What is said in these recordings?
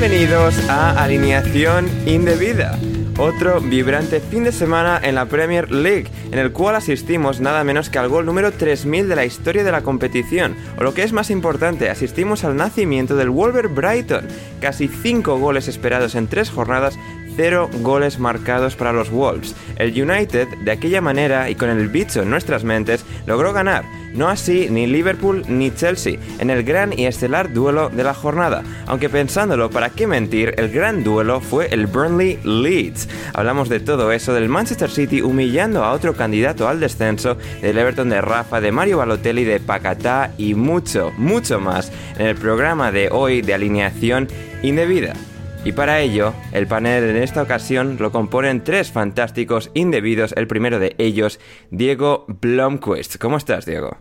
Bienvenidos a Alineación Indebida, otro vibrante fin de semana en la Premier League, en el cual asistimos nada menos que al gol número 3000 de la historia de la competición, o lo que es más importante, asistimos al nacimiento del Wolverhampton, casi 5 goles esperados en 3 jornadas cero goles marcados para los Wolves. El United, de aquella manera y con el bicho en nuestras mentes, logró ganar. No así ni Liverpool ni Chelsea, en el gran y estelar duelo de la jornada. Aunque pensándolo, ¿para qué mentir? El gran duelo fue el Burnley Leeds. Hablamos de todo eso, del Manchester City humillando a otro candidato al descenso, del Everton de Rafa, de Mario Balotelli, de Pacatá y mucho, mucho más en el programa de hoy de alineación indebida. Y para ello, el panel en esta ocasión lo componen tres fantásticos indebidos. El primero de ellos, Diego Blomquist. ¿Cómo estás, Diego?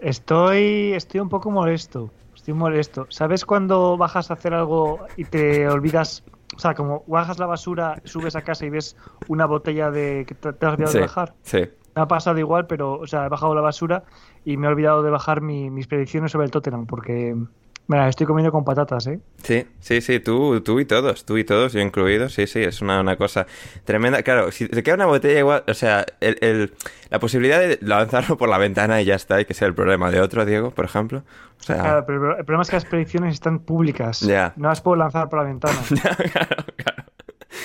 Estoy, estoy un poco molesto. Estoy molesto. ¿Sabes cuando bajas a hacer algo y te olvidas? O sea, como bajas la basura, subes a casa y ves una botella de que te, te has olvidado Sí, de bajar. sí. Me ha pasado igual, pero, o sea, he bajado la basura y me he olvidado de bajar mi- mis predicciones sobre el Tottenham, porque me las estoy comiendo con patatas, ¿eh? Sí, sí, sí, tú, tú y todos, tú y todos, yo incluido, sí, sí, es una, una cosa tremenda. Claro, si te queda una botella igual, o sea, el, el- la posibilidad de lanzarlo por la ventana y ya está, y que sea el problema de otro, Diego, por ejemplo. O sea, Claro, pero el problema es que las predicciones están públicas. Ya. No las puedo lanzar por la ventana. claro, claro.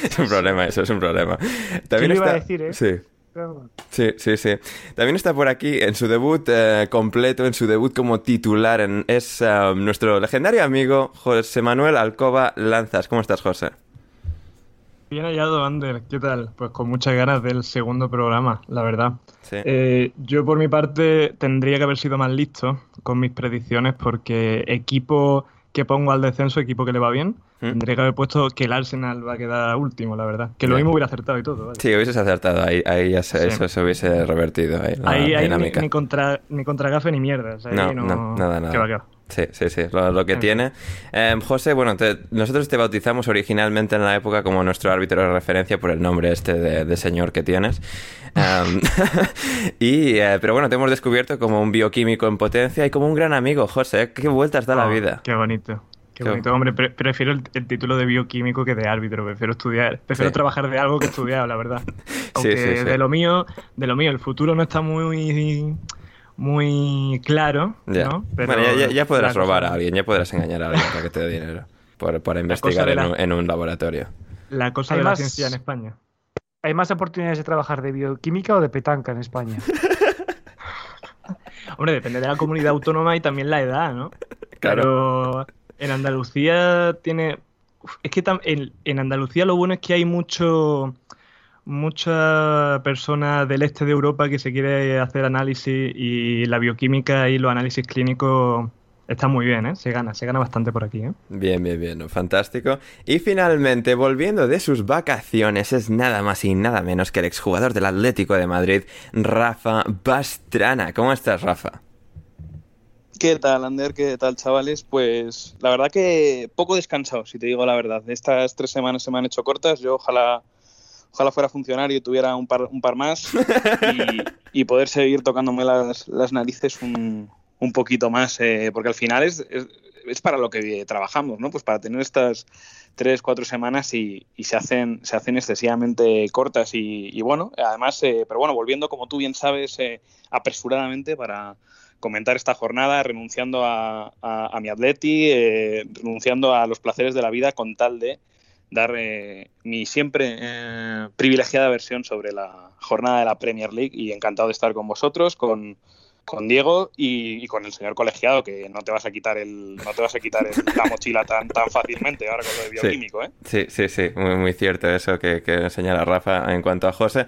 Es un problema eso, es un problema. También lo iba está... a decir, eh? Sí. Sí, sí, sí. También está por aquí en su debut eh, completo, en su debut como titular, en- es eh, nuestro legendario amigo José Manuel Alcoba Lanzas. ¿Cómo estás, José? Bien hallado, Ander. ¿Qué tal? Pues con muchas ganas del segundo programa, la verdad. Sí. Eh, yo por mi parte tendría que haber sido más listo con mis predicciones porque equipo que pongo al descenso, equipo que le va bien, ¿Mm? tendría que haber puesto que el Arsenal va a quedar último, la verdad. Que lo mismo hubiera acertado y todo. ¿vale? Sí, hubieses acertado ahí, ahí ya se, Sí. eso se hubiese revertido ahí, la ahí ahí ni, dinámica. ni contra, ni contra gafe ni No, no, no, nada, nada. Que va, que va. Sí, sí, sí, lo, lo que En tiene. Eh, José, bueno, te- nosotros te bautizamos originalmente en la época como nuestro árbitro de referencia por el nombre este de, de señor que tienes. Em, y, eh, pero bueno, te hemos descubierto como un bioquímico en potencia y como un gran amigo, José. ¿Qué vueltas da la Oh, vida? Qué bonito. Qué Qué- bonito. Hombre, pre- prefiero el, el título de bioquímico que de árbitro. Prefiero estudiar, prefiero Sí. trabajar de algo que estudiar, la verdad. Aunque sí, sí. de lo mío, de lo mío, el futuro no está muy muy claro, Ya. ¿no? Pero bueno, ya, ya- ya podrás cosa- robar a alguien, ya podrás engañar a alguien para que te dé dinero. Por, por investigar en, la- un, en un laboratorio. La cosa de la ciencia en España. ¿Hay más oportunidades de trabajar de bioquímica o de petanca en España? Hombre, depende de la comunidad autónoma y también la edad, ¿no? Claro. Pero En Andalucía tiene. Es que en, Andalucía lo bueno es que hay mucho mucha persona del este de Europa que se quiere hacer análisis y la bioquímica y los análisis clínicos Está muy bien, ¿eh? Se gana, se gana bastante por aquí, ¿eh? Bien, bien, bien, fantástico. Y finalmente, volviendo de sus vacaciones, es nada más y nada menos que el exjugador del Atlético de Madrid, Rafa Bastrana. ¿Cómo estás, Rafa? ¿Qué tal, Ander? ¿Qué tal, chavales? Pues la verdad que poco descansado, si te digo la verdad. Estas tres semanas se me han hecho cortas. Yo ojalá, ojalá fuera funcionario y tuviera un par, un par más y, poder seguir tocándome las, las narices un, un poquito más, eh, porque al final es, es, para lo que trabajamos, ¿no? Pues para tener estas tres, cuatro semanas y, y se, hacen, se hacen excesivamente cortas y, bueno, además, eh, pero bueno, volviendo, como tú bien sabes, eh, apresuradamente para comentar esta jornada, renunciando a, a, mi atleti, renunciando a los placeres de la vida con tal de dar mi siempre privilegiada versión sobre la jornada de la Premier League y encantado de estar con vosotros, con con Diego y, con el señor colegiado, que no te vas a quitar el, no te vas a quitar la mochila tan, tan fácilmente ahora con lo de bioquímico, ¿eh? Sí, sí, sí, muy, muy cierto eso que, que señala Rafa en cuanto a José.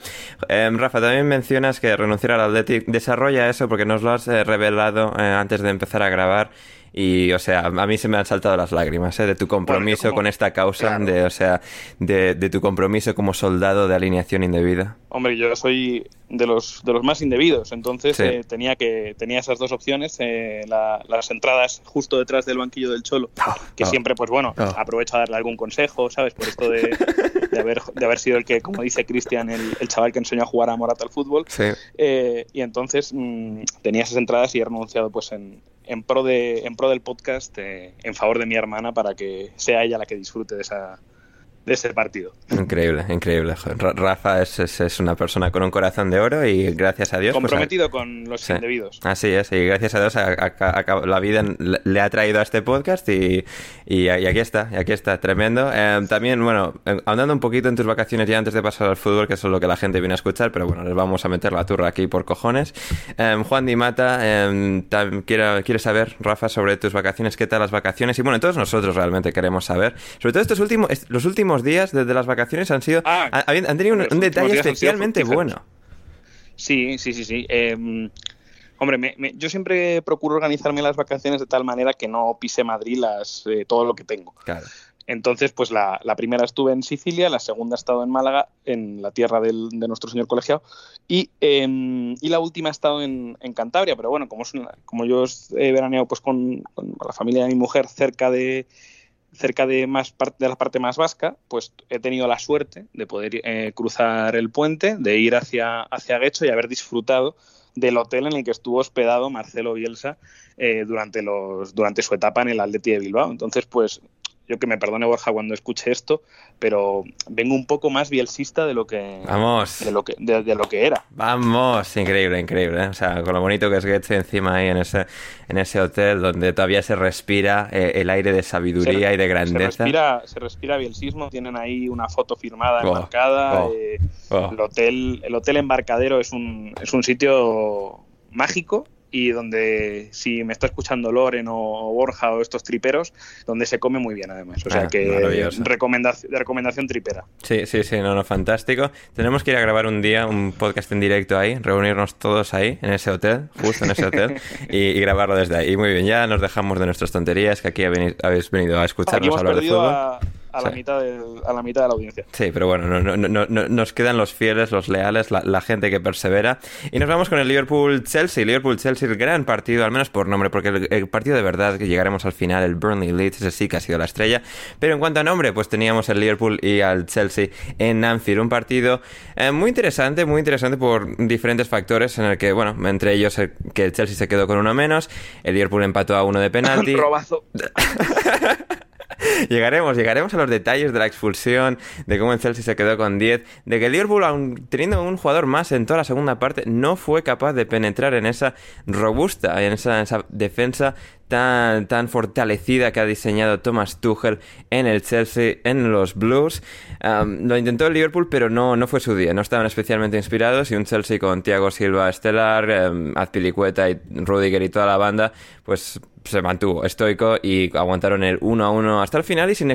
Em, Rafa, también mencionas que renunciar al Athletic, desarrolla eso porque nos lo has eh, revelado eh, antes de empezar a grabar. Y, o sea, a mí se me han saltado las lágrimas ¿eh? de tu compromiso con esta causa, de, o sea, de, de, tu compromiso como soldado de alineación indebida. Hombre, yo soy de los, de los más indebidos, entonces eh, tenía, que, tenía esas dos opciones, eh, las entradas justo detrás del banquillo del Cholo, ah, que ah. siempre, pues bueno, ah. aprovecho a darle algún consejo, ¿sabes? Por esto de, de, haber, de haber sido el que, como dice Cristian, el, el, chaval que enseñó a jugar a Morata al fútbol. Eh, y entonces mm, tenía esas entradas y he renunciado pues en, en pro de en pro del podcast eh, en favor de mi hermana para que sea ella la que disfrute de esa de ese partido. Increíble, increíble. Rafa es, es, una persona con un corazón de oro y gracias a Dios... Pues, Comprometido con los indebidos. Así es, y gracias a Dios la vida le ha traído a este podcast y, y, aquí está, y aquí está, tremendo. Eh, también, bueno, eh, andando un poquito en tus vacaciones ya antes de pasar al fútbol, que eso es lo que la gente viene a escuchar, pero bueno, les vamos a meter la turra aquí por cojones. Eh, Juan Di Mata, quiere, quiere saber, Rafa, sobre tus vacaciones, qué tal las vacaciones y bueno, todos nosotros realmente queremos saber, sobre todo estos últimos, los últimos días desde las vacaciones han sido. Ah, han, tenido un, detalle especialmente bueno. Sí, sí, sí, sí. Em, hombre, yo siempre procuro organizarme las vacaciones de tal manera que no pise Madrid las, eh, todo lo que tengo. Entonces, pues la, primera estuve en Sicilia, la segunda he estado en Málaga, en la tierra de nuestro señor colegiado, y, em, y la última he estado en, Cantabria. Pero bueno, como, como yo he veraneado pues, con, la familia de mi mujer cerca de, cerca de, más de la parte más vasca, pues he tenido la suerte de poder eh, cruzar el puente, de ir hacia, hacia Guecho y haber disfrutado del hotel en el que estuvo hospedado Marcelo Bielsa eh, durante, los, durante su etapa en el Atleti de Bilbao. Entonces, pues yo que me perdone Borja cuando escuche esto, pero vengo un poco más bielsista de lo que Vamos. de lo que de, lo que era. Vamos, increíble, increíble, ¿eh? o sea, con lo bonito que es Getze encima ahí en ese en ese hotel donde todavía se respira eh, el aire de sabiduría y de grandeza. Se respira, se respira bielsismo, tienen ahí una foto firmada oh, embarcada, oh, eh, oh. el hotel el hotel embarcadero es un es un sitio mágico y donde si me está escuchando Loren o Borja o estos triperos, donde se come muy bien además. O sea ah, que recomendación, recomendación tripera. Sí, sí, sí, no, no, fantástico. Tenemos que ir a grabar un día un podcast en directo ahí, reunirnos todos ahí, en ese hotel, justo en ese hotel, y, grabarlo desde ahí. Y muy bien, ya nos dejamos de nuestras tonterías, que aquí habéis venido a escucharnos hablar de fútbol a, la mitad de, a la mitad de la audiencia. Sí, pero bueno, no, no, no, nos quedan los fieles, los leales, la, gente que persevera. Y nos vamos con el Liverpool-Chelsea. Liverpool-Chelsea, el gran partido, al menos por nombre, porque el, partido de verdad que llegaremos al final, el Burnley-Leeds, ese sí que ha sido la estrella. Pero en cuanto a nombre, pues teníamos el Liverpool y al Chelsea en Anfield. Un partido eh, muy interesante, muy interesante por diferentes factores, en el que, bueno, entre ellos que el Chelsea se quedó con uno menos, el Liverpool empató a uno de penalti. Robazo. llegaremos, llegaremos a los detalles de la expulsión, de cómo el Chelsea se quedó con 10, de que el Liverpool, aun teniendo un jugador más en toda la segunda parte, no fue capaz de penetrar en esa robusta, en esa, defensa tan, fortalecida que ha diseñado Thomas Tuchel en el Chelsea, en los Blues. lo intentó el Liverpool, pero no, no fue su día. No estaban especialmente inspirados y un Chelsea con Thiago Silva estelar, um, Azpilicueta y Rudiger y toda la banda, pues se mantuvo estoico y aguantaron el 1 a 1 hasta el final y sin,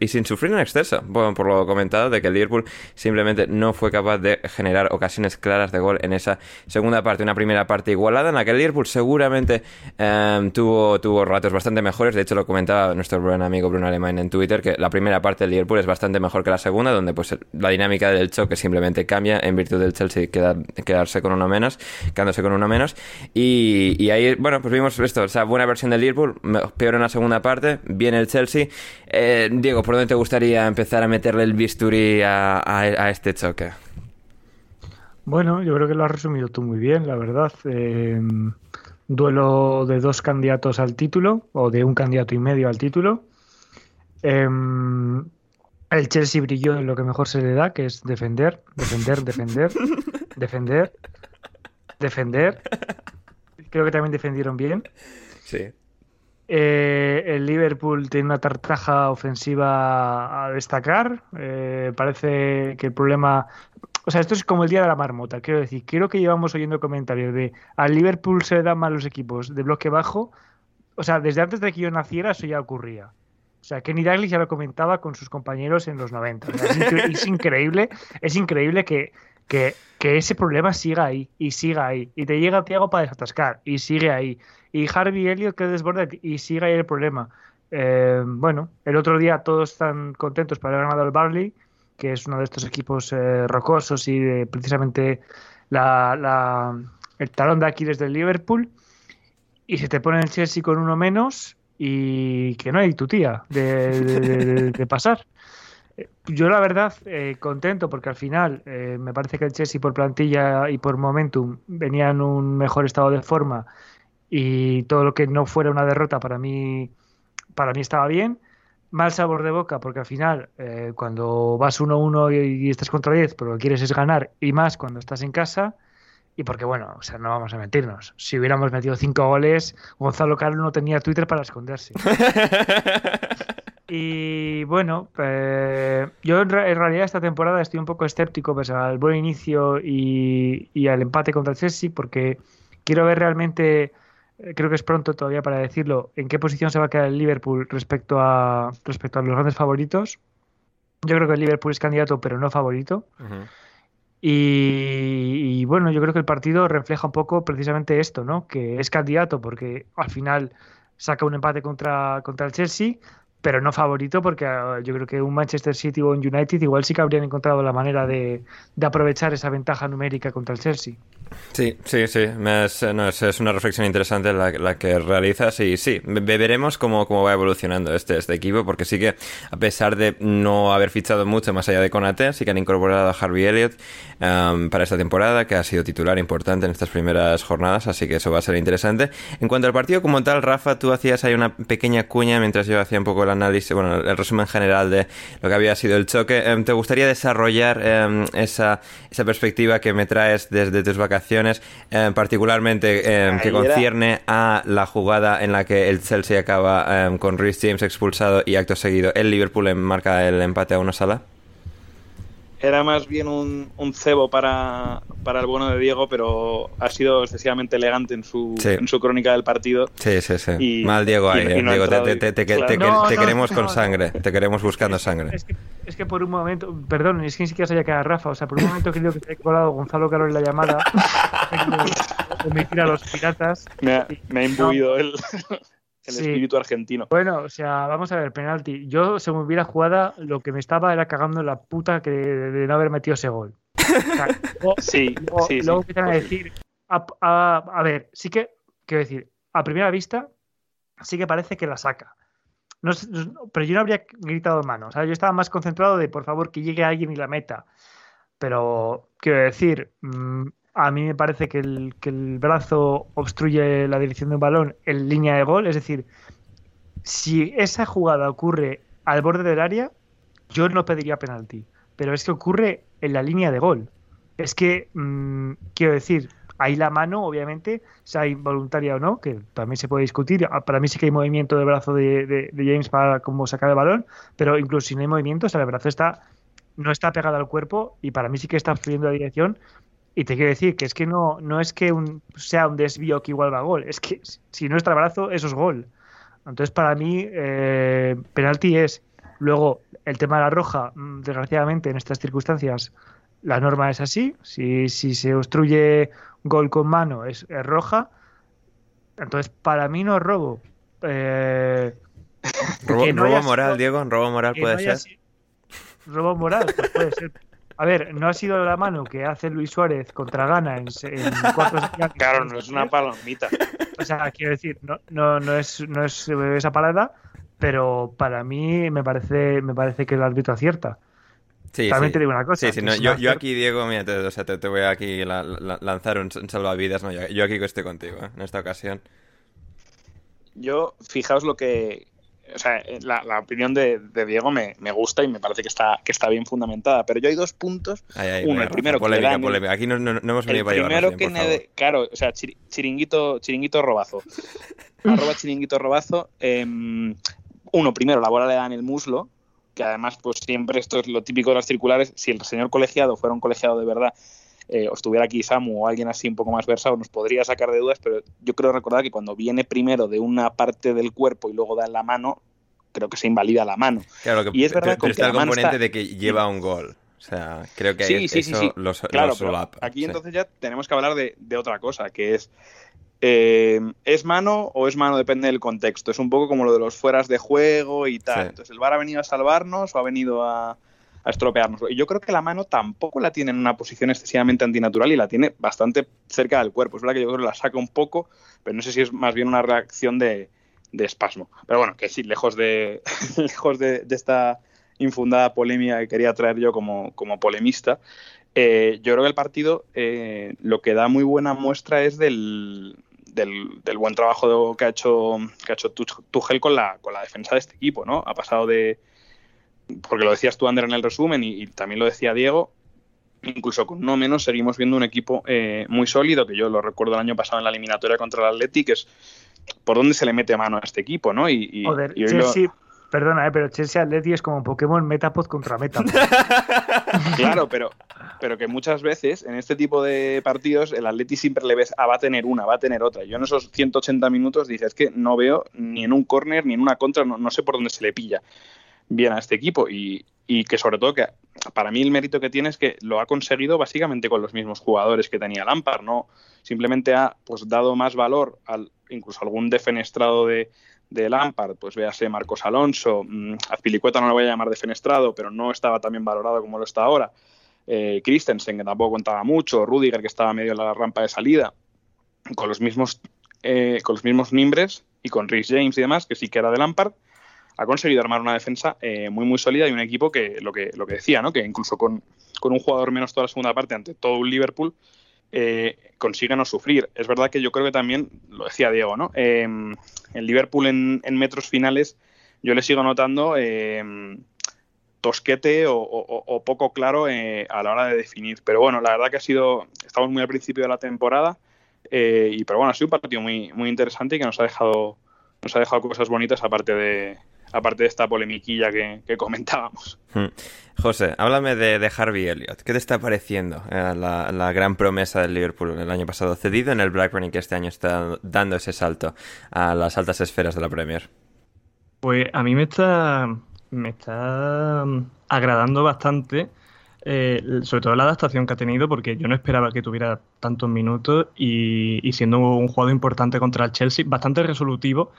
y sin sufrir en exceso. Bueno, por lo comentado de que el Liverpool simplemente no fue capaz de generar ocasiones claras de gol en esa segunda parte. Una primera parte igualada en la que el Liverpool seguramente em, tuvo, tuvo ratos bastante mejores. De hecho, lo comentaba nuestro buen amigo Bruno Alemán en Twitter que la primera parte del Liverpool es bastante mejor que la segunda, donde pues la dinámica del choque simplemente cambia en virtud del Chelsea quedarse con uno menos, quedándose con uno menos. Y, y ahí, bueno, pues vimos esto, o sea, buena versión del Liverpool, peor en la segunda parte, viene el Chelsea. Eh, Diego, ¿por dónde te gustaría empezar a meterle el bisturí a, este choque? Bueno, yo creo que lo has resumido tú muy bien, la verdad. Eh, duelo de dos candidatos al título, o de un candidato y medio al título. Em, el Chelsea brilló en lo que mejor se le da, que es defender, defender, defender, defender, defender. Creo que también defendieron bien. Sí. Eh, el Liverpool tiene una tartaja ofensiva a destacar. Eh, parece que el problema. O sea, esto es como el día de la marmota. Quiero decir, quiero que llevamos oyendo comentarios de al Liverpool se le dan mal los equipos de bloque bajo. O sea, desde antes de que yo naciera, eso ya ocurría. O sea, Kenny Dalglish ya lo comentaba con sus compañeros en los 90. es, increíble, es increíble que, que, ese problema siga ahí y siga ahí. Y te llega Tiago para desatascar y sigue ahí y Harvey Elliott que desborda y sigue ahí el problema. Eh, bueno, el otro día todos están contentos por haber ganado el Barley, que es uno de estos equipos eh, rocosos y precisamente la, el talón de Aquiles del Liverpool. Y se te pone el Chelsea con uno menos y que no hay tu tía de, pasar. Yo la verdad eh, contento porque al final me parece que el Chelsea por plantilla y por momentum venía en un mejor estado de forma y todo lo que no fuera una derrota para mí, para mí estaba bien. Mal sabor de boca, porque al final, eh, cuando vas 1-1 y, estás contra 10, pero lo que quieres es ganar, y más cuando estás en casa, y porque, bueno, o sea, no vamos a mentirnos. Si hubiéramos metido 5 goles, Gonzalo Carlos no tenía Twitter para esconderse. y bueno, eh, yo en, realidad esta temporada estoy un poco escéptico pues, al buen inicio y, y al empate contra el Chelsea, porque quiero ver realmente creo que es pronto todavía para decirlo, en qué posición se va a quedar el Liverpool respecto a, respecto a los grandes favoritos. Yo creo que el Liverpool es candidato, pero no favorito. y, bueno, yo creo que el partido refleja un poco precisamente esto, ¿no? Que es candidato porque al final saca un empate contra, contra el Chelsea, pero no favorito porque ah, yo creo que un Manchester City o un United igual sí que habrían encontrado la manera de, aprovechar esa ventaja numérica contra el Chelsea. Sí, sí, sí, es, una reflexión interesante la, que realizas y sí, veremos cómo, cómo va evolucionando este, este equipo porque sí que a pesar de no haber fichado mucho más allá de Conate, sí que han incorporado a Harvey Elliott um, para esta temporada que ha sido titular importante en estas primeras jornadas, así que eso va a ser interesante. En cuanto al partido como tal, Rafa, tú hacías ahí una pequeña cuña mientras yo hacía un poco la análisis, bueno, el resumen general de lo que había sido el choque. Em, ¿Te gustaría desarrollar em, esa, esa perspectiva que me traes desde tus vacaciones, em, particularmente que concierne a la jugada en la que el Chelsea acaba con Rhys James expulsado y acto seguido el Liverpool marca el empate a una sala? Era más bien un, cebo para, el bueno de Diego, pero ha sido excesivamente elegante en su, en su crónica del partido. Sí, sí, sí. Mal Diego ahí. Eh. Diego, te, queremos con sangre, te queremos buscando sangre. Es que, es que por un momento, perdón, es que ni siquiera sabía que era Rafa, o sea, por un momento creo que se ha colado Gonzalo Carlos en la llamada. me a los piratas. Me ha, me ha imbuido el el espíritu argentino. Bueno, o sea, vamos a ver, penalti. Yo, según hubiera jugada, lo que me estaba era cagando en la puta que de, no haber metido ese gol. sí, sí, luego empiezan a decir, a, ver, sí que, quiero decir, a primera vista, sí que parece que la saca. No, pero yo no habría gritado mano. O sea, yo estaba más concentrado de, por favor, que llegue alguien y la meta. Pero, quiero decir, mm, a mí me parece que el, brazo obstruye la dirección de un balón en línea de gol. Es decir, si esa jugada ocurre al borde del área, yo no pediría penalti. Pero es que ocurre en la línea de gol. Es que, mm, quiero decir, Ahí la mano, obviamente, sea involuntaria o no, que también se puede discutir. Ah, para mí sí que hay movimiento del brazo de, James para como sacar el balón, pero incluso si no hay movimiento, o sea, el brazo está no está pegado al cuerpo y para mí sí que está fluyendo la dirección. Y te quiero decir que es que no, no es que un, sea un desvío que igual va a gol, es que si no está el brazo, eso es gol. Entonces, para mí, eh, penalti es. Luego, el tema de la roja, mm, desgraciadamente, en estas circunstancias, la norma es así. Si, si se obstruye gol con mano, es, roja. Entonces, para mí no es robo. Eh, robo, moral, Diego, robo moral puede ser. robo moral, pues puede ser. A ver, no ha sido la mano que hace Luis Suárez contra Gana en, en cuatro Claro, no es una palomita. O sea, quiero decir, no, no, no, es, no es esa palabra, pero para mí me parece, me parece que el árbitro acierta. Sí, También te digo una cosa. Sí, sí, yo, yo, aquí, Diego, mira, te, o sea, te, voy a aquí lanzar un, salvavidas. No, yo, yo, aquí estoy contigo ¿eh? en esta ocasión. Yo, fijaos lo que, o sea, eh, la, opinión de, Diego me, gusta y me parece que está, que está bien fundamentada. Pero yo hay dos puntos. Uno, el primero polémica, polémica. Aquí no, no, hemos venido para primero que Claro, o sea, chiringuito, chiringuito robazo. Arroba chiringuito robazo. Em, uno, primero, la bola le da en el muslo, que además, pues siempre esto es lo típico de las circulares. Si el señor colegiado fuera un colegiado de verdad, eh, o estuviera aquí Samu o alguien así un poco más versado, nos podría sacar de dudas, pero yo creo recordar que cuando viene primero de una parte del cuerpo y luego da en la mano, creo que se invalida la mano. Claro, que, y es verdad pero, está el componente de que lleva un gol. O sea, creo que sí, sí, eso sí, lo, claro, Aquí entonces ya tenemos que hablar de, otra cosa, que es eh, ¿es mano o es mano? Depende del contexto. Es un poco como lo de los fueras de juego y tal. Entonces, ¿el VAR ha venido a salvarnos o ha venido a, a. Y yo creo que la mano tampoco la tiene en una posición excesivamente antinatural y la tiene bastante cerca del cuerpo. Es verdad que yo creo que la saca un poco, pero no sé si es más bien una reacción de, espasmo. Pero bueno, que sí, lejos de, lejos de, esta infundada polémica que quería traer yo como, como polemista, eh, yo creo que el partido eh, lo que da muy buena muestra es del, del, buen trabajo que ha hecho que ha hecho Tuchel con la, con la defensa de este equipo, ¿no? Ha pasado de, porque lo decías tú, Ander, en el resumen, y, también lo decía Diego, incluso con no menos seguimos viendo un equipo eh, muy sólido, que yo lo recuerdo el año pasado en la eliminatoria contra el Athletic, que es por dónde se le mete mano a este equipo, ¿no? Y, Joder, Chelsea, perdona, eh, pero Chelsea Athletic es como Pokémon Metapod contra Metapod. claro, pero, pero que muchas veces en este tipo de partidos el Athletic siempre le ves, ah, va a tener una, va a tener otra. Yo en esos 180 minutos dices que no veo ni en un córner ni en una contra, no sé por dónde se le pilla bien a este equipo y, que sobre todo que para mí el mérito que tiene es que lo ha conseguido básicamente con los mismos jugadores que tenía Lampard, no simplemente ha pues dado más valor al incluso algún defenestrado de, de Lampard, pues véase Marcos Alonso, mm, a Filicueta no lo voy a llamar defenestrado, pero no estaba tan bien valorado como lo está ahora. Eh, Christensen, que tampoco contaba mucho, Rudiger, que estaba medio en la rampa de salida, con los mismos, eh, con los mismos mimbres y con Rhys James y demás, que sí que era de Lampard, ha conseguido armar una defensa eh, muy muy sólida y un equipo que lo que, lo que decía, ¿no? que incluso con, un jugador menos toda la segunda parte ante todo un Liverpool, eh, consigue no sufrir. Es verdad que yo creo que también, lo decía Diego, ¿no? Em, el Liverpool en, metros finales yo le sigo notando em, tosquete o, poco claro eh, a la hora de definir. Pero bueno, la verdad que ha sido, estamos muy al principio de la temporada, y pero bueno, ha sido un partido muy, muy interesante y que nos ha dejado nos ha dejado cosas bonitas aparte de, aparte de esta polemiquilla que, comentábamos. Hmm. José, háblame de, Harvey Elliott. ¿Qué te está pareciendo eh, la, gran promesa del Liverpool el año pasado, cedido en el Blackburn y que este año está dando ese salto a las altas esferas de la Premier? Pues a mí me está, me está agradando bastante, eh, sobre todo la adaptación que ha tenido, porque yo no esperaba que tuviera tantos minutos y, siendo un jugador importante contra el Chelsea, bastante resolutivo.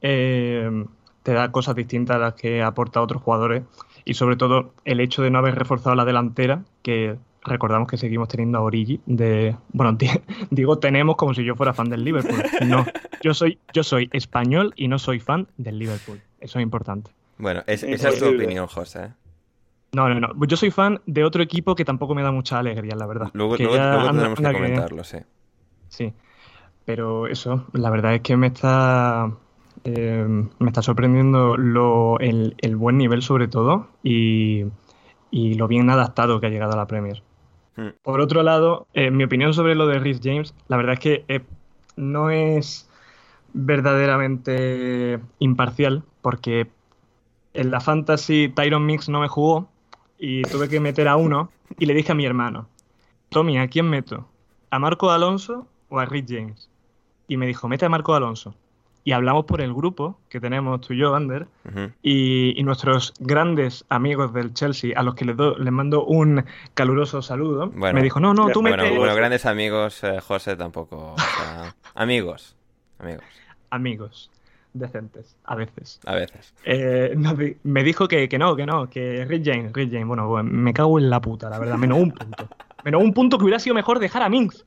Eh, te da cosas distintas a las que aporta otros jugadores. Y sobre todo el hecho de no haber reforzado la delantera, que recordamos que seguimos teniendo a Origi de bueno digo tenemos como si yo fuera fan del Liverpool. No yo soy yo soy español y no soy fan del Liverpool. Eso es importante. Bueno esa es tu opinión José. No no no. Yo soy fan de otro equipo que tampoco me da mucha alegría la verdad. Luego, tenemos que comentarlo sí. Sí. Pero eso la verdad es que me está eh, me está sorprendiendo lo, el, buen nivel sobre todo y, lo bien adaptado que ha llegado a la Premier. Hmm. Por otro lado, eh, mi opinión sobre lo de Rhys James, la verdad es que eh, no es verdaderamente imparcial, porque en la Fantasy Tyron Mix no me jugó y tuve que meter a uno y le dije a mi hermano, Tommy, ¿a quién meto? ¿A Marco Alonso o a Rhys James? Y me dijo, mete a Marco Alonso. Y hablamos por el grupo que tenemos tú y yo, Ander, y, y nuestros grandes amigos del Chelsea, a los que les, do- les mando un caluroso saludo, Bueno. me dijo, no, no, tú Bueno, mete bueno, grandes amigos, eh, José tampoco. o sea, amigos. Amigos. amigos decentes, a veces. A veces. Eh, no, me dijo que, que no, que no, que Rich James, Rich James, bueno, pues, me cago en la puta, la verdad, menos un punto. Menos un punto que hubiera sido mejor dejar a Minx.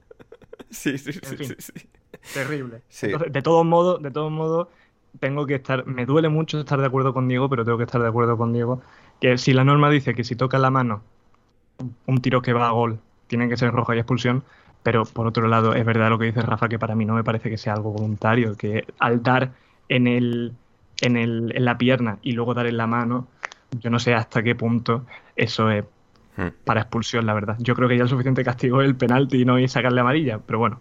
Sí, sí, sí, fin. sí, sí. Terrible. Sí. Entonces, de todos modos, de todos modos, tengo que estar, me duele mucho estar de acuerdo con Diego, pero tengo que estar de acuerdo con Diego, que si la norma dice que si toca la mano un tiro que va a gol tiene que ser roja y expulsión, pero por otro lado es verdad lo que dice Rafa, que para mí no me parece que sea algo voluntario, que al dar en el, en el, en la pierna y luego dar en la mano, yo no sé hasta qué punto eso es Hmm. para expulsión, la verdad. Yo creo que ya el suficiente castigo es el penalti y no y sacarle amarilla, pero bueno.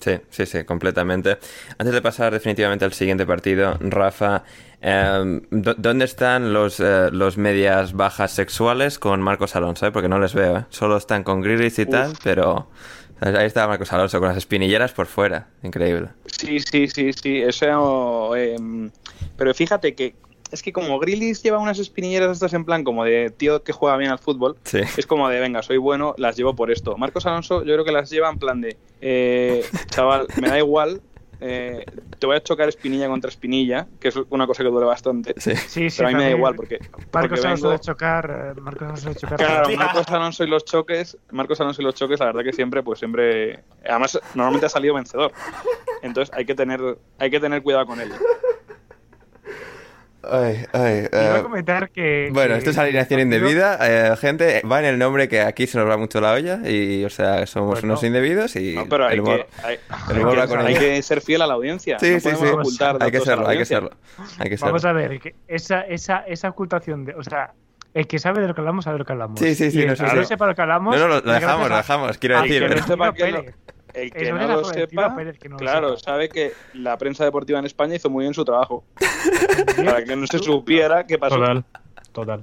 Sí, sí, sí, completamente. Antes de pasar definitivamente al siguiente partido, Rafa, eh, ¿dó- ¿dónde están los, eh, los medias bajas sexuales con Marcos Alonso? eh? Porque no les veo, ¿eh? Solo están con Grealish y tal, pero ahí está Marcos Alonso con las espinilleras por fuera. Increíble. Sí, sí, sí, sí. Eso, em, pero fíjate que es que como Grillis lleva unas espinilleras estas en plan como de tío que juega bien al fútbol, Sí. es como de venga, soy bueno, las llevo por esto. Marcos Alonso yo creo que las lleva en plan de eh, chaval, me da igual, eh, te voy a chocar espinilla contra espinilla, que es una cosa que duele bastante. Sí. Sí, sí. Pero a mí me da igual porque, Marcos porque Alonso vengo- de chocar. eh, Marcos Alonso de chocar. Claro, Marcos Alonso y los choques, Marcos Alonso y los choques, la verdad que siempre, pues siempre, además normalmente ha salido vencedor. Entonces hay que tener, hay que tener cuidado con él. Ay, ay, Iba eh, a comentar que. Bueno, que- esto es alineación indebida, eh, gente, va en el nombre que aquí se nos va mucho la olla y, o sea, somos Bueno. unos indebidos y No, pero hay el humor- que, hay, el hay que- con hay que ser fiel a la audiencia. Sí, no sí, sí. ocultar Hay que serlo, hay que serlo. Hay que serlo. Vamos a ver, que esa, esa, esa ocultación de. O sea, el que sabe de lo que hablamos, sabe de lo que hablamos. Sí, sí, sí, Y el no, que sí, no sí. sepa lo que hablamos. No, no, lo, dejamos, lo dejamos, quiero decir. El que no lo sepa, Pérez, que no lo claro, sepa. sabe que la prensa deportiva en España hizo muy bien su trabajo. Para que no se supiera qué pasó. Total, total.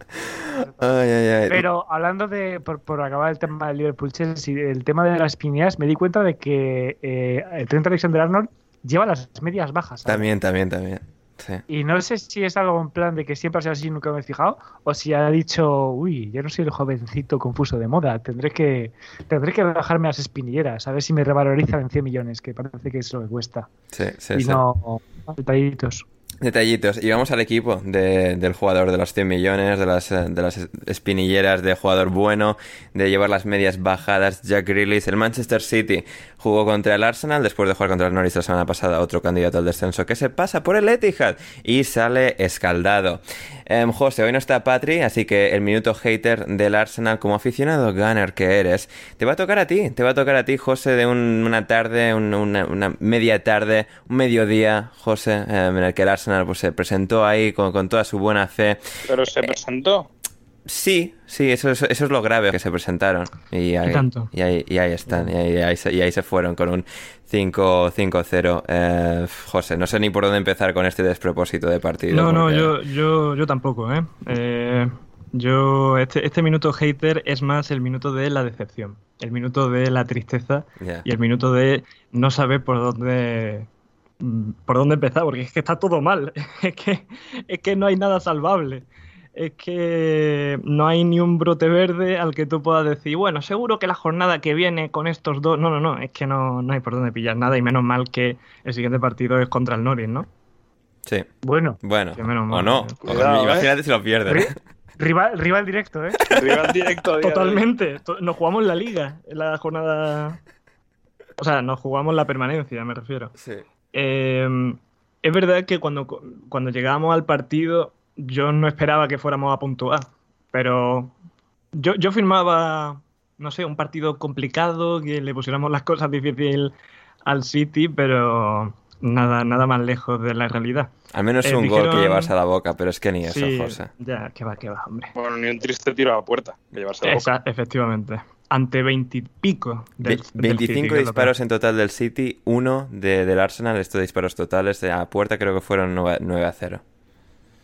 Ay, ay, ay. Pero hablando de, por, por acabar el tema del Liverpool Chelsea, el tema de las piñas, me di cuenta de que eh, el Trent Alexander Arnold lleva las medias bajas. ¿sabes? También, también, también. Sí. Y no sé si es algo en plan de que siempre ha sido así, nunca me he fijado, o si ha dicho, uy, yo no soy el jovencito confuso de moda, tendré que tendré que bajarme las espinilleras, a ver si me revalorizan en 100 millones, que parece que es lo que cuesta. Sí, sí, y no detallitos. Detallitos. Y vamos al equipo de- del jugador de los 100 millones, de las, de las espinilleras, de jugador bueno, de llevar las medias bajadas. Jack Grealish, el Manchester City, jugó contra el Arsenal después de jugar contra el Norwich la semana pasada, otro candidato al descenso que se pasa por el Etihad y sale escaldado. Em, José, hoy no está Patri, así que el minuto hater del Arsenal como aficionado gunner que eres, te va a tocar a ti, te va a tocar a ti, José, de un- una tarde, un- una, una media tarde, un mediodía, José, em, en el que el Arsenal pues, se presentó ahí con, con toda su buena fe. Pero se presentó. Sí, sí, eso, es- eso es lo grave que se presentaron. Y ahí, tanto. y ahí, y ahí están, y ahí, ahí se, y ahí se fueron con un 5-0. Eh, José, no sé ni por dónde empezar con este despropósito de partido. No, no, yo, yo, yo tampoco, ¿eh? Eh, yo, este, este minuto hater es más el minuto de la decepción, el minuto de la tristeza y el minuto de no saber por dónde mm, por dónde empezar, porque es que está todo mal, es que, es que no hay nada salvable. Es que no hay ni un brote verde al que tú puedas decir, bueno, seguro que la jornada que viene con estos dos. No, no, no, es que no, no hay por dónde pillar nada y menos mal que el siguiente partido es contra el Norwich, ¿no? Sí. Bueno, Bueno, Que menos o no. Cuidado, ¿eh? Imagínate si lo pierden. ri- rival, rival directo, ¿eh? Rival directo. Totalmente. To- Nos jugamos la liga en la jornada. O sea, nos jugamos la permanencia, me refiero. Sí. Eh, es verdad que cuando, cuando llegábamos al partido, yo no esperaba que fuéramos a puntuar. Pero yo, yo firmaba, no sé, un partido complicado, que le pusiéramos las cosas difíciles al City, pero nada, nada más lejos de la realidad. Al menos Eh, un gol que llevarse a la boca, pero es que ni eso, Sí, José. ya, que va, que va, hombre. Bueno, ni un triste tiro a la puerta. Que llevarse la boca. Esa- efectivamente. ante 20 y pico. Ve- 25 disparos en total del City, uno de- del Arsenal, estos disparos totales de a puerta creo que fueron 9, 9 a 0.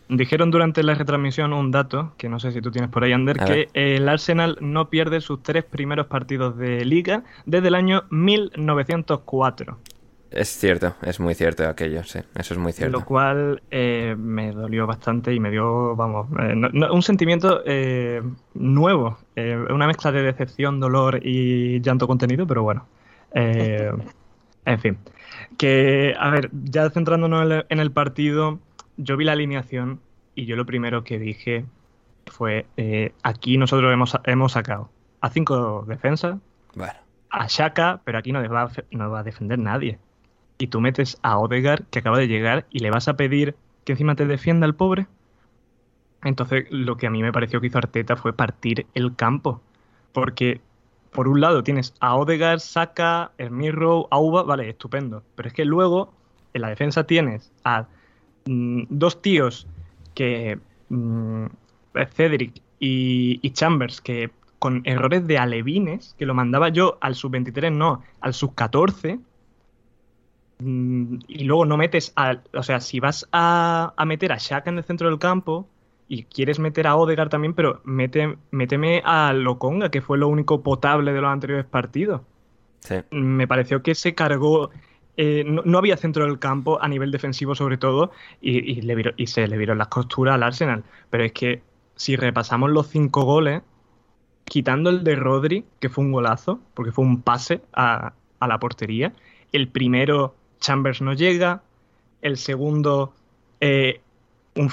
Dijeron durante la retransmisión un dato, que no sé si tú tienes por ahí, Ander, que el Arsenal no pierde sus tres primeros partidos de liga desde el año 1904. Es cierto, es muy cierto aquello, sí, eso es muy cierto. Lo cual eh, me dolió bastante y me dio, vamos, eh, no- no- un sentimiento eh, nuevo. una mezcla de decepción, dolor y llanto contenido, pero bueno. En fin. Que, a ver, ya centrándonos en el partido, yo vi la alineación y yo lo primero que dije fue, eh, aquí nosotros hemos, hemos sacado a cinco defensas, Bueno, a Shaka, pero aquí no va, a no va a defender nadie. Y tú metes a Odegar, que acaba de llegar, y le vas a pedir que encima te defienda el pobre. Entonces, lo que a mí me pareció que hizo Arteta fue partir el campo. Porque, por un lado, tienes a Odegar, Saka, Esmirro, Auba, vale, estupendo. Pero es que luego, en la defensa tienes a mm, dos tíos que. mm, Cedric y, y Chambers, que con errores de alevines, que lo mandaba yo al sub-23, no, al sub-14. mm, Y luego no metes a. O sea, si vas a, a meter a Shaka en el centro del campo y quieres meter a Odegaard también, pero mete, méteme a Lokonga, que fue lo único potable de los anteriores partidos. sí. Me pareció que se cargó. Eh, no, no había centro del campo a nivel defensivo, sobre todo, y, y le viró- y se le vieron las costuras al Arsenal. Pero es que si repasamos los cinco goles, quitando el de Rodri, que fue un golazo, porque fue un pase a, a la portería, el primero Chambers no llega, el segundo eh, un-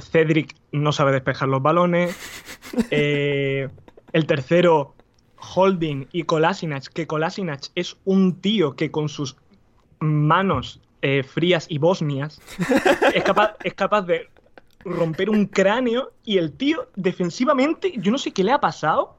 Cedric no sabe despejar los balones, eh, el tercero Holding y Kolasinac, que Kolasinac es un tío que con sus manos eh, frías y bosnias es capaz, es capaz de romper un cráneo y el tío defensivamente, yo no sé qué le ha pasado,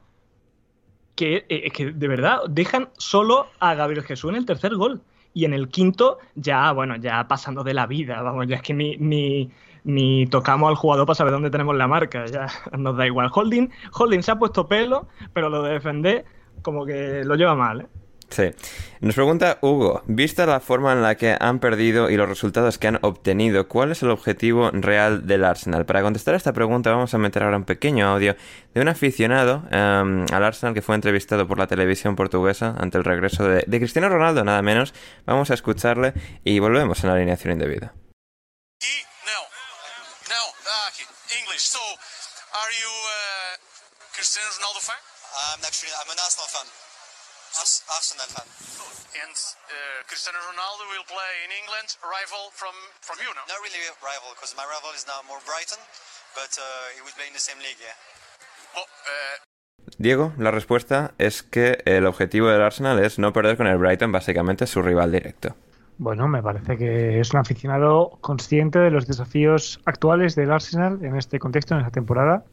que, eh, que de verdad dejan solo a Gabriel Jesús en el tercer gol. Y en el quinto, ya, bueno, ya pasando de la vida, vamos, ya es que ni, ni, ni tocamos al jugador para saber dónde tenemos la marca, ya nos da igual. Holding, Holding se ha puesto pelo, pero lo de defender como que lo lleva mal, ¿eh? Sí. Nos pregunta Hugo, vista la forma en la que han perdido y los resultados que han obtenido, ¿cuál es el objetivo real del Arsenal? Para contestar a esta pregunta vamos a meter ahora un pequeño audio de un aficionado em, al Arsenal que fue entrevistado por la televisión portuguesa ante el regreso de, de Cristiano Ronaldo, nada menos. Vamos a escucharle y volvemos en la alineación indebida. Ah, aqui. English. So, are you uh, Cristiano Ronaldo fan? I'm actually I'm an Arsenal fan. Ars- Arsenal fan. And uh, Cristiano Ronaldo will play in England, rival from from you, no? Not really a rival because my rival is now more Brighton, but uh, he would play in the same league. Yeah. Well, uh, Diego, la respuesta es que el objetivo del Arsenal es no perder con el Brighton, básicamente su rival directo. Bueno, me parece que es un aficionado consciente de los desafíos actuales del Arsenal en este contexto, en esta temporada.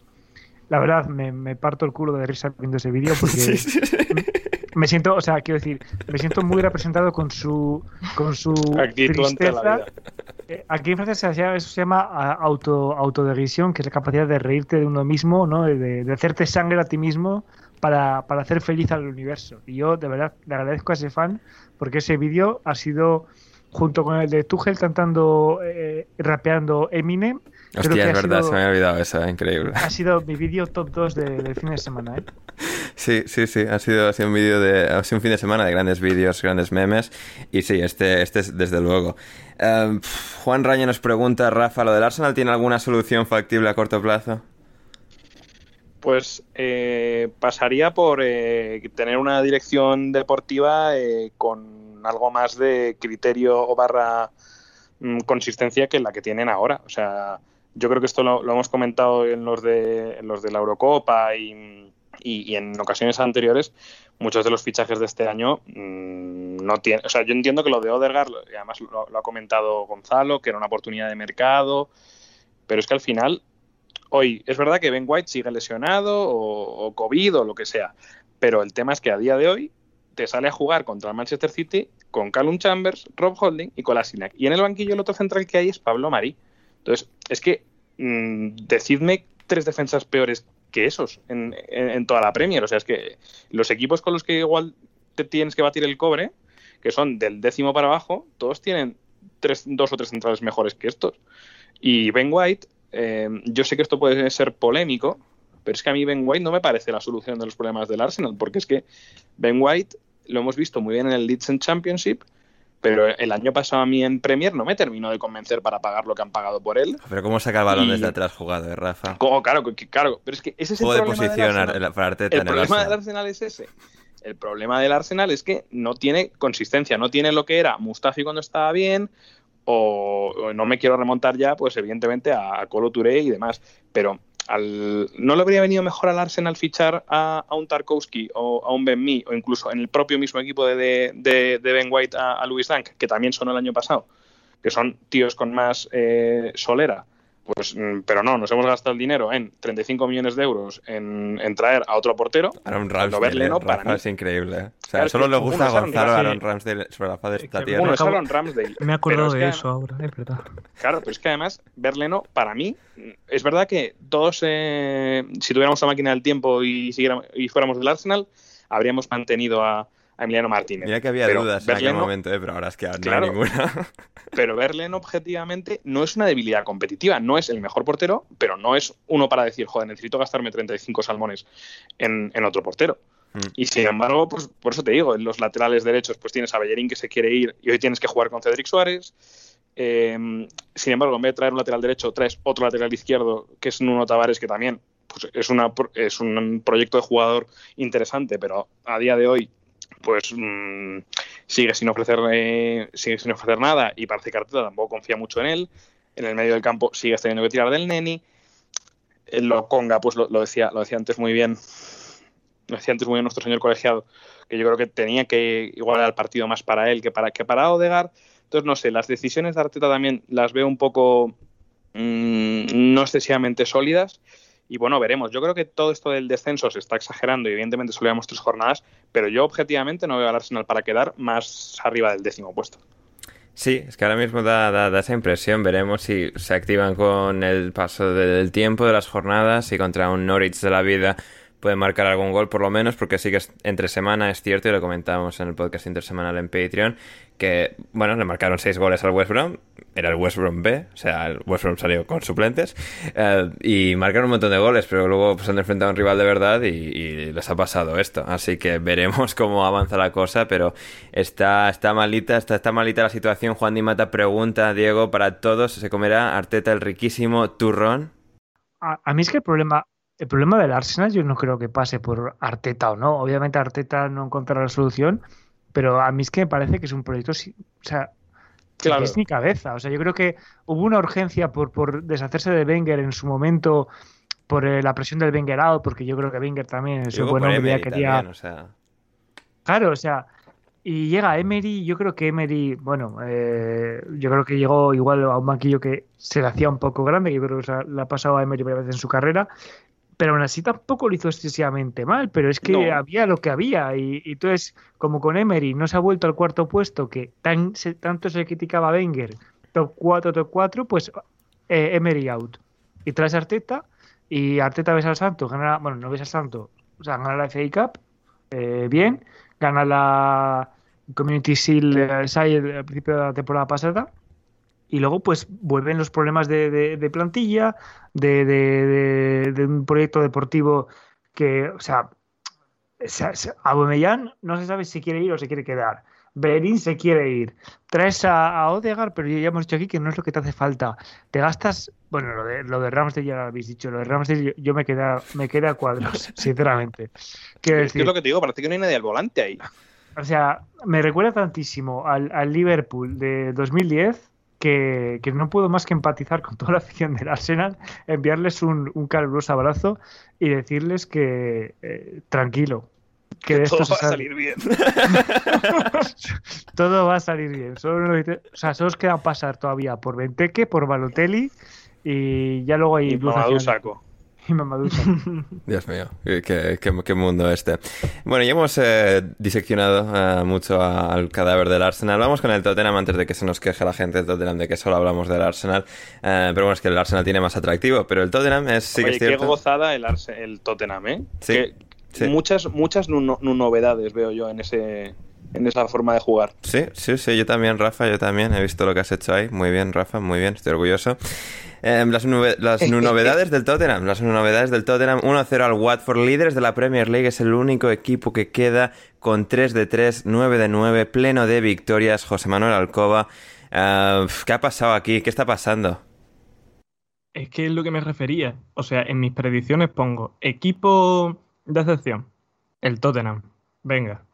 La verdad, me, me parto el culo de risa viendo ese vídeo porque me siento, o sea, quiero decir, me siento muy representado con su, con su Actitud tristeza. Eh, Aquí en Francia se eso se llama auto, autodegresión, que es la capacidad de reírte de uno mismo, ¿no? de, de hacerte sangre a ti mismo para, para hacer feliz al universo. Y yo, de verdad, le agradezco a ese fan porque ese vídeo ha sido, junto con el de Tuchel cantando, eh, rapeando Eminem, creo que Hostia, ha es verdad, sido- se me había olvidado eso, increíble. ha sido mi vídeo top 2 de- del fin de semana. ¿eh? Sí, sí, sí, ha sido, ha sido un vídeo de, ha sido un fin de semana de grandes vídeos, grandes memes, y sí, este, este es desde luego. Pf, Juan Raño nos pregunta, Rafa, ¿lo del Arsenal tiene alguna solución factible a corto plazo? Pues eh, pasaría por eh, tener una dirección deportiva eh, con algo más de criterio o barra mm, consistencia que la que tienen ahora. O sea, yo creo que esto lo, hemos comentado en los de, en los de la Eurocopa y, en ocasiones anteriores. Muchos de los fichajes de este año mm, no tienen. O sea, yo entiendo que lo de Odegaard, y además lo, ha comentado Gonzalo, que era una oportunidad de mercado, pero es que al final hoy es verdad que Ben White sigue lesionado o COVID o lo que sea, pero el tema es que a día de hoy te sale a jugar contra el Manchester City con Callum Chambers, Rob Holding y Kolasinac. Y en el banquillo el otro central que hay es Pablo Marí. Entonces, es que mm, decidme tres defensas peores que esos en toda la Premier. O sea, es que los equipos con los que igual te tienes que batir el cobre, que son del décimo para abajo, todos tienen tres, dos o tres centrales mejores que estos. Y Ben White, eh, yo sé que esto puede ser polémico, pero es que a mí Ben White no me parece la solución de los problemas del Arsenal, porque es que Ben White lo hemos visto muy bien en el Leeds Championship, pero el año pasado a mí en Premier no me terminó de convencer para pagar lo que han pagado por él. Pero cómo saca el balón Y- desde atrás jugado, eh, Rafa. Como, claro, claro, pero es que ese es el problema del Arsenal. ar- para Arteta El en el problema del Arsenal. Es ese. El problema del Arsenal es que no tiene consistencia, no tiene lo que era Mustafi cuando estaba bien, o, o no me quiero remontar ya, pues evidentemente a, a Colo Touré y demás. Pero al, ¿no le habría venido mejor al Arsenal fichar a, un Tarkowski o a un Ben Mee, o incluso en el propio mismo equipo de, de, de- Ben White a, Louis Dunk, que también sonó el año pasado, que son tíos con más eh, solera? Pues, mm, pero no, nos hemos gastado el dinero en 35 millones de euros en, en traer a otro portero. Aaron Ramsdale, no, para mí. es increíble. eh. O sea, Claro, solo le gusta a Aaron Gonzalo Ramsdale. Aaron Ramsdale sobre la faz de esta tierra. Uno es acabo- Aaron Ramsdale. Me he acordado de es que- eso ahora, es verdad. Claro, pero es que además, Berleno, para mí, es verdad que todos, eh, si tuviéramos la máquina del tiempo y, y fuéramos del Arsenal, habríamos mantenido a, a Emiliano Martínez. Mira que había Pero dudas en aquel momento, eh, pero ahora es que no Claro. hay ninguna. Pero Berlen, objetivamente, no es una debilidad competitiva. No es el mejor portero, pero no es uno para decir, joder, necesito gastarme 35 salmones en, en otro portero. Mm. Y sin embargo, pues por eso te digo, en los laterales derechos, pues tienes a Bellerín que se quiere ir y hoy tienes que jugar con Cedric Suárez. Eh, sin embargo, en vez de traer un lateral derecho, traes otro lateral izquierdo, que es Nuno Tavares, que también pues, es, una, es un proyecto de jugador interesante, pero a día de hoy pues mm, sigue sin ofrecer eh, sigue sin ofrecer nada y parece que Arteta tampoco confía mucho en él. En el medio del campo sigues teniendo que tirar del Neni. El Lokonga, pues lo, lo decía, lo decía antes muy bien, lo decía antes muy bien nuestro señor colegiado, que yo creo que tenía que igualar el partido más para él que para, que para Odegar. Entonces, no sé, las decisiones de Arteta también las veo un poco mm, no excesivamente sólidas. Y bueno, veremos. Yo creo que todo esto del descenso se está exagerando y evidentemente solo llevamos tres jornadas, pero yo objetivamente no veo al Arsenal para quedar más arriba del décimo puesto. Sí, es que ahora mismo da, esa impresión. Veremos si se activan con el paso del tiempo de las jornadas y contra un Norwich de la vida pueden marcar algún gol por lo menos, porque sí que es entre semana, es cierto, y lo comentábamos en el podcast intersemanal en Patreon, que, bueno, le marcaron seis goles al West Brom, era el West Brom B, o sea, el West Brom salió con suplentes, eh, y marcaron un montón de goles, pero luego pues, han enfrentado a un rival de verdad y, les ha pasado esto. Así que veremos cómo avanza la cosa, pero está, está malita, está, está malita la situación. Juan Di Mata pregunta, Diego, para todos, ¿se comerá Arteta el riquísimo turrón? A mí es que el problema, el problema del Arsenal yo no creo que pase por Arteta o no. Obviamente Arteta no encontrará la solución, pero a mí es que me parece que es un proyecto, o sea, Claro. pies ni cabeza. O sea, yo creo que hubo una urgencia por, por deshacerse de Wenger en su momento, por eh, la presión del Wenger out, porque yo creo que Wenger también, su Digo, buen hombre, ya quería... también, o sea, Claro, o sea, y llega Emery, yo creo que Emery, bueno, eh, yo creo que llegó igual a un banquillo que se le hacía un poco grande, que yo creo que le ha pasado a Emery varias veces en su carrera, pero aún así tampoco lo hizo excesivamente mal, pero es que No. había lo que había, y, y entonces, como con Emery no se ha vuelto al cuarto puesto, que tan, se- tanto se criticaba a Wenger, top 4, top 4, pues eh, Emery out. Y traes a Arteta, y Arteta ves al Santo, gana, bueno, no ves al Santo, o sea, gana la FA Cup, eh, bien, gana la Community Shield eh, al principio de la temporada pasada y luego pues vuelven los problemas de, de- de plantilla, de, un proyecto deportivo que, o sea, se- se- Aubameyang no se sabe si quiere ir o se quiere quedar. Bellerín se quiere ir. Traes a, a Odegaard, pero ya hemos dicho aquí que no es lo que te hace falta. Te gastas, bueno, lo de, lo de Ramsdale ya lo habéis dicho, lo de Ramsdale yo, yo me queda, me queda a cuadros, sinceramente. Quiero Es que decir, es lo que te digo, parece que no hay nadie al volante ahí. o sea, me recuerda tantísimo al, al Liverpool de 2010 que, que no puedo más que empatizar con toda la afición del Arsenal, enviarles un, un caluroso abrazo y decirles que eh, tranquilo, que de Todo va a salir bien. Todo va a salir bien. Solo, o sea, solo os queda pasar todavía por Venteque, por Balotelli y ya luego hay Y al Y Mamadusa. Dios mío, qué, qué- qué mundo este. Bueno, ya hemos eh, diseccionado eh, mucho al cadáver del Arsenal. Vamos con el Tottenham antes de que se nos queje la gente del Tottenham de que solo hablamos del Arsenal. Eh, pero bueno, es que el Arsenal tiene más atractivo. Pero el Tottenham es, sí que Oye, es qué cierto. gozada el, Arse- el Tottenham, ¿eh? Sí, Que sí. Muchas, muchas novedades veo yo en ese en esa forma de jugar. Sí, sí, sí, yo también, Rafa, yo también he visto lo que has hecho ahí. Muy bien, Rafa, muy bien, estoy orgulloso. Eh, las las novedades del Tottenham, las novedades del Tottenham, 1-0 al Watford, líderes de la Premier League, es el único equipo que queda con 3 de 3, 9 de 9, pleno de victorias, José Manuel Alcoba. Eh, ¿Qué ha pasado aquí? ¿Qué está pasando? Es que es lo que me refería. O sea, en mis predicciones pongo equipo de excepción, el Tottenham. Venga,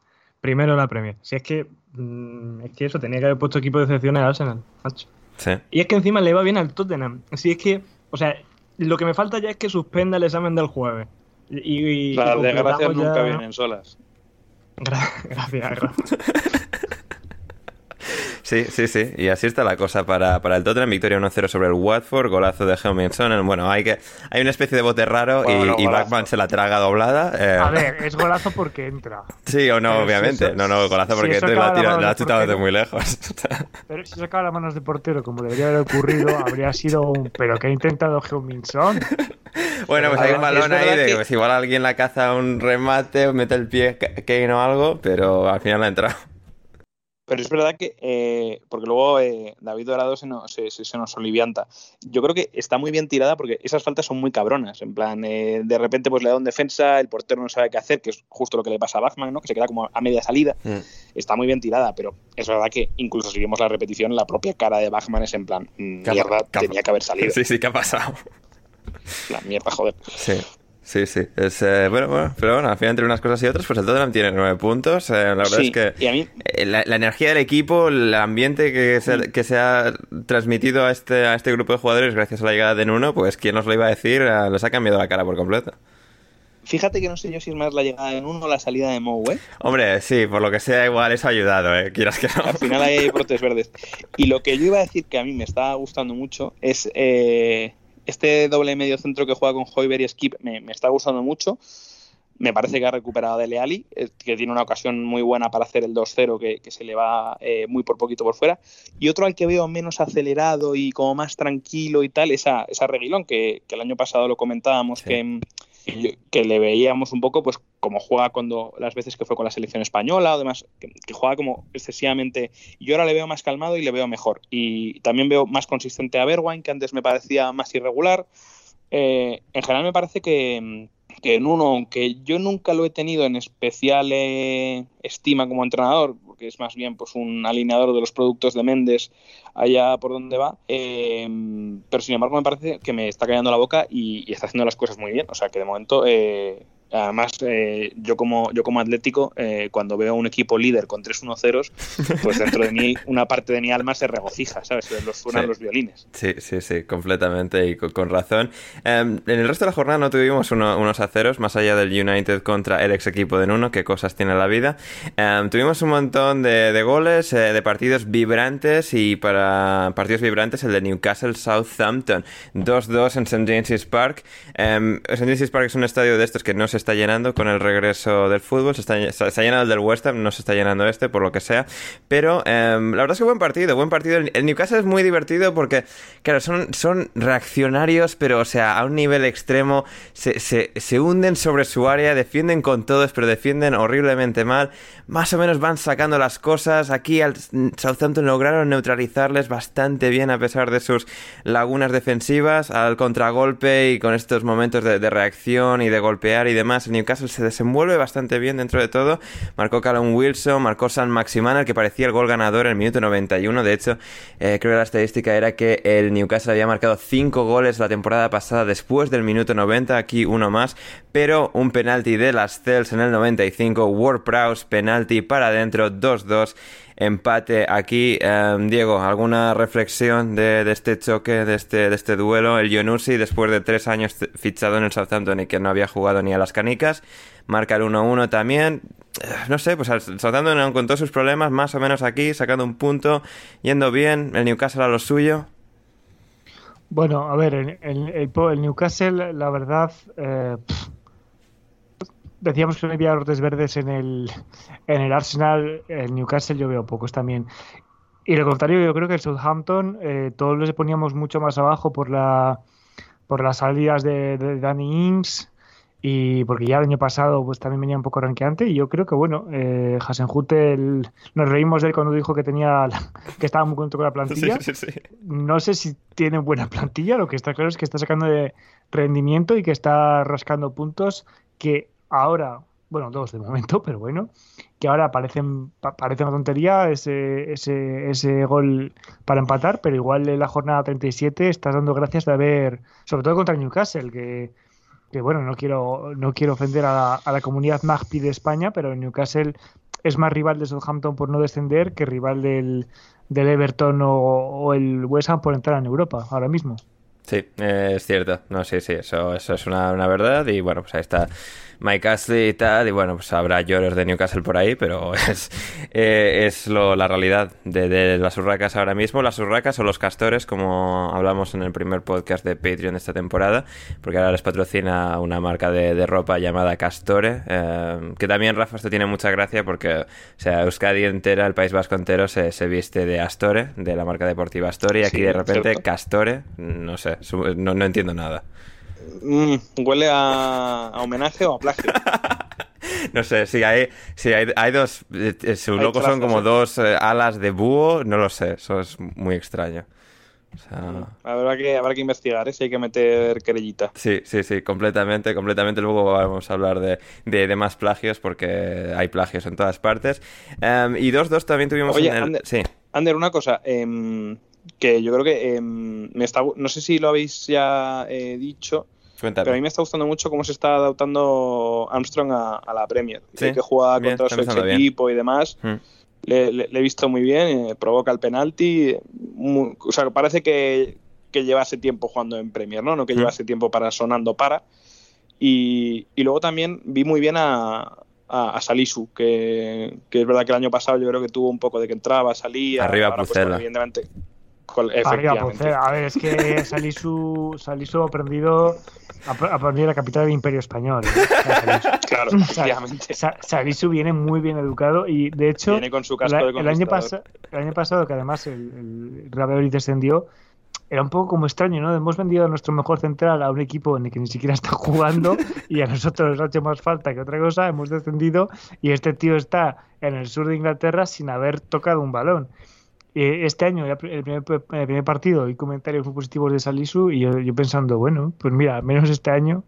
primero la Premier. Si es que, mm, es que eso, tenía que haber puesto equipo de excepción al Arsenal, macho. Sí. Y es que encima le va bien al Tottenham. Si es que, o sea, lo que me falta ya es que suspenda el examen del jueves. Y, y- Las y desgracias nunca ya- vienen solas. Gra- Gracias, Rafa. Sí, sí, sí. Y así está la cosa para, para el Tottenham. Victoria 1-0 sobre el Watford. Golazo de Heung-Min Bueno, hay que hay una especie de bote raro y- Bueno, y. Backman se la traga doblada. eh, A ver, es golazo porque entra. Sí o no, Pero si obviamente. eso- no, no, golazo si porque te la, acaba la tira- la del has chutado desde muy lejos. Pero si sacaba las manos de portero como debería haber ocurrido, habría sido un... ¿Pero que ha intentado Heung-Min-Son? bueno, pues hay un balón ahí de que- pues igual alguien la caza un remate o mete el pie Ka- Kane o algo, pero al final ha entrado. Pero es verdad que, eh, porque luego eh, David Dorado se nos, se, nos olivianta. Yo creo que está muy bien tirada porque esas faltas son muy cabronas. En plan, eh, de repente pues le da un defensa, el portero no sabe qué hacer, que es justo lo que le pasa a Bachmann, ¿no? que se queda como a media salida. Mm. Está muy bien tirada, pero es verdad que incluso si vemos la repetición, la propia cara de Bachmann es en plan, mm, ¿Qué ha- mierda, tenía que haber salido. Sí, sí, ¿qué ha pasado? La mierda, joder. Sí. Sí, sí. Es, eh, bueno, bueno, pero bueno, al final entre unas cosas y otras, pues el Tottenham tiene nueve puntos. eh, la verdad Sí, es que mí eh, la, la energía del equipo, el ambiente que se, que se ha transmitido a este, a este grupo de jugadores gracias a la llegada de Nuno, pues quién nos lo iba a decir, eh, les ha cambiado la cara por completo. Fíjate que no sé yo si es más la llegada de uno o la salida de Mou, ¿eh? Hombre, sí, por lo que sea, igual eso ha ayudado, ¿eh? Quieras que no. Al final hay brotes verdes. Y lo que yo iba a decir que a mí me está gustando mucho es eh, este doble medio centro que juega con Hoiber y Skip, me, me está gustando mucho. Me parece que ha recuperado a Dele eh, que tiene una ocasión muy buena para hacer el 2-0, que, que se le va eh, muy por poquito por fuera. Y otro al que veo menos acelerado y como más tranquilo y tal, es a, es a Reguilón, que, que el año pasado lo comentábamos, Sí. que, que le veíamos un poco pues como juega cuando las veces que fue con la selección española o demás, que, que juega como excesivamente. Yo ahora le veo más calmado y le veo mejor. Y también veo más consistente a Bergwijn, que antes me parecía más irregular. Eh, en general me parece que, que en uno, aunque yo nunca lo he tenido en especial eh, estima como entrenador, porque es más bien pues un alineador de los productos de Méndez allá por donde va, eh, pero sin embargo me parece que me está callando la boca y, y está haciendo las cosas muy bien. O sea que de momento, eh, además, eh, yo como yo como atlético, eh, cuando veo un equipo líder con 3-1-0, pues dentro de mí una parte de mi alma se regocija, ¿sabes? Los suenan Sí. los violines. Sí, sí, sí, completamente y con, con razón. Em, en el resto de la jornada no tuvimos uno- unos aceros, más allá del United contra el ex equipo de Nuno, qué cosas tiene la vida. Em, tuvimos un montón de, de goles, eh, de partidos vibrantes y para partidos vibrantes el de Newcastle Southampton, 2-2 en St. James's Park. Em, St. James's Park es un estadio de estos que no se está llenando con el regreso del fútbol, se está, se está llenando el del West Ham, no se está llenando este, por lo que sea. Pero em, la verdad es que buen partido, buen partido. El Newcastle es muy divertido porque, claro, son, son reaccionarios, pero, o sea, a un nivel extremo. Se, se, se hunden sobre su área, defienden con todos, pero defienden horriblemente mal. Más o menos van sacando las cosas. Aquí al Southampton lograron neutralizarles bastante bien a pesar de sus lagunas defensivas. Al contragolpe y con estos momentos de, de reacción y de golpear y demás, el Newcastle se desenvuelve bastante bien dentro de todo. Marcó Callum Wilson, marcó San Maximán, el que parecía el gol ganador en el minuto 91. De hecho, eh, creo que la estadística era que el Newcastle había marcado 5 goles la temporada pasada después del minuto 90, aquí uno más, pero un penalti de las Cels en el 95, Ward Prowse, penalti para adentro, 2-2. Empate aquí. Eh, Diego, ¿alguna reflexión de, este choque, de este, de este duelo? El Ionusi, después de tres años fichado en el Southampton y que no había jugado ni a las canicas, marca el 1-1 también. Eh, No sé, pues el Southampton con todos sus problemas, más o menos aquí, sacando un punto, yendo bien, el Newcastle a lo suyo. Bueno, a ver, el, el- Newcastle, la verdad, eh, decíamos que no había brotes verdes en el, en el Arsenal, el Newcastle yo veo pocos también. Y lo contrario, yo creo que el Southampton, eh, todos les poníamos mucho más abajo por la por las salidas de, de Danny Ings y porque ya el año pasado pues también venía un poco ranqueante y yo creo que bueno, eh, Hasenhutel, nos reímos de él cuando dijo que tenía la- que estaba muy contento con la plantilla Sí, sí, sí. no sé si tiene buena plantilla, lo que está claro es que está sacando de rendimiento y que está rascando puntos que ahora, bueno, dos de momento, pero bueno, que ahora parecen, pa- parece una tontería ese, ese, ese gol para empatar, pero igual en la jornada 37 estás dando gracias de haber, sobre todo contra Newcastle, que, que bueno, no quiero, no quiero ofender a la, a la comunidad Magpie de España, pero Newcastle es más rival de Southampton por no descender que rival del, del Everton o, el West Ham por entrar en Europa ahora mismo. Sí, es cierto. No, sí, sí, eso, eso es una, una verdad. Y bueno, pues ahí está Mike Ashley y tal. Y bueno, pues habrá lloros de Newcastle por ahí, pero es, eh, es lo, la realidad de, de las urracas ahora mismo. Las urracas o los castores, como hablamos en el primer podcast de Patreon de esta temporada, porque ahora les patrocina una marca de, de ropa llamada Castore. eh, que también, Rafa, esto tiene mucha gracia porque, o sea, Euskadi entera, el País Vasco entero, se, se viste de Astore, de la marca deportiva Astore, y aquí Sí, de repente. Castore, no sé, no, no entiendo nada. Mm, huele a, a homenaje o a plagio. No sé, si hay, si hay, hay dos, eh, su Hay logo son como dos eh, alas de búho, no lo sé, eso es muy extraño. O sea, Habrá que, habrá que investigar, ¿eh? si hay que meter querellita. sí, sí, sí, completamente, completamente. Luego vamos a hablar de, de, de más plagios porque hay plagios en todas partes. Em, y 2-2 también tuvimos Oye, en el... Ander, Sí, Ander, una cosa, em, que yo creo que em, me está, no sé si lo habéis ya eh, dicho, cuéntame. pero a mí me está gustando mucho cómo se está adaptando Armstrong a, a la Premier. Sí, que juega bien, contra su ex empezando bien. equipo y demás. Mm. Le, le- le he visto muy bien, eh, provoca el penalti. o sea, parece que, que llevase tiempo jugando en Premier, ¿no? No que Mm. llevase tiempo para sonando para. Y, y luego también vi muy bien a, a, a Salisu, que, que es verdad que el año pasado yo creo que tuvo un poco de que entraba, salía. Arriba pues, Pucela. evidentemente. Arriba, pues, eh, a ver, es que Salisu, Salisu aprendido aprendido la capital del Imperio Español. ¿eh? Claro, Salisu viene muy bien educado y de hecho Viene con su casco la- de el, año conquistador. pasa- el año pasado que además el, descendió era un poco como extraño, ¿no? Hemos vendido a nuestro mejor central a un equipo en el que ni siquiera está jugando y a nosotros nos ha hecho más falta que otra cosa, hemos descendido y este tío está en el sur de Inglaterra sin haber tocado un balón. Eh, Este año, el primer, el primer partido, y comentarios muy positivos de Salisu y yo, yo pensando, bueno, pues mira, al menos este año,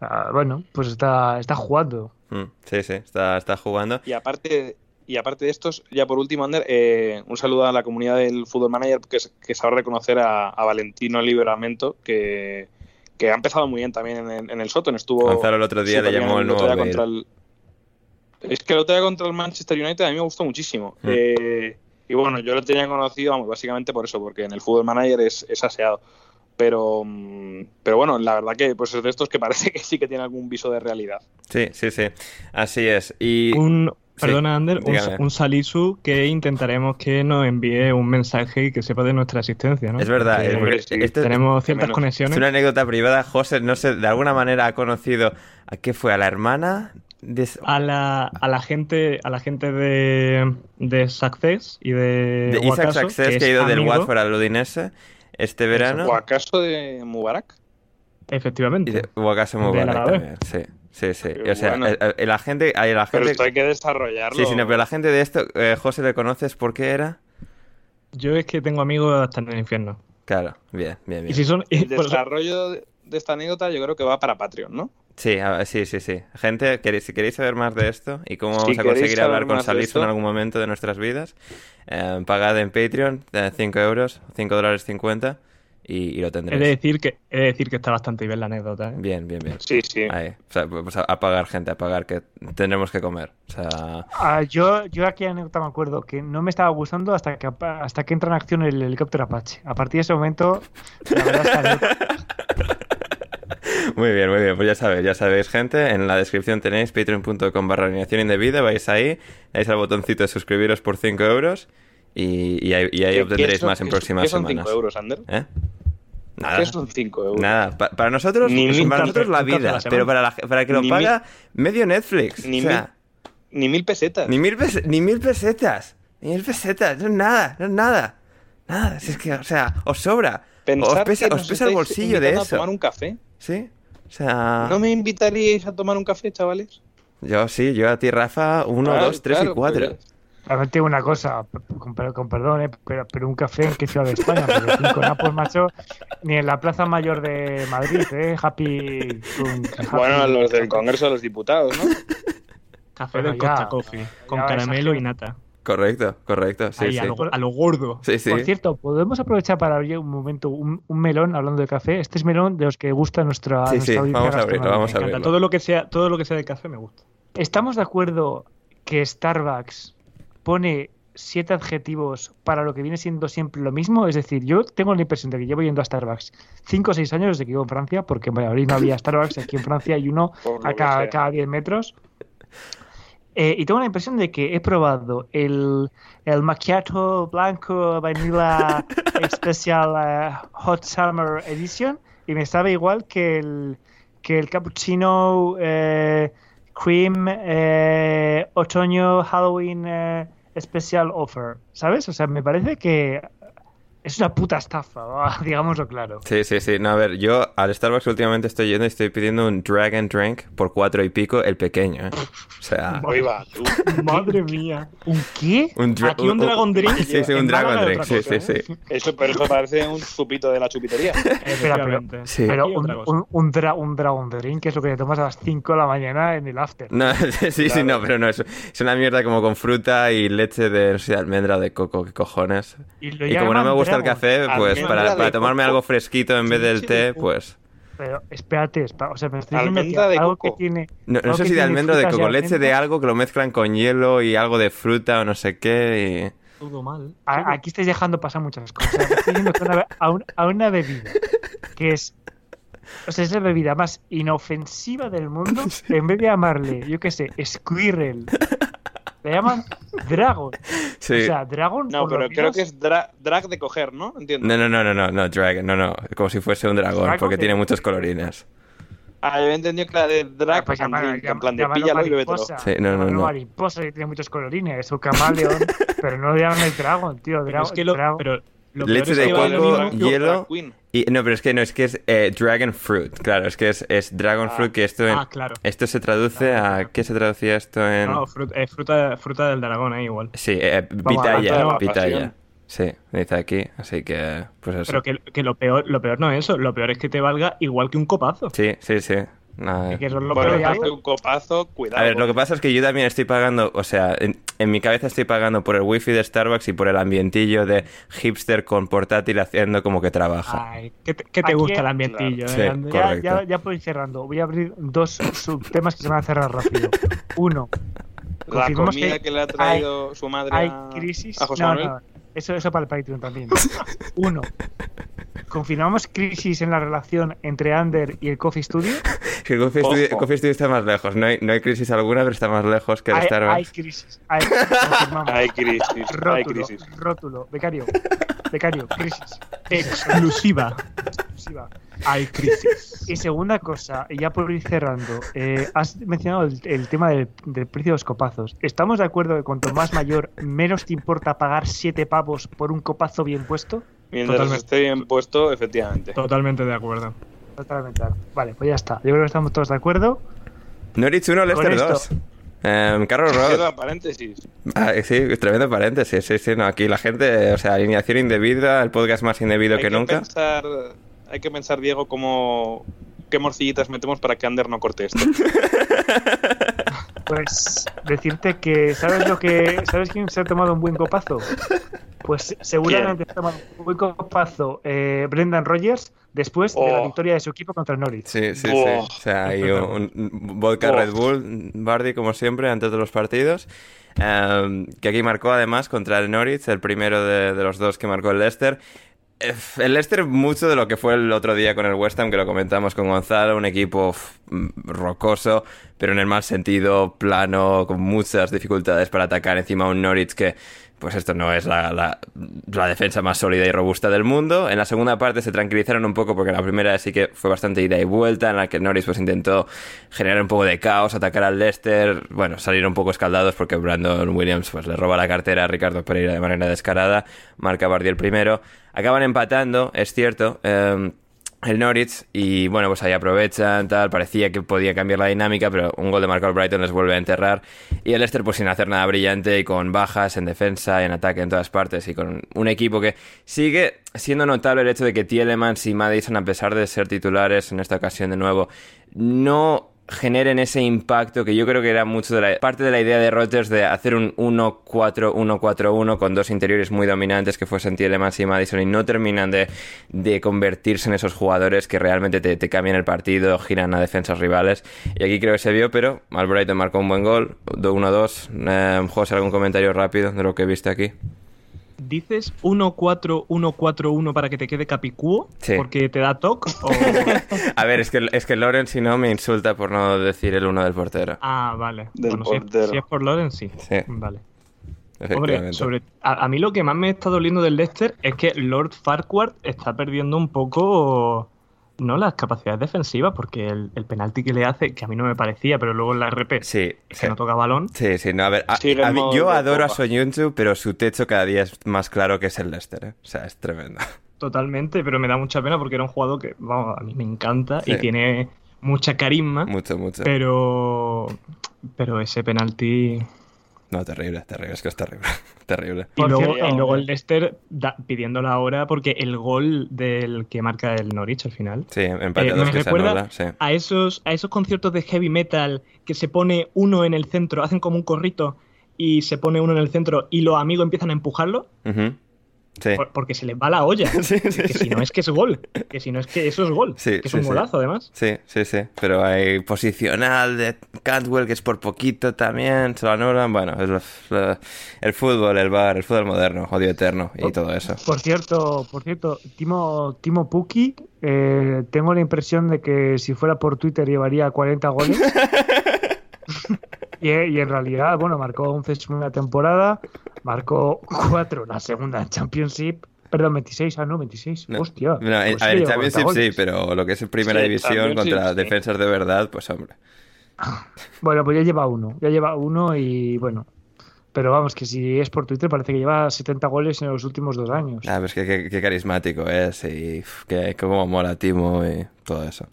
ah, bueno, pues está, está jugando. Mm, sí, sí, está, está jugando. Y aparte, y aparte de estos, ya por último, Ander, eh, un saludo a la comunidad del Fútbol Manager que, que sabrá reconocer a, a Valentino Liberamento, que, que ha empezado muy bien también en, en el Soton. Estuvo Gonzalo el otro día le llamó el nuevo el- Es que el otro día contra el Manchester United a mí me gustó muchísimo. Mm. Eh, y bueno, yo lo tenía conocido vamos, básicamente por eso, porque en el Fútbol Manager es, es aseado. Pero, mm, pero bueno, la verdad que pues es de estos que parece que sí que tiene algún viso de realidad. Sí, sí, sí, así es. Y... Un, Sí, perdona, Ander, un, Salisu que intentaremos que nos envíe un mensaje y que sepa de nuestra existencia, ¿no? Es verdad, porque sí, esto- tenemos ciertas menos. conexiones. Es una anécdota privada. José, no sé, de alguna manera ha conocido a qué fue, a la hermana a la, a la gente a la gente de, de Success y de, de Isaac Wakaso, Success, que, es ha ido del amigo- Watford al Udinese este verano. ¿O acaso de Mubarak? Efectivamente. Y de De la Mubarak también. Sí, sí, sí. Qué O sea, bueno. eh, eh, la gente... eh, la Pero gente... esto hay que desarrollarlo. Sí, sí, no, pero la gente de esto, eh, José, ¿le conoces por qué era? Yo es que tengo amigos hasta en el infierno. Claro, bien, bien, Y bien. si son. y El desarrollo de de esta anécdota yo creo que va para Patreon, ¿no? Sí, a- sí, sí, sí. Gente, queréis- si queréis saber más de esto y cómo Si vamos a conseguir hablar con de Salisu en algún momento de nuestras vidas, eh, pagad en Patreon eh, 5 euros, 5 dólares 50 y, y lo he, de tendréis. decir que, he de decir que está bastante bien la anécdota. ¿eh? Bien, bien, bien. Sí, sí. Ahí. O sea, pues a, a pagar, gente, a pagar, que tendremos que comer. O sea, Ah, yo, yo aquí anécdota me acuerdo que no me estaba gustando hasta que hasta que entra en acción el helicóptero Apache. A partir de ese momento, la verdad es que anécdota- Muy bien, muy bien. Pues ya sabéis, ya sabéis, gente. En la descripción tenéis patreon.com barra alineación indebida. Vais ahí, dais al botoncito de suscribiros por 5 euros y, y ahí, y ahí ¿Qué- obtendréis son- más en próximas ¿Qué son semanas. 5 euros, Ander? ¿Eh? Nada. ¿Qué son 5 euros? Nada, Pa- para nosotros, Ni mil para nosotros la vida, la pero para, la, para que lo Ni paga medio Netflix. Ni, o sea, mil, ni mil pesetas. ni, mil pes- ni mil pesetas. Ni mil pesetas, no es nada, no es nada. Nada, si es que, o sea, os sobra. Pensar os pesa, os pesa el bolsillo de eso. a tomar un café. ¿Sí? O sea, ¿No me invitaríais a tomar un café, chavales? yo sí, yo a ti, Rafa, uno, Claro, dos, tres y cuatro. pues, También tengo una cosa, con, per- con perdón, ¿eh? pero, pero un café en qué ciudad de España, porque cinco napos, macho, ni en la Plaza Mayor de Madrid, ¿eh? Happy. Bueno, los del Congreso de los Diputados, ¿no? Café Bueno, del Costa Coffee, con ya caramelo y nata. Correcto, correcto, sí, Ahí, sí. a, lo, a lo gordo. Sí, sí. Por cierto, ¿podemos aprovechar para abrir un momento un, un melón hablando de café? Este es melón de los que gusta nuestra, Sí, nuestra sí, vamos a abrirlo, vamos a abrirlo. Todo lo que sea, todo lo que sea de café me gusta. ¿Estamos de acuerdo que Starbucks pone siete adjetivos para lo que viene siendo siempre lo mismo? Es decir, yo tengo la impresión de que llevo yendo a Starbucks 5 o 6 años desde que vivo en Francia, porque en Valladolid no había Starbucks, aquí en Francia hay uno a cada, 10 metros. Eh, y tengo la impresión de que he probado el, el macchiato blanco vanilla especial eh, Hot Summer Edition y me sabe igual que el, que el cappuccino eh, cream eh, otoño Halloween eh, special offer, ¿sabes? O sea, me parece que es una puta estafa, digámoslo claro. Sí, sí, sí. No, a ver, yo al Starbucks últimamente estoy yendo y estoy pidiendo un Dragon Drink por cuatro y pico, el pequeño, ¿eh? O sea, Ahí va, tú. Madre mía. ¿Un qué? un, Aquí un Dragon Drink. Sí, sí, un Dragon Drink, sí, cosa, sí, ¿eh? sí. Eso, pero eso parece un chupito de la chupitería. Efectivamente. Sí. Pero un, un, un, dra- un Dragon Drink es lo que te tomas a las 5 de la mañana en el after. No, sí, sí, Claro. no, pero no, es, es una mierda como con fruta y leche de, no sé, de almendra de coco, qué cojones. Y, lo Y como no me llaman gusta el café, pues para, para tomarme algo fresquito en vez del Sí, té, pues... Pero espérate, o sea, me estoy algo coco. que tiene. No, no sé que si de tiene almendra o de y coco, leche de algo que lo mezclan con hielo y algo de fruta o no sé qué Todo mal. a- Aquí estáis dejando pasar muchas cosas. O sea, me estoy diciendo que una- a, un- a una bebida que es. O sea, es la bebida más inofensiva del mundo. En vez de llamarle, yo qué sé, Squirrel, le llaman Dragon. Sí. O sea, Dragon. No, pero creo que es dra- drag de coger, ¿no? Entiendo. No, no, no, no, no, no, Dragon, no, no, como si fuese un dragón, Dragon porque tiene muchos colorines. Ah, yo he entendido que la de drag Ah, pues and llamar- drink, en llam- plan de píllalo y mariposa, Sí, no, no, no. mariposa que tiene muchos colorines, o camaleón, pero no le llaman el dragón, tío. Pero Dra- es que lo, Dragon- pero lo Leche es de coco, hielo Drag queen. Y no, pero es que no es que es eh, Dragon Fruit, claro, es que es, es Dragon Ah. Fruit que esto en- Ah, claro. esto se traduce a ¿qué se traducía esto en? No, fruta, eh, fruta, fruta del dragón, eh, igual. Sí, eh, pitaya, pasión. pitaya. Sí, dice aquí, así que pues eso. Pero que, que lo peor lo peor no es eso, lo peor es que te valga igual que un copazo. Sí, sí, sí. Nada. Que eso es lo Bueno, que un copazo, cuidado. A ver, lo que pasa es que yo también estoy pagando, o sea, en, en mi cabeza estoy pagando por el wifi de Starbucks y por el ambientillo de hipster con portátil haciendo como que trabaja. Ay, ¿qué te, qué te gusta el ambientillo, Sí, eh, Ander? Ya, ya, ya puedo ir cerrando. Voy a abrir dos subtemas que se van a cerrar rápido. Uno, la comida que que, le ha traído su madre hay a, crisis. a José No, Manuel. no, eso, eso para el Patreon también. Uno, confirmamos crisis en la relación entre Ander y el Coffee Studio. Que el Coffee Studio. Coffee Studio está más lejos, no hay, no hay crisis alguna, pero está más lejos que el Hay, hay Starbucks. crisis. Hay, confirmamos. Hay crisis, hay rótulo, crisis. rótulo, becario, becario, crisis. Exclusiva. Exclusiva. Hay crisis. Y segunda cosa, y ya por ir cerrando, eh, has mencionado el, el tema del, del precio de los copazos. ¿Estamos de acuerdo que cuanto más mayor, menos te importa pagar siete pavos por un copazo bien puesto? Mientras Totalmente. esté bien puesto, efectivamente. Totalmente de acuerdo. Totalmente. Vale, pues ya está. Yo creo que estamos todos de acuerdo. Norwich 1, Leicester esto- 2. Carroll Road. Cierra paréntesis. Ah, sí, tremendo paréntesis. Sí, sí, no, aquí la gente, o sea, alineación indebida, el podcast más indebido Hay que, nunca. Pensar, hay que pensar, Diego, cómo, qué morcillitas metemos para que Ander no corte esto. Pues decirte que, ¿sabes lo que. ¿Sabes quién se ha tomado un buen copazo? Pues seguramente se ha tomado un buen copazo eh, Brendan Rogers después de la Oh. victoria de su equipo contra el Norwich. Sí, sí, sí. O sea, hay un, un vodka. Red Bull, Bardi, como siempre, antes de los partidos. Em, que aquí marcó además contra el Norwich, el primero de, de los dos que marcó el Leicester. El Leicester, mucho de lo que fue el otro día con el West Ham, que lo comentamos con Gonzalo, un equipo mm, rocoso, pero en el mal sentido, plano, con muchas dificultades para atacar encima a un Norwich que pues esto no es la, la, la, defensa más sólida y robusta del mundo. En la segunda parte se tranquilizaron un poco porque la primera sí que fue bastante ida y vuelta, en la que Norris pues intentó generar un poco de caos, atacar al Leicester, bueno, salir un poco escaldados porque Brandon Williams pues le roba la cartera a Ricardo Pereira de manera descarada, marca Bardi el primero. Acaban empatando, es cierto. Eh, el Norwich y bueno, pues ahí aprovechan, tal, parecía que podía cambiar la dinámica, pero un gol de Marco Brighton les vuelve a enterrar. Y el Leicester pues sin hacer nada brillante y con bajas en defensa, en ataque en todas partes y con un equipo que sigue siendo notable el hecho de que Tielemans y Madison a pesar de ser titulares en esta ocasión de nuevo no generen ese impacto que yo creo que era mucho de la parte de la idea de Rodgers de hacer un 1-4-1-4-1 con dos interiores muy dominantes que fuesen Tielemans y Madison y no terminan de, de convertirse en esos jugadores que realmente te, te, cambian el partido, giran a defensas rivales y aquí creo que se vio, pero Albrighton marcó un buen gol 1-2 eh, José, ¿algún comentario rápido de lo que viste aquí? ¿Dices 1-4-1-4-1 para que te quede capicúo? Sí. ¿Porque te da toque? O... a ver, es que, es que Loren, si no, me insulta por no decir el 1 del portero. Ah, vale. Del bueno, portero. Si, si, es por Loren, sí. Sí. Vale. Hombre, sobre, a, a, mí lo que más me está doliendo del Leicester es que Lord Farquhar está perdiendo un poco no las capacidades defensivas, porque el, el, penalti que le hace, que a mí no me parecía, pero luego en la RP sí, es que no toca balón. Sí, sí, no, a ver, a, a mí, yo adoro a Soyuncu, pero su techo cada día es más claro que es el Leicester, ¿eh? o sea, es tremendo. Totalmente, pero me da mucha pena porque era un jugador que, vamos, a mí me encanta Sí. y tiene mucha carisma, Mucho, mucho. pero pero ese penalti No, terrible, terrible, es que es terrible, terrible. y luego, cierto, y luego el Leicester da- pidiendo la hora porque el gol del que marca el Norwich al final Sí, empate Eh, a dos me que se recuerda anula, sí. a esos, a esos conciertos de heavy metal que se pone uno en el centro, hacen como un corrito y se pone uno en el centro y los amigos empiezan a empujarlo Ujú. Sí. por- porque se les va la olla. Sí, sí, que sí. si no es que es gol, que si no es que eso es gol, que es un golazo además. Sí, sí, sí. Pero hay posicional de Cantwell que es por poquito también, se lo anulan. Bueno, es lo- lo- el fútbol, el bar, el fútbol moderno, odio eterno y todo eso. Por cierto, por cierto, Timo, Timo Puki, eh, tengo la impresión de que si fuera por Twitter llevaría 40 goles. y, y en realidad, bueno, marcó 11 en una temporada, marcó 4 en la segunda en Championship, perdón, 26, ah, no, 26, No, hostia. no, en- pues a ver, Championship 40 sí, pero lo que es en primera Sí, división contra sí. defensas de verdad, pues hombre. Bueno, pues ya lleva uno, ya lleva uno y bueno. Pero vamos, que si es por Twitter parece que lleva 70 goles en los últimos dos años. Ah, pues qué, qué- qué carismático es y uf, que cómo mola Timo y todo eso.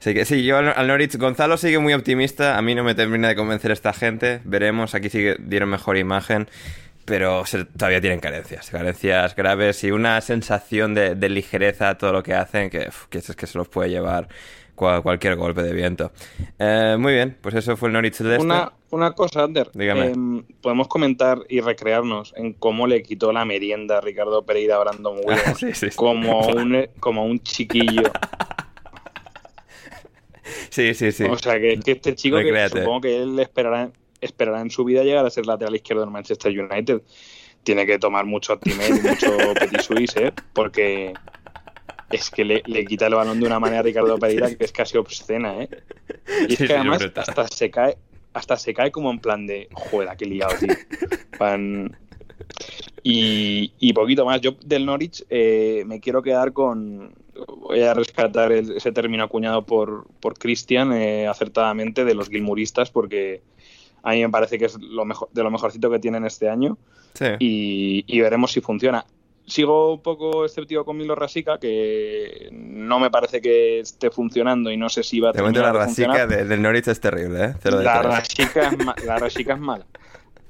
Así que sí, yo al, Norwich, Gonzalo sigue muy optimista, a mí no me termina de convencer esta gente, veremos, aquí sí que dieron mejor imagen, pero se- todavía tienen carencias, carencias graves y una sensación de, de ligereza a todo lo que hacen que, que es que se los puede llevar cua- cualquier golpe de viento. Eh, muy bien, pues eso fue el Norwich Leicester. Una, una cosa, Ander. Dígame. Em, podemos comentar y recrearnos en cómo le quitó la merienda a Ricardo Pereira a Brandon Williams. Sí, sí, sí. Como, un, como un chiquillo. Sí, sí, sí. O sea, que, que este chico, que supongo que él esperará, esperará en su vida llegar a ser lateral izquierdo en Manchester United. Tiene que tomar mucho Optimed y mucho Petit Suisse, ¿eh? Porque es que le, le quita el balón de una manera a Ricardo Pereira que es casi obscena, ¿eh? Y es que además hasta se cae hasta se cae como en plan de joder, qué liado, tío. Pan- Y, y poquito más. Yo del Norwich eh, me quiero quedar con. Voy a rescatar el- ese término acuñado por, por Christian eh, acertadamente de los gilmuristas, porque a mí me parece que es lo mejor, de lo mejorcito que tienen este año Sí. y, y veremos si funciona. Sigo un poco escéptico con Milo Rasica, que no me parece que esté funcionando y no sé si va a De momento la terminar rasica de- del Norwich es terrible, ¿eh? Cero de La tres. Rashica es, la Rashica es mala.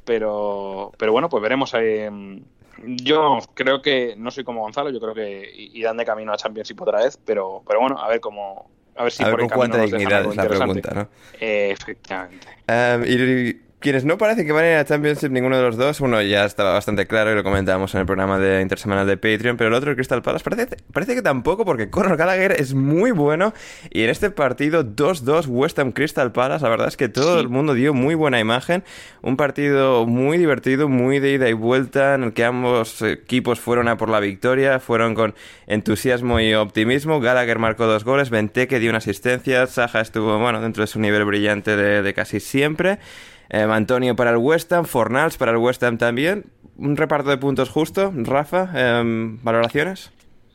Pero, pero bueno, pues veremos. eh, yo creo que, no soy como Gonzalo, yo creo que irán de camino a Championship otra vez, pero, pero bueno, a ver cómo. A ver si a por con cuánta dignidad es la pregunta, ¿no? Eh, efectivamente. Um, y quienes no parece que van a ir a Championship ninguno de los dos, uno ya estaba bastante claro y lo comentábamos en el programa de intersemanal de Patreon, pero el otro, el Crystal Palace, parece, parece que tampoco porque Conor Gallagher es muy bueno. Y en este partido 2-2 West Ham Crystal Palace, la verdad es que todo el mundo dio muy buena imagen, un partido muy divertido, muy de ida y vuelta en el que ambos equipos fueron a por la victoria, fueron con entusiasmo y optimismo, Gallagher marcó dos goles, Benteke dio una asistencia, Saja estuvo, bueno, dentro de su nivel brillante de, de casi siempre. Eh, Antonio para el West Ham, Fornals para el West Ham también. un reparto de puntos justo. Rafa, em, ¿valoraciones?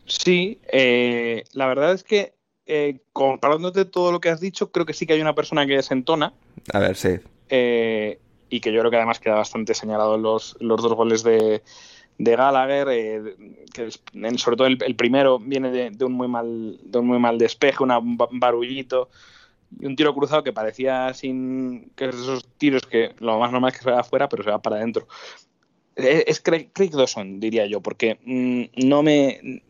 Sí, eh, la verdad es que eh, comparándote todo lo que has dicho, creo que sí que hay una persona que desentona. A ver, sí. Eh, y que yo creo que además queda bastante señalado en los, los dos goles de, de Gallagher, eh, que sobre todo el, el primero viene de, de un muy mal, de un muy mal despeje, un ba- barullito y un tiro cruzado que parecía sin que es esos tiros que lo más normal es que se va afuera, pero se va para adentro. Eh, Es Craig, Craig Dawson, diría yo, porque mm, no me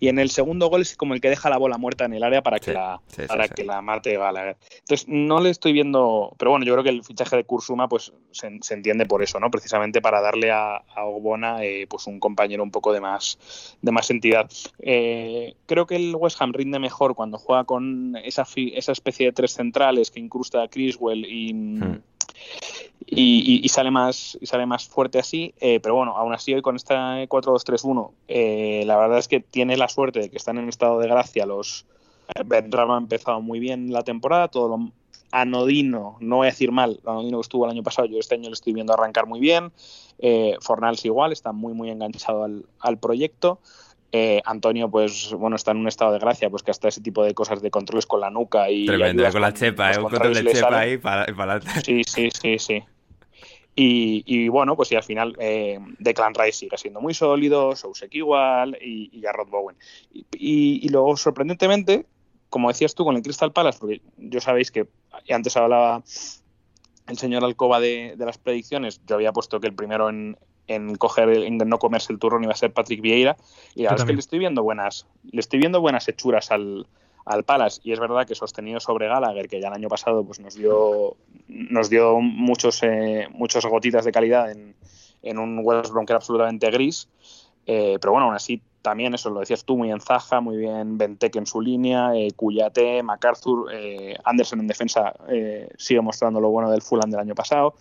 y en el segundo gol es como el que deja la bola muerta en el área para que Sí, la sí, para sí. que la mate Gallagher. Entonces no le estoy viendo, pero bueno, yo creo que el fichaje de Kursuma pues se, se entiende por eso, ¿no? Precisamente para darle a, a Ogbona eh, pues un compañero un poco de más de más entidad. Eh, creo que el West Ham rinde mejor cuando juega con esa esa especie de tres centrales que incrusta a Criswell y Hmm. Y, y- sale más y sale más fuerte así eh, pero bueno aún así hoy con esta 4-2-3-1 eh, la verdad es que tiene la suerte de que están en estado de gracia. Los Ben Rama ha empezado muy bien la temporada todo lo anodino no voy a decir mal lo anodino que estuvo el año pasado yo este año lo estoy viendo arrancar muy bien eh, Fornals igual está muy muy enganchado al proyecto eh, Antonio, pues bueno, está en un estado de gracia, pues que hasta ese tipo de cosas de controles con la nuca y. Tremendo, con la chepa, ¿eh? Un control de chepa salen. ahí para, para adelante. Sí, sí, sí, sí. Y, y bueno, pues y al final eh, Declan Rice sigue siendo muy sólido, Sousek igual y, y Jarrod Bowen. Y, y- luego, sorprendentemente, como decías tú con el Crystal Palace, porque yo sabéis que antes hablaba el señor Alcoba de, de las predicciones, yo había puesto que el primero en, en coger en no comerse el turrón iba a ser Patrick Vieira. Y la verdad es que le estoy viendo buenas le estoy viendo buenas hechuras al, al Palace. Y es verdad que sostenido sobre Gallagher que ya el año pasado pues nos dio nos dio muchos eh, muchas gotitas de calidad en, en un West Brom que era absolutamente gris. Eh, pero bueno aún así también eso lo decías tú muy en Zaja muy bien Benteke en su línea eh, Cuyate MacArthur eh, Anderson en defensa eh, sigue mostrando lo bueno del Fulham del año pasado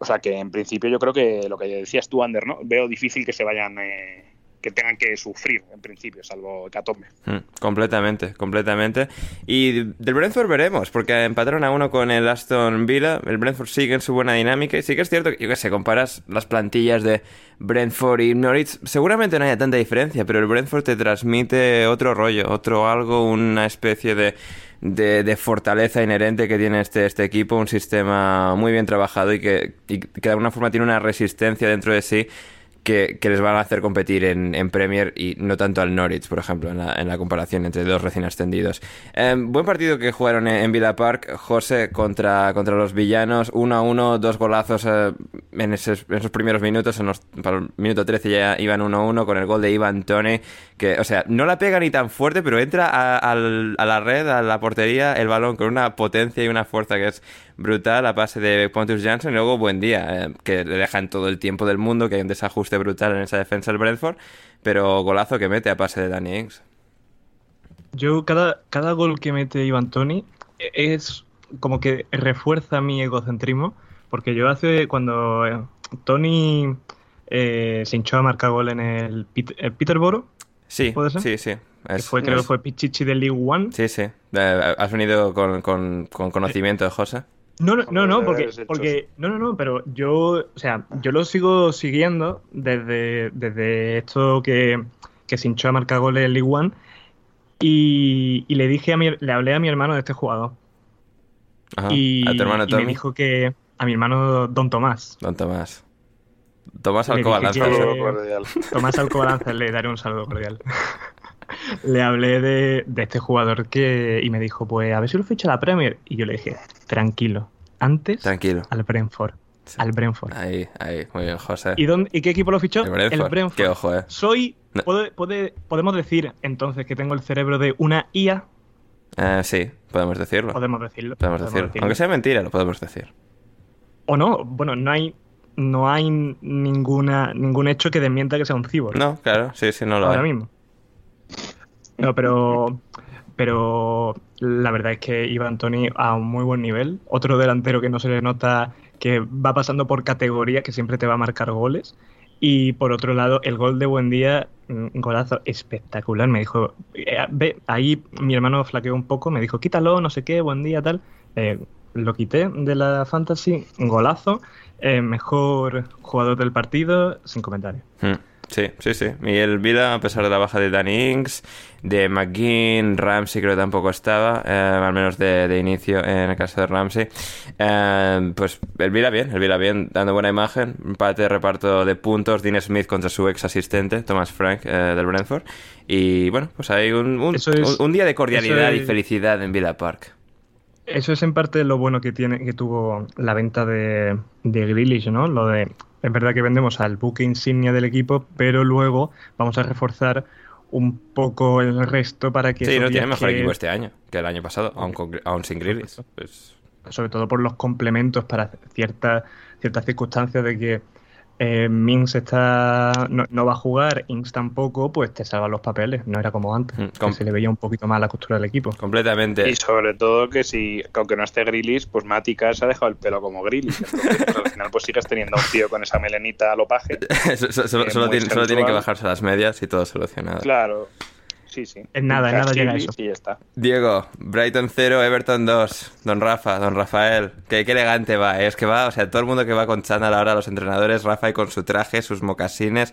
o sea que en principio yo creo que lo que decías tú, Ander, ¿no? Veo difícil que se vayan, eh, que tengan que sufrir en principio, salvo Hecatombe. Mm, Completamente, completamente. Y del Brentford veremos, porque empataron a uno con el Aston Villa. El Brentford sigue en su buena dinámica. Y sí que es cierto que, yo qué sé, comparas las plantillas de Brentford y Norwich, seguramente no haya tanta diferencia, pero el Brentford te transmite otro rollo, otro algo, una especie de, de, de fortaleza inherente que tiene este, este equipo, un sistema muy bien trabajado y que, y que de alguna forma tiene una resistencia dentro de sí que, que les van a hacer competir en, en Premier y no tanto al Norwich, por ejemplo, en la, en la comparación entre dos recién ascendidos. Eh, buen partido que jugaron en, Villa Park, José contra, contra los villanos, 1 a 1, dos golazos eh, en, esos, en esos primeros minutos, en los, para el minuto 13 ya iban 1 a 1 con el gol de Ivan Tone, que, o sea, no la pega ni tan fuerte, pero entra a, a la red, a la portería, el balón con una potencia y una fuerza que es brutal a pase de Pontus Jansson y luego buen día, eh, que le dejan todo el tiempo del mundo, que hay un desajuste brutal en esa defensa del Brentford, pero golazo que mete a pase de Danny Ings. Yo, cada, cada gol que mete Ivan Toni es como que refuerza mi egocentrismo, porque yo hace, cuando eh, Tony eh, se hinchó a marcar gol en el Pit- Peterborough, Sí, ¿Puede ser? sí, sí. que fue, creo es- que fue Pichichi del League One. Sí, sí. Eh, has venido con, con- con conocimiento de José. No, no, no, porque, porque no, no, no, pero yo, o sea, yo lo sigo siguiendo desde, desde esto que, que se hinchó a marcar goles en League One y, y le dije a mi, le hablé a mi hermano de este jugador Ajá. y, a tu hermano y Tommy. me dijo que a mi hermano Don Tomás, Don Tomás. Tomás Le Alcoba, dije lánzalo. que- Saludo cordial. Tomás Alcobalanza, le daré un saludo cordial. le hablé de, de este jugador que y me dijo, pues a ver si lo ficha la Premier y yo le dije, tranquilo, antes Tranquilo. al Brentford, Sí. al Brentford. Ahí, ahí. Muy bien, José. ¿Y, dónde, ¿Y qué equipo lo fichó? El Brentford. Qué ojo, eh. Soy. No. puede- podemos decir entonces que tengo el cerebro de una IA. Eh, sí, podemos decirlo. Podemos decirlo. Podemos decirlo. Aunque sea mentira, lo podemos decir. O no, bueno, no hay. No hay ninguna, ningún hecho que desmienta que sea un cyborg. No, claro, sí, sí, no lo ahora hay. mismo. No, pero. Pero la verdad es que Iván Toni a un muy buen nivel. Otro delantero que no se le nota que va pasando por categoría, que siempre te va a marcar goles. Y por otro lado, el gol de buen día, golazo espectacular. Me dijo, eh, ve, ahí mi hermano flaqueó un poco, me dijo, quítalo, no sé qué, buen día, tal. Eh, lo quité de la fantasy, golazo, eh, mejor jugador del partido, sin comentarios. Mm, Sí, sí, sí. Y el Vila, a pesar de la baja de Danny Ings, de McGinn, Ramsey creo que tampoco estaba, eh, al menos de, de inicio en el caso de Ramsey. Eh, pues el Vila bien, el Vila bien, dando buena imagen. Empate de reparto de puntos, Dean Smith contra su ex asistente, Thomas Frank, eh, del Brentford. Y bueno, pues hay un, un, Eso es- un- un día de cordialidad y felicidad en Villa Park. Eso es en parte lo bueno que tiene que tuvo la venta de, de Grealish, ¿no? Lo de es verdad que vendemos al buque insignia del equipo, pero luego vamos a reforzar un poco el resto para que Sí, no tiene mejor que- equipo este año que el año pasado, aún, con- aún sin Grealish. Pues, sobre todo por los complementos para ciertas ciertas circunstancias de que eh, Mings está no, no va a jugar, Ings tampoco, pues te salvan los papeles, no era como antes, Mm, que se le veía un poquito más la costura del equipo. completamente. Y sobre todo que si, que aunque no esté Grillis, pues Matica se ha dejado el pelo como Grillis. Entonces, pues, al final pues sigues teniendo a un tío con esa melenita a lo paje. So- so- solo, solo solo tienen que bajarse las medias y todo solucionado. Claro, sí, sí. En nada, en nada llega eso. Y ya está. Diego, Brighton 0, Everton 2. Don Rafa, don Rafael. Qué, qué elegante va, ¿eh? es que va, o sea, todo el mundo que va con chándal ahora, los entrenadores, Rafa y con su traje, sus mocasines,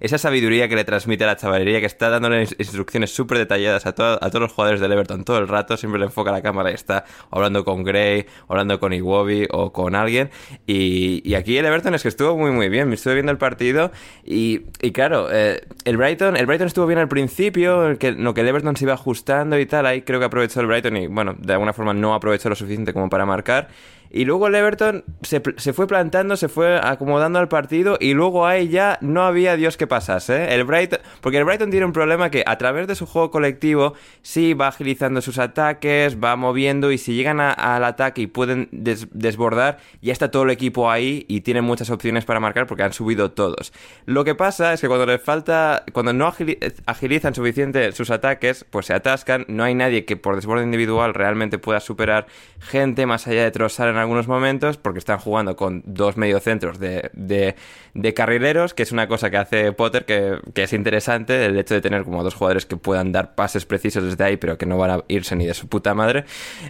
esa sabiduría que le transmite a la chavalería, que está dándole ins- instrucciones súper detalladas a, a todos los jugadores del Everton todo el rato, siempre le enfoca la cámara y está hablando con Gray, hablando con Iwobi o con alguien. Y, aquí el Everton es que estuvo muy, muy bien. Me estuve viendo el partido y, y claro, eh, el Brighton el Brighton estuvo bien al principio, que, que el Everton se iba ajustando y tal. Ahí creo que aprovechó el Brighton y, bueno, de alguna forma no aprovechó lo suficiente como para marcar. Y luego el Everton se, se fue plantando, se fue acomodando al partido y luego ahí ya no había Dios que pasase. ¿eh? El Brighton, porque el Brighton tiene un problema que a través de su juego colectivo sí va agilizando sus ataques, va moviendo y si llegan al ataque y pueden des- desbordar, ya está todo el equipo ahí y tienen muchas opciones para marcar porque han subido todos. Lo que pasa es que cuando les falta, cuando no agili- agilizan suficiente sus ataques, pues se atascan, no hay nadie que por desborde individual realmente pueda superar gente más allá de Trossard en algunos momentos, porque están jugando con dos mediocentros de, de, carrileros, que es una cosa que hace Potter que, que es interesante, el hecho de tener como dos jugadores que puedan dar pases precisos desde ahí, pero que no van a irse ni de su puta madre.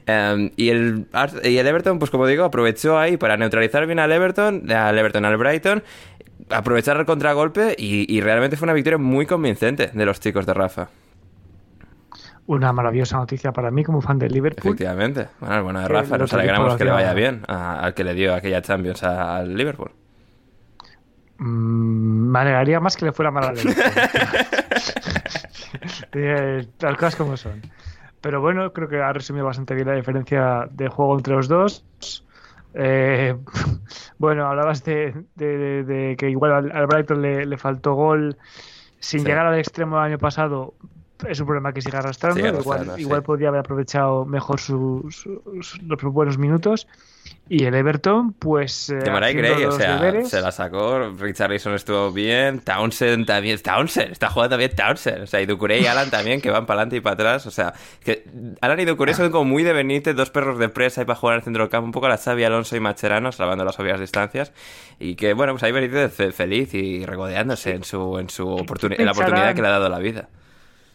Um, y, el, y el Everton, pues como digo, aprovechó ahí para neutralizar bien al Everton, al Everton, al Brighton, aprovechar el contragolpe y realmente fue una victoria muy convincente de los chicos de Rafa. Una maravillosa noticia para mí como fan del Liverpool. Efectivamente. Bueno, bueno de Que Rafa, nos alegramos que le vaya bien a- al que le dio aquella Champions al Liverpool. Mm, me alegraría más que le fuera mal al Liverpool. Eh, Las cosas como son. Pero bueno, creo que ha resumido bastante bien la diferencia de juego entre los dos. Eh, bueno, hablabas de, de- de- de que igual al, al Brighton le, le faltó gol sin Sí. llegar al extremo del año pasado. Es un problema que sigue arrastrando. Sigue igual arrastrando, sí. igual podría haber aprovechado mejor su- su- su- los buenos minutos. Y el Everton, pues. eh, De haciendo Gray, o sea, deberes. se la sacó. Richarlison estuvo bien. Townsend también. Townsend, está jugando bien Townsend. O sea, y Ducuré y Alan también, que van para adelante y para atrás. O sea, que Alan y Ducuré son como muy de Benítez, dos perros de presa y para jugar en el centro del campo. Un poco a la Xavi Alonso y Macherano, salvando las obvias distancias. Y que, bueno, pues ahí Benítez fe- feliz y regodeándose en su, en su oportuni- en la oportunidad que le ha dado la vida.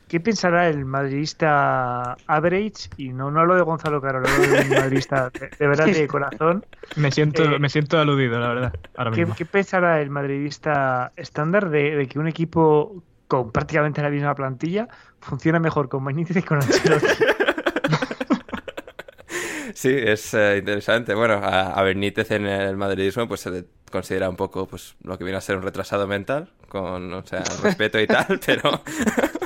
¿Qué pensará el madridista average? Y no, no hablo de Gonzalo Caro, hablo de un madridista de, de verdad de corazón. Me siento, Eh, me siento aludido, la verdad, ahora ¿Qué, mismo. qué pensará el madridista estándar de, de que un equipo con prácticamente la misma plantilla funciona mejor con Benítez que con Ancelotti? Sí, es eh, interesante. Bueno, a, a Benítez en el madridismo pues se le considera un poco pues lo que viene a ser un retrasado mental, con o sea, respeto y tal, pero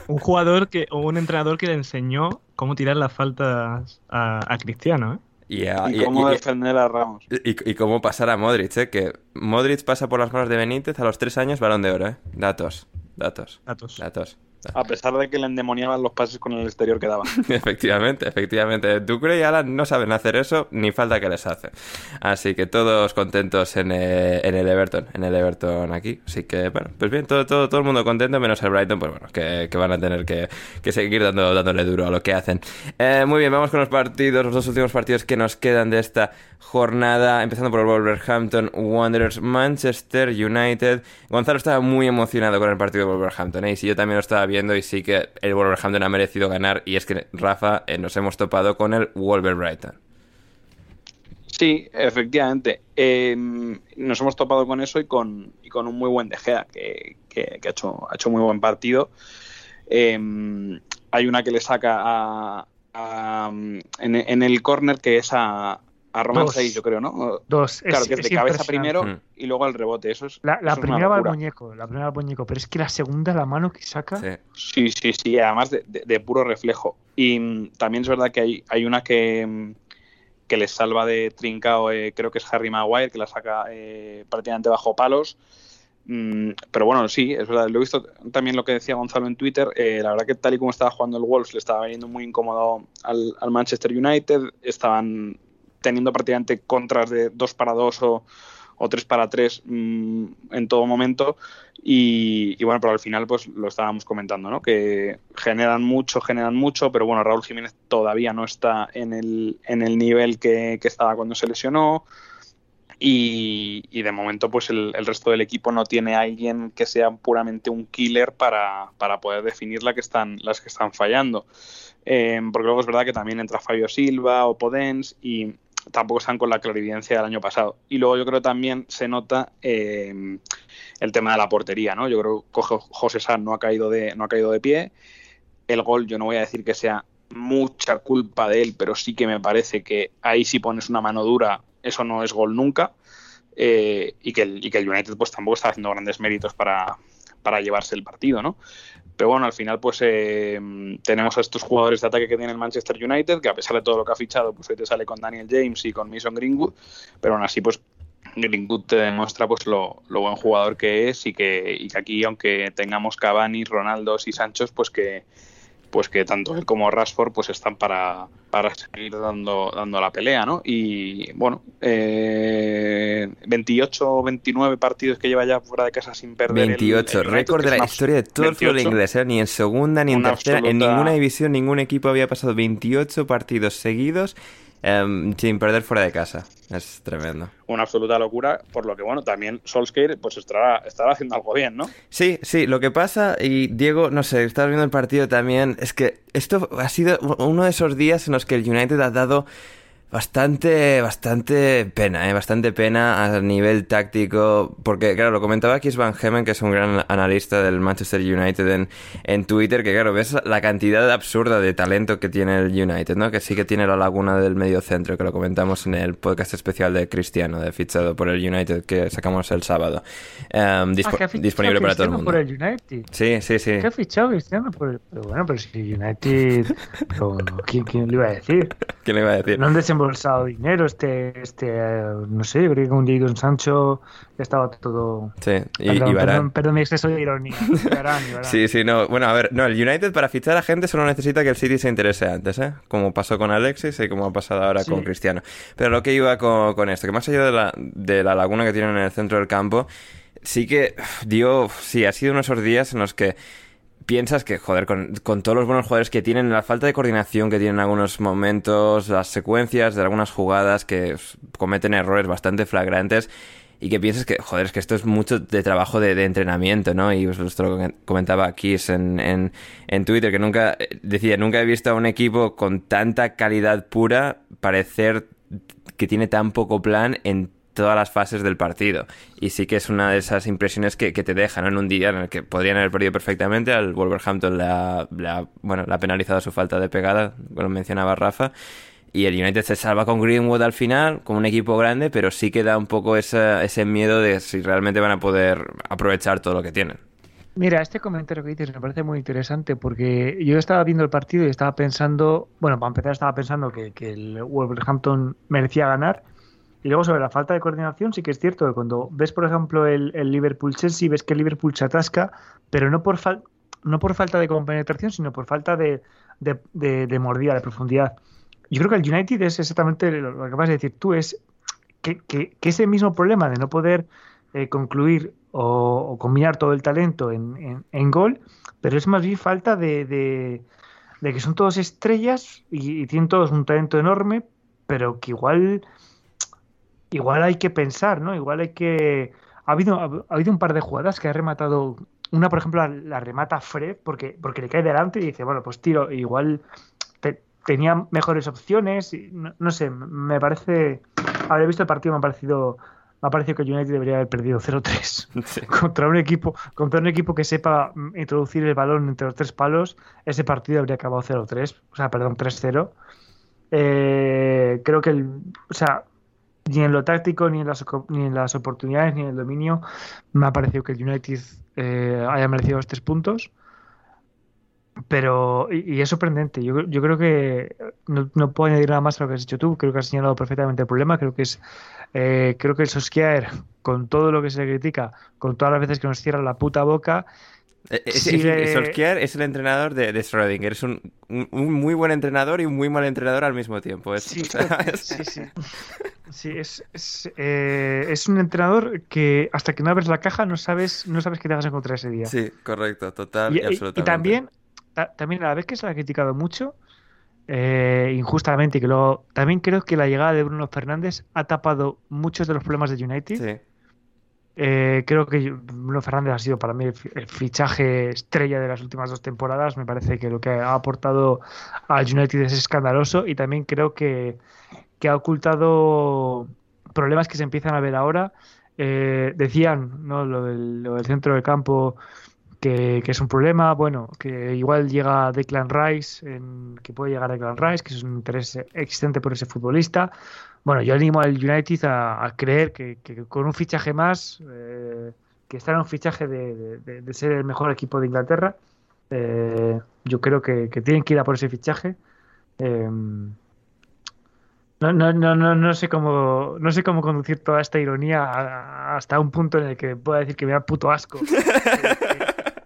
Un jugador que, o un entrenador que le enseñó cómo tirar las faltas a, a Cristiano, ¿eh? y, a- Y y- cómo y- defender a Ramos. y- y cómo pasar a Modric, ¿eh? que Modric pasa por las manos de Benítez a los tres años, balón de oro, ¿eh? Datos, datos, Datos. datos. A pesar de que le endemoniaban los pases con el exterior que daba. Efectivamente, efectivamente. Ducre y Alan no saben hacer eso, ni falta que les hace. Así que todos contentos en, eh, en el Everton, en el Everton aquí. Así que, bueno, pues bien, todo, todo, todo el mundo contento, menos el Brighton, pues bueno, que, que van a tener que, que seguir dando, dándole duro a lo que hacen. Eh, muy bien, vamos con los partidos, los dos últimos partidos que nos quedan de esta jornada, empezando por el Wolverhampton Wanderers Manchester United. Gonzalo estaba muy emocionado con el partido de Wolverhampton, ¿eh? y si yo también lo estaba viendo, y sí que el Wolverhampton ha merecido ganar, y es que Rafa, eh, nos hemos topado con el Wolverhampton. Sí, efectivamente. Eh, nos hemos topado con eso y con, y con un muy buen De que, que- ha, hecho, ha hecho muy buen partido. Eh, hay una que le saca a, a- en, en el córner que es a, a Roman Dos. Saiz, yo creo, ¿no? Dos. Claro, es, que es de es cabeza primero Mm. y luego al rebote. Eso es, La, la eso es una primera va al muñeco, la primera va al muñeco, pero es que la segunda, la mano que saca. Sí. Sí, sí, sí, además de, de- de puro reflejo. Y mm, también es verdad que hay, hay una que, mm, que les salva de trincao, eh, creo que es Harry Maguire, que la saca eh, prácticamente bajo palos. Mm, pero bueno, sí, es verdad. Lo he visto también lo que decía Gonzalo en Twitter. eh, la verdad que tal y como estaba jugando el Wolves, le estaba veniendo muy incómodo al, al Manchester United. Estaban teniendo prácticamente contras de 2 para 2 o, o 3 para 3 mm, en todo momento. Y, y bueno, pero al final pues lo estábamos comentando, ¿no? Que generan mucho, generan mucho, pero bueno, Raúl Jiménez todavía no está en el, en el nivel que, que estaba cuando se lesionó. Y, y de momento, pues el, resto del equipo no tiene a alguien que sea puramente un killer para, para poder definir la que están, las que están fallando. Eh, porque luego es verdad que también entra Fabio Silva o Podens y tampoco están con la clarividencia del año pasado. Y luego yo creo también se nota eh, el tema de la portería, ¿no? Yo creo que Jo- José San no ha caído de, no ha caído de pie. El gol, yo no voy a decir que sea mucha culpa de él, pero sí que me parece que ahí si pones una mano dura, eso no es gol nunca. Eh, y, que el, y que el United pues tampoco está haciendo grandes méritos para, para llevarse el partido, ¿no? Pero bueno, al final pues eh, tenemos a estos jugadores de ataque que tiene el Manchester United, que a pesar de todo lo que ha fichado, pues hoy te sale con Daniel James y con Mason Greenwood, pero aún así pues Greenwood te demuestra pues lo, lo buen jugador que es y que, y que aquí aunque tengamos Cavani, Ronaldo y Sancho, pues que pues que tanto él como Rashford pues están para, para seguir dando, dando la pelea, ¿no? Y bueno, eh, 28 o 29 partidos que lleva ya fuera de casa sin perder. el- 28, el United, récord de la historia de todo el fútbol 28. inglés, ¿eh? ni en segunda ni en tercera, en ninguna división, ningún equipo había pasado 28 partidos seguidos em, sin perder fuera de casa. Es tremendo. Una absoluta locura, por lo que bueno, también Solskjaer pues estará, estará haciendo algo bien, ¿no? Sí, sí, lo que pasa, y Diego, no sé, estás viendo el partido también, es que esto ha sido uno de esos días en los que el United ha dado bastante, bastante pena, ¿eh? bastante pena a nivel táctico, porque claro, lo comentaba aquí Van Hemen, que es un gran analista del Manchester United en, en Twitter, que claro, ves la cantidad absurda de talento que tiene el United, ¿no? Que sí que tiene la laguna del medio centro, que lo comentamos en el podcast especial de Cristiano, de fichado por el United, que sacamos el sábado, Em, dispo- Ah, disponible para todo el mundo. por el United. Sí, sí, sí. ¿Qué ha fichado Cristiano? por el- Pero bueno, pero si United. ¿quién, quién le iba a decir? ¿Qué le iba a decir? No han desembolsado dinero. Este, este no sé, yo creo que un Jadon Sancho ya estaba todo. Sí, y, perdón, y perdón, perdón mi exceso de ironía. Sí, sí, no. Bueno, a ver, no, el United para fichar a gente solo necesita que el City se interese antes, ¿eh? Como pasó con Alexis y como ha pasado ahora Sí. con Cristiano. Pero lo que iba con, con esto, que más allá de la, de la laguna que tienen en el centro del campo, sí que dio, sí, ha sido unos esos días en los que piensas que, joder, con, todos los buenos jugadores que tienen, la falta de coordinación que tienen en algunos momentos, las secuencias de algunas jugadas que cometen errores bastante flagrantes y que piensas que, joder, es que esto es mucho de trabajo de, de entrenamiento, ¿no? Y esto lo comentaba aquí en, en, en Twitter, que nunca, decía, nunca he visto a un equipo con tanta calidad pura parecer que tiene tan poco plan en todas las fases del partido. Y sí que es una de esas impresiones que, te dejan ¿no? en un día en el que podrían haber perdido perfectamente. Al Wolverhampton le ha- bueno, le ha penalizado su falta de pegada, como mencionaba Rafa. Y el United se salva con Greenwood al final, como un equipo grande, pero sí que da un poco esa- ese miedo de si realmente van a poder aprovechar todo lo que tienen. Mira, este comentario que dices me parece muy interesante porque yo estaba viendo el partido y estaba pensando, bueno, para empezar estaba pensando que, que el Wolverhampton merecía ganar y luego sobre la falta de coordinación sí que es cierto que cuando ves, por ejemplo, el, el Liverpool-Chelsea, ves que el Liverpool se atasca, pero no por, fal- no por falta de compenetración, sino por falta de, de, de- mordida, de profundidad. Yo creo que el United es exactamente lo que vas a decir tú, es que, que- que ese mismo problema de no poder eh, concluir o, o combinar todo el talento en, en- en gol, pero es más bien falta de, de- de que son todos estrellas y, y tienen todos un talento enorme, pero que igual, igual hay que pensar, ¿no? Igual hay que... Ha habido, ha habido un par de jugadas que ha rematado... Una, por ejemplo, la, la remata Fred porque, porque le cae delante y dice, bueno, pues tiro, igual te- tenía mejores opciones. Y no, no sé, me parece. Haber visto el partido me ha parecido. Me ha parecido que United debería haber perdido 0-3 Sí. contra un equipo contra un equipo que sepa mm, introducir el balón entre los tres palos. Ese partido habría acabado 0-3, o sea, perdón, 3-0. Eh, creo que el, o sea, ni en lo táctico, ni en las, ni en las oportunidades, ni en el dominio, me ha parecido que el United eh, haya merecido los tres puntos. Pero, y, es sorprendente. Yo, yo creo que no, no puedo añadir nada más a lo que has dicho tú. Creo que has señalado perfectamente el problema. Creo que es, eh, creo que el Solskjaer, con todo lo que se le critica, con todas las veces que nos cierra la puta boca, Eh, es- es- sigue- Solskjaer es el entrenador de, de Schrödinger. Es un, un- un muy buen entrenador y un muy mal entrenador al mismo tiempo. Es, Sí, o sea, es- sí, sí. Sí, es, es, eh, es un entrenador que hasta que no abres la caja no sabes, no sabes qué te vas a encontrar ese día. sí, correcto, total y, Y, y- y absolutamente. también, ta- también a la vez que se le ha criticado mucho, eh, injustamente, y que luego también creo que la llegada de Bruno Fernández ha tapado muchos de los problemas de United. Sí, Eh, creo que Bruno Fernández ha sido para mí el fi- el fichaje estrella de las últimas dos temporadas. Me parece que lo que ha aportado al United es escandaloso y también creo que, que ha ocultado problemas que se empiezan a ver ahora. Eh, decían, ¿no? Lo del, lo del centro del campo que, que es un problema. Bueno, que igual llega Declan Rice, en- que puede llegar Declan Rice, que es un interés existente por ese futbolista. Bueno, yo animo al United a, a creer que, que con un fichaje más, eh, que está en un fichaje de, de- de- ser el mejor equipo de Inglaterra, eh, yo creo que, que tienen que ir a por ese fichaje. Eh, no, no, no, no, no sé cómo, no sé cómo conducir toda esta ironía hasta un punto en el que pueda decir que me da puto asco.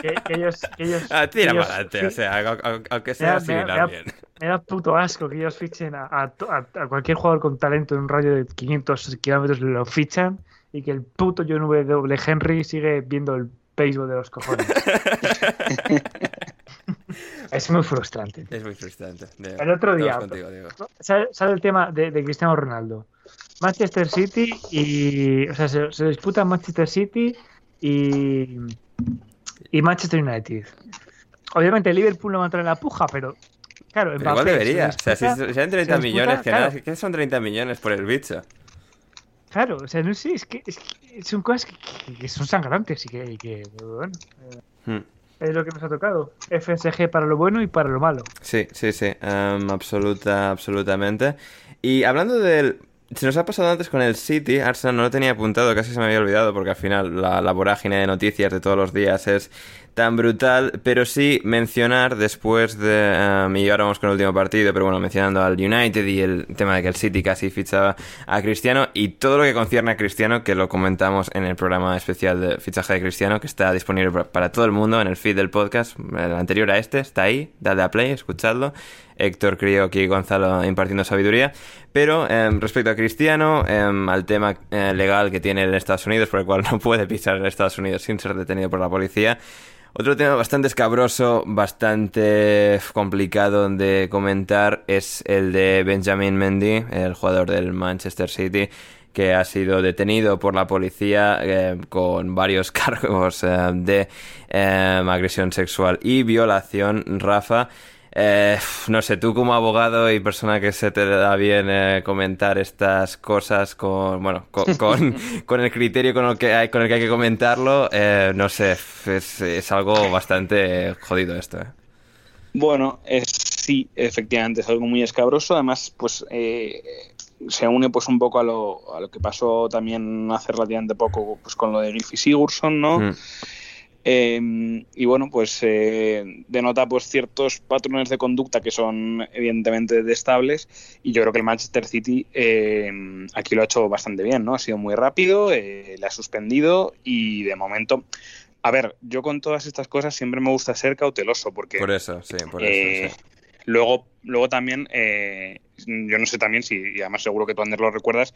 Que, que- que ellos, ellos- Ah, tira ellos para adelante, fi- o sea, au- au- aunque sea así, me da- me da- bien. Me da puto asco que ellos fichen a, a a- cualquier jugador con talento en un radio de 500 kilómetros, lo fichan y que el puto John W. Henry sigue viendo el béisbol de los cojones. es muy frustrante. tío. Es muy frustrante. El otro día, contigo, sale, sale el tema de, de Cristiano Ronaldo. Manchester City y. O sea, se, se disputan Manchester City y. Y Manchester United. Obviamente Liverpool no va a entrar en la puja, pero. Claro, igual Mbappé se debería. O sea, si eran 30 se disputa, millones, que claro. nada, ¿qué son 30 millones por el bicho? Claro, o sea, no sé, es que, es que son cosas que, que- son sangrantes y que, y que, bueno, eh, Hmm. es lo que nos ha tocado. FSG para lo bueno y para lo malo. Sí, sí, sí, em, absoluta, absolutamente. Y hablando del... Se nos ha pasado antes con el City, Arsenal no lo tenía apuntado, casi se me había olvidado, porque al final la, la vorágine de noticias de todos los días es tan brutal, pero sí mencionar después de... em, y ahora vamos con el último partido, pero bueno, mencionando al United y el tema de que el City casi fichaba a Cristiano y todo lo que concierne a Cristiano, que lo comentamos en el programa especial de fichaje de Cristiano, que está disponible para todo el mundo en el feed del podcast, el anterior a este, está ahí, dadle a play, escuchadlo. Héctor Crío aquí Gonzalo impartiendo sabiduría. Pero em, respecto a Cristiano, em, al tema eh, legal que tiene en Estados Unidos, por el cual no puede pisar en Estados Unidos sin ser detenido por la policía. Otro tema bastante escabroso, bastante complicado de comentar es el de Benjamin Mendy, el jugador del Manchester City, que ha sido detenido por la policía eh, con varios cargos de agresión sexual y violación. Rafa, eh, no sé, tú como abogado y persona que se te da bien eh, comentar estas cosas con, bueno, con, con, con el criterio con el que hay, con el que hay que comentarlo, eh, no sé, es, es algo bastante jodido esto. eh. Bueno, es, sí, efectivamente, es algo muy escabroso. Además, pues eh, se une pues un poco a lo, a lo que pasó también hace relativamente poco pues, con lo de Gylfi Sigurdsson, ¿no? Mm. Eh, y bueno, pues eh, denota pues ciertos patrones de conducta que son evidentemente detestables y yo creo que el Manchester City eh, aquí lo ha hecho bastante bien, ¿no? Ha sido muy rápido, eh, le ha suspendido y de momento... A ver, yo con todas estas cosas siempre me gusta ser cauteloso porque... Por eso, sí, por Eh, eso, sí. Luego, luego también, eh, yo no sé también si, y además seguro que tú Ander lo recuerdas,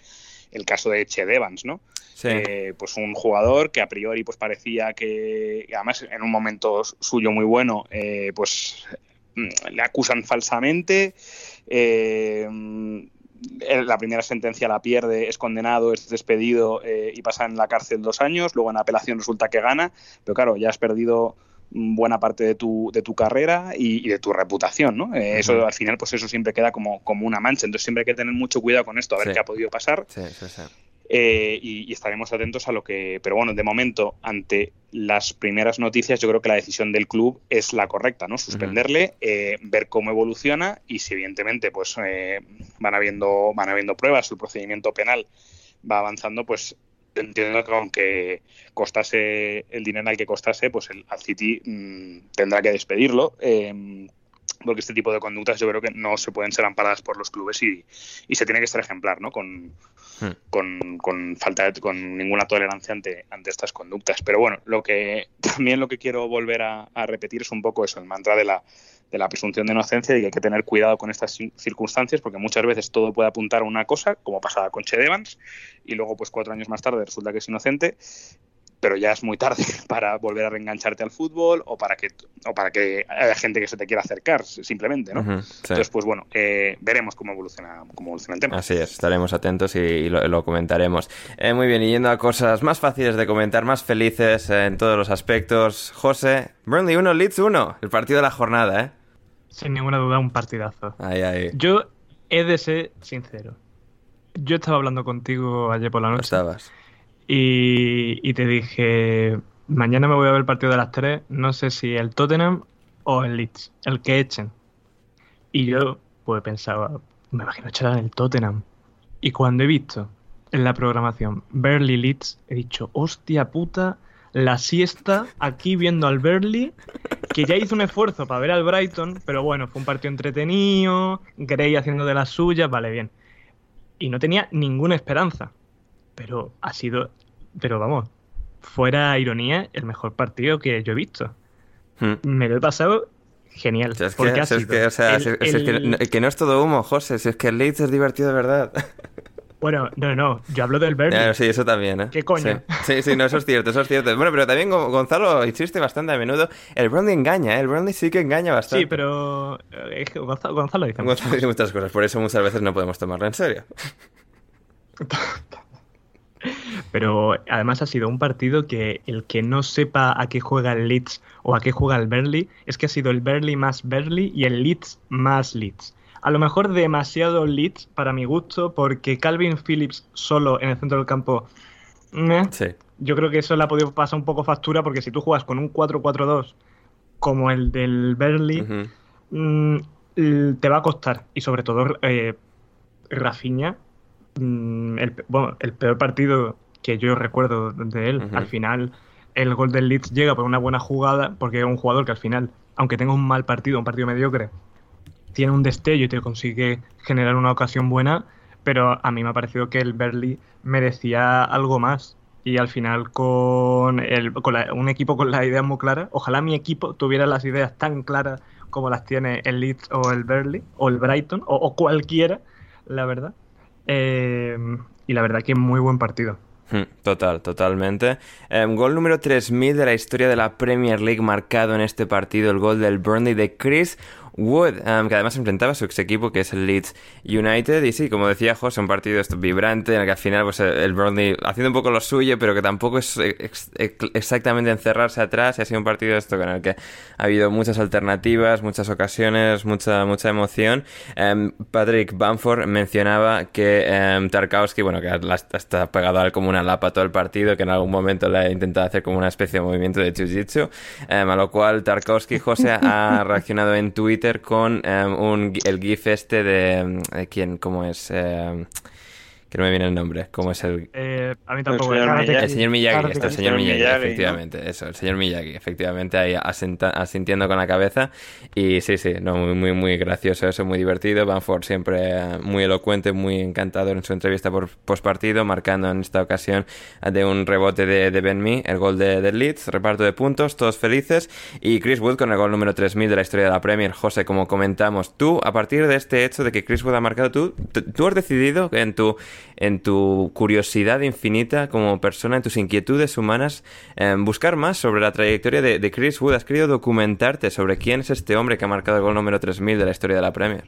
el caso de Ched Evans, ¿no? Sí. Eh, pues un jugador que a priori pues parecía que, además en un momento suyo muy bueno, eh, pues mm, le acusan falsamente. eh, la primera sentencia la pierde, es condenado, es despedido eh, y pasa en la cárcel dos años. Luego en apelación resulta que gana, pero claro, ya has perdido buena parte de tu, de tu carrera y, de tu reputación, ¿no? Eh, eso al final, pues eso siempre queda como, como una mancha. Entonces siempre hay que tener mucho cuidado con esto, a ver qué ha podido pasar. Sí, sí, sí. Eh, y, estaremos atentos a lo que. Pero bueno, de momento, ante las primeras noticias, yo creo que la decisión del club es la correcta, ¿no? Suspenderle, eh, ver cómo evoluciona y si evidentemente pues eh, van habiendo van habiendo pruebas, el procedimiento penal va avanzando, pues entiendo que aunque costase el dinero al que costase, pues el City mm, tendrá que despedirlo porque este tipo de conductas yo creo que no se pueden ser amparadas por los clubes y, y se tiene que ser ejemplar, ¿no? Con, hmm. con, con, falta de, con ninguna tolerancia ante, ante estas conductas. Pero bueno, lo que también lo que quiero volver a, repetir es un poco eso, el mantra de la, de la presunción de inocencia y que hay que tener cuidado con estas circunstancias porque muchas veces todo puede apuntar a una cosa, como pasaba con Che Evans, y luego pues cuatro años más tarde resulta que es inocente pero ya es muy tarde para volver a reengancharte al fútbol o para que o para que haya gente que se te quiera acercar simplemente no entonces pues bueno eh, veremos cómo evoluciona cómo evoluciona el tema. Así es estaremos atentos y, lo, comentaremos. Eh, muy bien y yendo a cosas más fáciles de comentar más felices en todos los aspectos José Burnley 1 Leeds 1 el partido de la jornada eh sin ninguna duda un partidazo ahí, ahí. yo he de ser sincero yo estaba hablando contigo ayer por la noche estabas y, te dije, mañana me voy a ver el partido de las tres, no sé si el Tottenham o el Leeds, el que echen. Y yo, pues pensaba, me imagino echar el Tottenham. Y cuando he visto en la programación Burley Leeds, he dicho, hostia puta, la siesta aquí viendo al Burley, que ya hizo un esfuerzo para ver al Brighton, pero bueno, fue un partido entretenido, Gray haciendo de las suyas, vale, bien. Y no tenía ninguna esperanza pero ha sido, pero vamos, fuera ironía, el mejor partido que yo he visto. Hmm. Me lo he pasado genial. es que, no es todo humo, José, si es que el Leeds es divertido de verdad. Bueno, no, no, yo hablo del Burnley. sí, eso también, ¿eh? ¿Qué coño? Sí. sí, no, eso es cierto, eso es cierto. Bueno, pero también Gonzalo insiste bastante a menudo. El Burnley engaña, ¿eh? El Burnley sí que engaña bastante. Sí, pero eh, Gonzalo, Gonzalo dice, Gonzalo dice muchas cosas, por eso muchas veces no podemos tomarlo en serio. Pero además ha sido un partido que el que no sepa a qué juega el Leeds o a qué juega el Burnley es que ha sido el Burnley más Burnley y el Leeds más Leeds. A lo mejor demasiado Leeds para mi gusto porque Calvin Phillips solo en el centro del campo... Yo creo que eso le ha podido pasar un poco factura porque si tú juegas con un 4-4-2 como el del Burnley, mm, te va a costar. Y sobre todo eh, Rafinha Mm, el, bueno, el peor partido que yo recuerdo de él. Al final, el gol del Leeds llega por una buena jugada, porque es un jugador que al final, aunque tenga un mal partido, un partido mediocre, tiene un destello y te consigue generar una ocasión buena, pero a mí me ha parecido que el Berly merecía algo más. Y al final, con, el, con un equipo con las ideas muy claras, ojalá mi equipo tuviera las ideas tan claras como las tiene el Leeds o el Berly o el Brighton o cualquiera, la verdad. Eh, y la verdad que muy buen partido. Hmm, total, totalmente. Em, gol número 3000 de la historia de la Premier League marcado en este partido, el gol del Burnley de Chris Wood, um, que además enfrentaba a su ex equipo, que es el Leeds United. Y sí, como decía José, un partido vibrante en el que al final pues, el Burnley haciendo un poco lo suyo, pero que tampoco es exactamente encerrarse atrás. Y ha sido un partido esto con el que ha habido muchas alternativas, muchas ocasiones, mucha, mucha emoción. Um, Patrick Bamford mencionaba que um, Tarkowski, bueno, que está pegado a él como una lapa todo el partido, que en algún momento le ha intentado hacer como una especie de movimiento de jiu-jitsu. a lo cual Tarkowski, José, ha reaccionado en Twitter con em, un, el GIF este de, de quién, ¿cómo es? Eh, que no me viene el nombre. ¿Cómo es el...? Eh, a mí tampoco. El señor Miyagi, el señor Miyagi, el señor Miyagi, efectivamente. Eso, el señor Miyagi, efectivamente, ahí asintiendo con la cabeza. Y sí, sí, no, muy, muy, muy gracioso eso, muy divertido. Banford siempre eh, muy elocuente, muy encantador en su entrevista por postpartido, marcando en esta ocasión de un rebote de, de Ben Mee, el gol de, de, Leeds, reparto de puntos, todos felices. Y Chris Wood con el gol número 3000 de la historia de la Premier. José, como comentamos, tú, a partir de este hecho de que Chris Wood ha marcado, tú, tú has decidido en tu en tu curiosidad infinita como persona, en tus inquietudes humanas, buscar más sobre la trayectoria de, Chris Wood. Has querido documentarte sobre quién es este hombre que ha marcado el gol número 3000 de la historia de la Premier.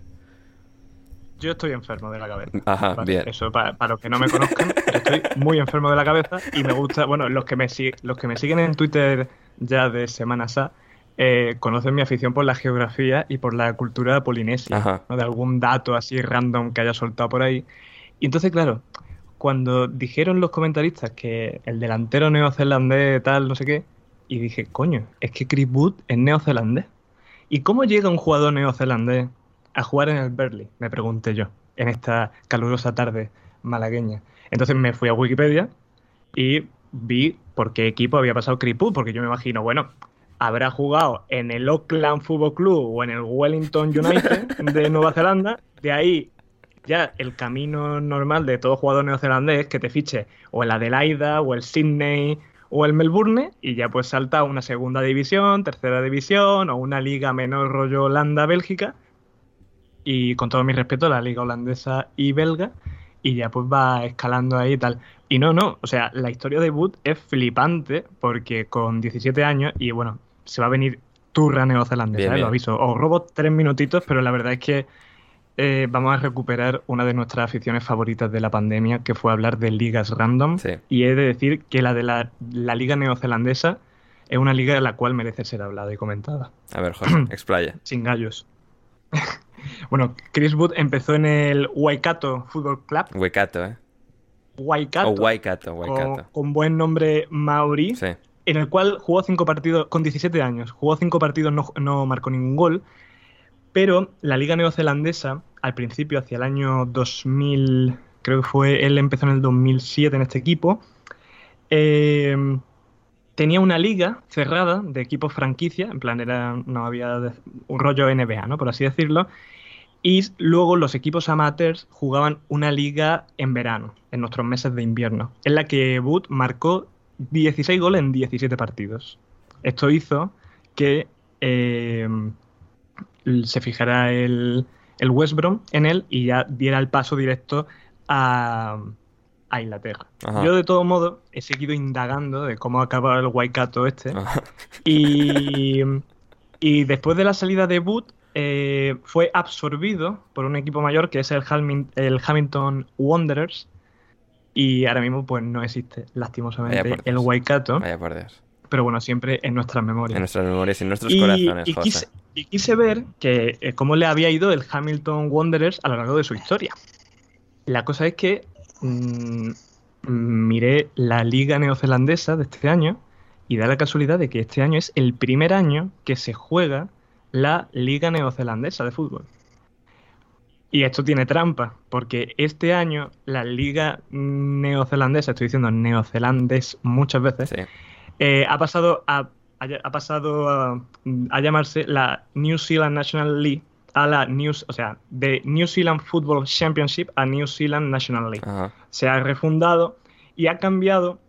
Yo estoy enfermo de la cabeza. Ajá, bien. Eso, para, los que no me conozcan, estoy muy enfermo de la cabeza y me gusta, bueno, los que me, los que me siguen en Twitter ya de Semana Sa, eh, conocen mi afición por la geografía y por la cultura polinesia. ¿no? de algún dato así random que haya soltado por ahí. Y entonces, claro, cuando dijeron los comentaristas que el delantero neozelandés tal, no sé qué, y dije, coño, es que Chris Wood es neozelandés. ¿Y cómo llega un jugador neozelandés a jugar en el Burnley? Me pregunté yo, en esta calurosa tarde malagueña. Entonces me fui a Wikipedia y vi por qué equipo había pasado Chris Wood, porque yo me imagino, bueno, habrá jugado en el Auckland Football Club o en el Wellington United de Nueva Zelanda, de ahí ya el camino normal de todo jugador neozelandés es que te fiche o el Adelaida o el Sydney o el Melbourne y ya pues salta a una segunda división, tercera división o una liga menor rollo Holanda-Bélgica y con todo mi respeto la liga holandesa y belga y ya pues va escalando ahí y tal. Y no, no, o sea, la historia de Wood es flipante porque con 17 años y bueno, se va a venir turra neozelandesa, Bien, ¿eh? bien. lo aviso. Os robo tres minutitos, pero la verdad es que eh, vamos a recuperar una de nuestras aficiones favoritas de la pandemia, que fue hablar de ligas random. Sí. Y he de decir que la de la, la liga neozelandesa es una liga de la cual merece ser hablada y comentada. A ver, José, explaya. Sin gallos. bueno, Chris Wood empezó en el Waikato Football Club. Huecato, ¿eh? Waikato. O Waikato, con, Waikato. con buen nombre maorí Sí. en el cual jugó cinco partidos, con 17 años, jugó cinco partidos, no, no marcó ningún gol, pero la liga neozelandesa, al principio, hacia el año 2000, creo que fue, él empezó en el 2007 en este equipo, eh, tenía una liga cerrada de equipos franquicia, en plan era, no había un rollo NBA, ¿no? Por así decirlo, y luego los equipos amateurs jugaban una liga en verano, en nuestros meses de invierno, en la que Wood marcó 16 goles en 17 partidos. Esto hizo que eh, se fijara el, el West Brom en él y ya diera el paso directo a, a Inglaterra. Ajá. Yo, de todo modo, he seguido indagando de cómo acaba el Waikato este. Ajá. Y, y después de la salida de Wood, eh, fue absorbido por un equipo mayor que es el, Halmin- el Hamilton Wanderers. Y ahora mismo pues no existe, lastimosamente, el. Waikato. Vaya por Dios. Pero bueno, siempre en nuestras memorias. En nuestras memorias en nuestros Y- corazones, y, quise, y quise ver que, eh, cómo le había ido el Hamilton Wanderers a lo largo de su historia. La cosa es que mm, mm, miré la liga neozelandesa de este año y da la casualidad de que este año es el primer año que se juega la liga neozelandesa de fútbol. Y esto tiene trampa, porque este año la liga neozelandesa, estoy diciendo neozelandés muchas veces, Sí. Eh, ha pasado a, a- ha pasado a, a llamarse la New Zealand National League a la New, o sea, de New Zealand Football Championship a New Zealand National League. Ajá. Se ha refundado y ha cambiado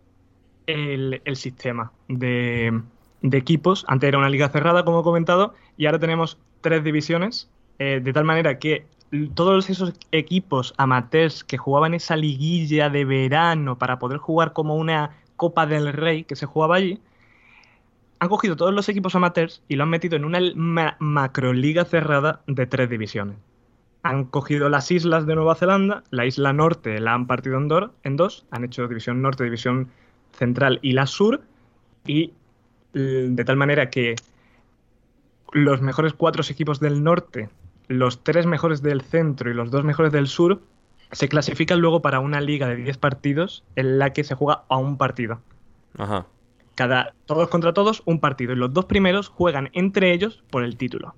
el, el sistema de, de equipos. Antes era una liga cerrada, como he comentado, y ahora tenemos tres divisiones, eh, de tal manera que todos esos equipos amateurs que jugaban esa liguilla de verano para poder jugar como una Copa del Rey que se jugaba allí, han cogido todos los equipos amateurs y lo han metido en una ma- macroliga cerrada de tres divisiones. Han cogido las islas de Nueva Zelanda, la isla norte la han partido en, en dos, han hecho división norte, división central y la sur, y de tal manera que los mejores cuatro equipos del norte, los tres mejores del centro y los dos mejores del sur se clasifican luego para una liga de 10 partidos en la que se juega a un partido. Ajá. Cada, todos contra todos, un partido. Y los dos primeros juegan entre ellos por el título.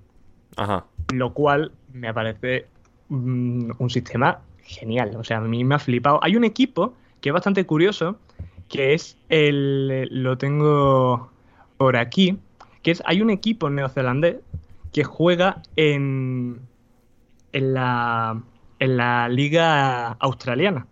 Ajá. Lo cual me parece mm, un sistema genial. O sea, a mí me ha flipado. Hay un equipo que es bastante curioso, que es el. Lo tengo por aquí. Que es. Hay un equipo neozelandés que juega en. En la. En la liga australiana.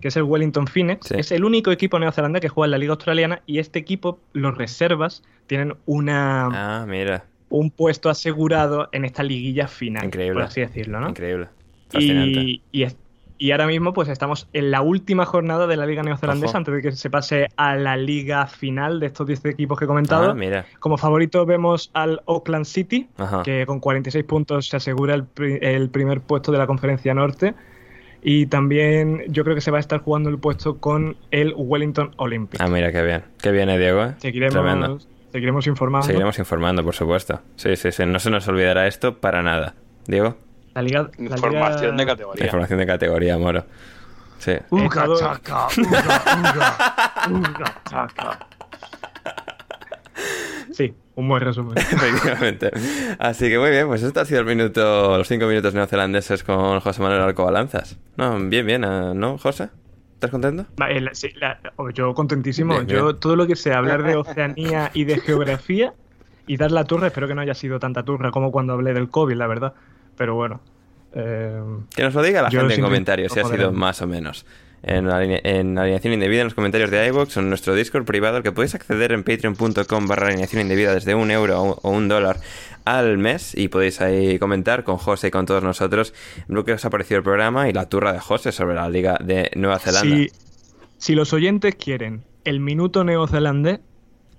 Que es el Wellington Phoenix. Sí. Es el único equipo neozelandés que juega en la liga australiana. Y este equipo, los reservas, tienen una Ah, mira. un puesto asegurado en esta liguilla final, Increíble. por así decirlo, ¿no? Increíble. Fascinante. Y, y, es- y ahora mismo pues estamos en la última jornada de la liga neozelandesa Ojo. antes de que se pase a la liga final de estos 10 equipos que he comentado. Ah, mira. Como favorito vemos al Auckland City, Ajá. que con 46 puntos se asegura el, pri- el primer puesto de la conferencia norte. Y también yo creo que se va a estar jugando el puesto con el Wellington Olympic. Ah, mira, qué bien. Qué bien, eh, Diego, eh. Tremendo. Seguiremos, Seguiremos informando. Seguiremos informando, por supuesto. Sí, sí, sí. No se nos olvidará esto para nada. Diego. La liga, la Información liga- de categoría. Información de categoría, moro. Sí. Uga chaca, uga, uga, uga chaca. Sí, un buen resumen. Efectivamente. Así que muy bien, pues esto ha sido el minuto, los cinco minutos neozelandeses con José Manuel Arcobalanzas. No, bien, bien, eh, ¿no, José? ¿Estás contento? El- sí, la- oh, yo contentísimo. Bien, yo bien. todo lo que sea hablar de Oceanía y de geografía y dar la turra, espero que no haya sido tanta turra como cuando hablé del COVID, la verdad. Pero bueno. eh, Que nos lo diga la gente en comentarios si ha sido más o menos. En, en alineación indebida, en los comentarios de iVoox o en nuestro Discord privado, al que podéis acceder en patreon.com barra alineación indebida desde un euro o o un dólar al mes y podéis ahí comentar con José y con todos nosotros lo que os ha parecido el programa y la turra de José sobre la Liga de Nueva Zelanda. si, si los oyentes quieren el minuto neozelandés,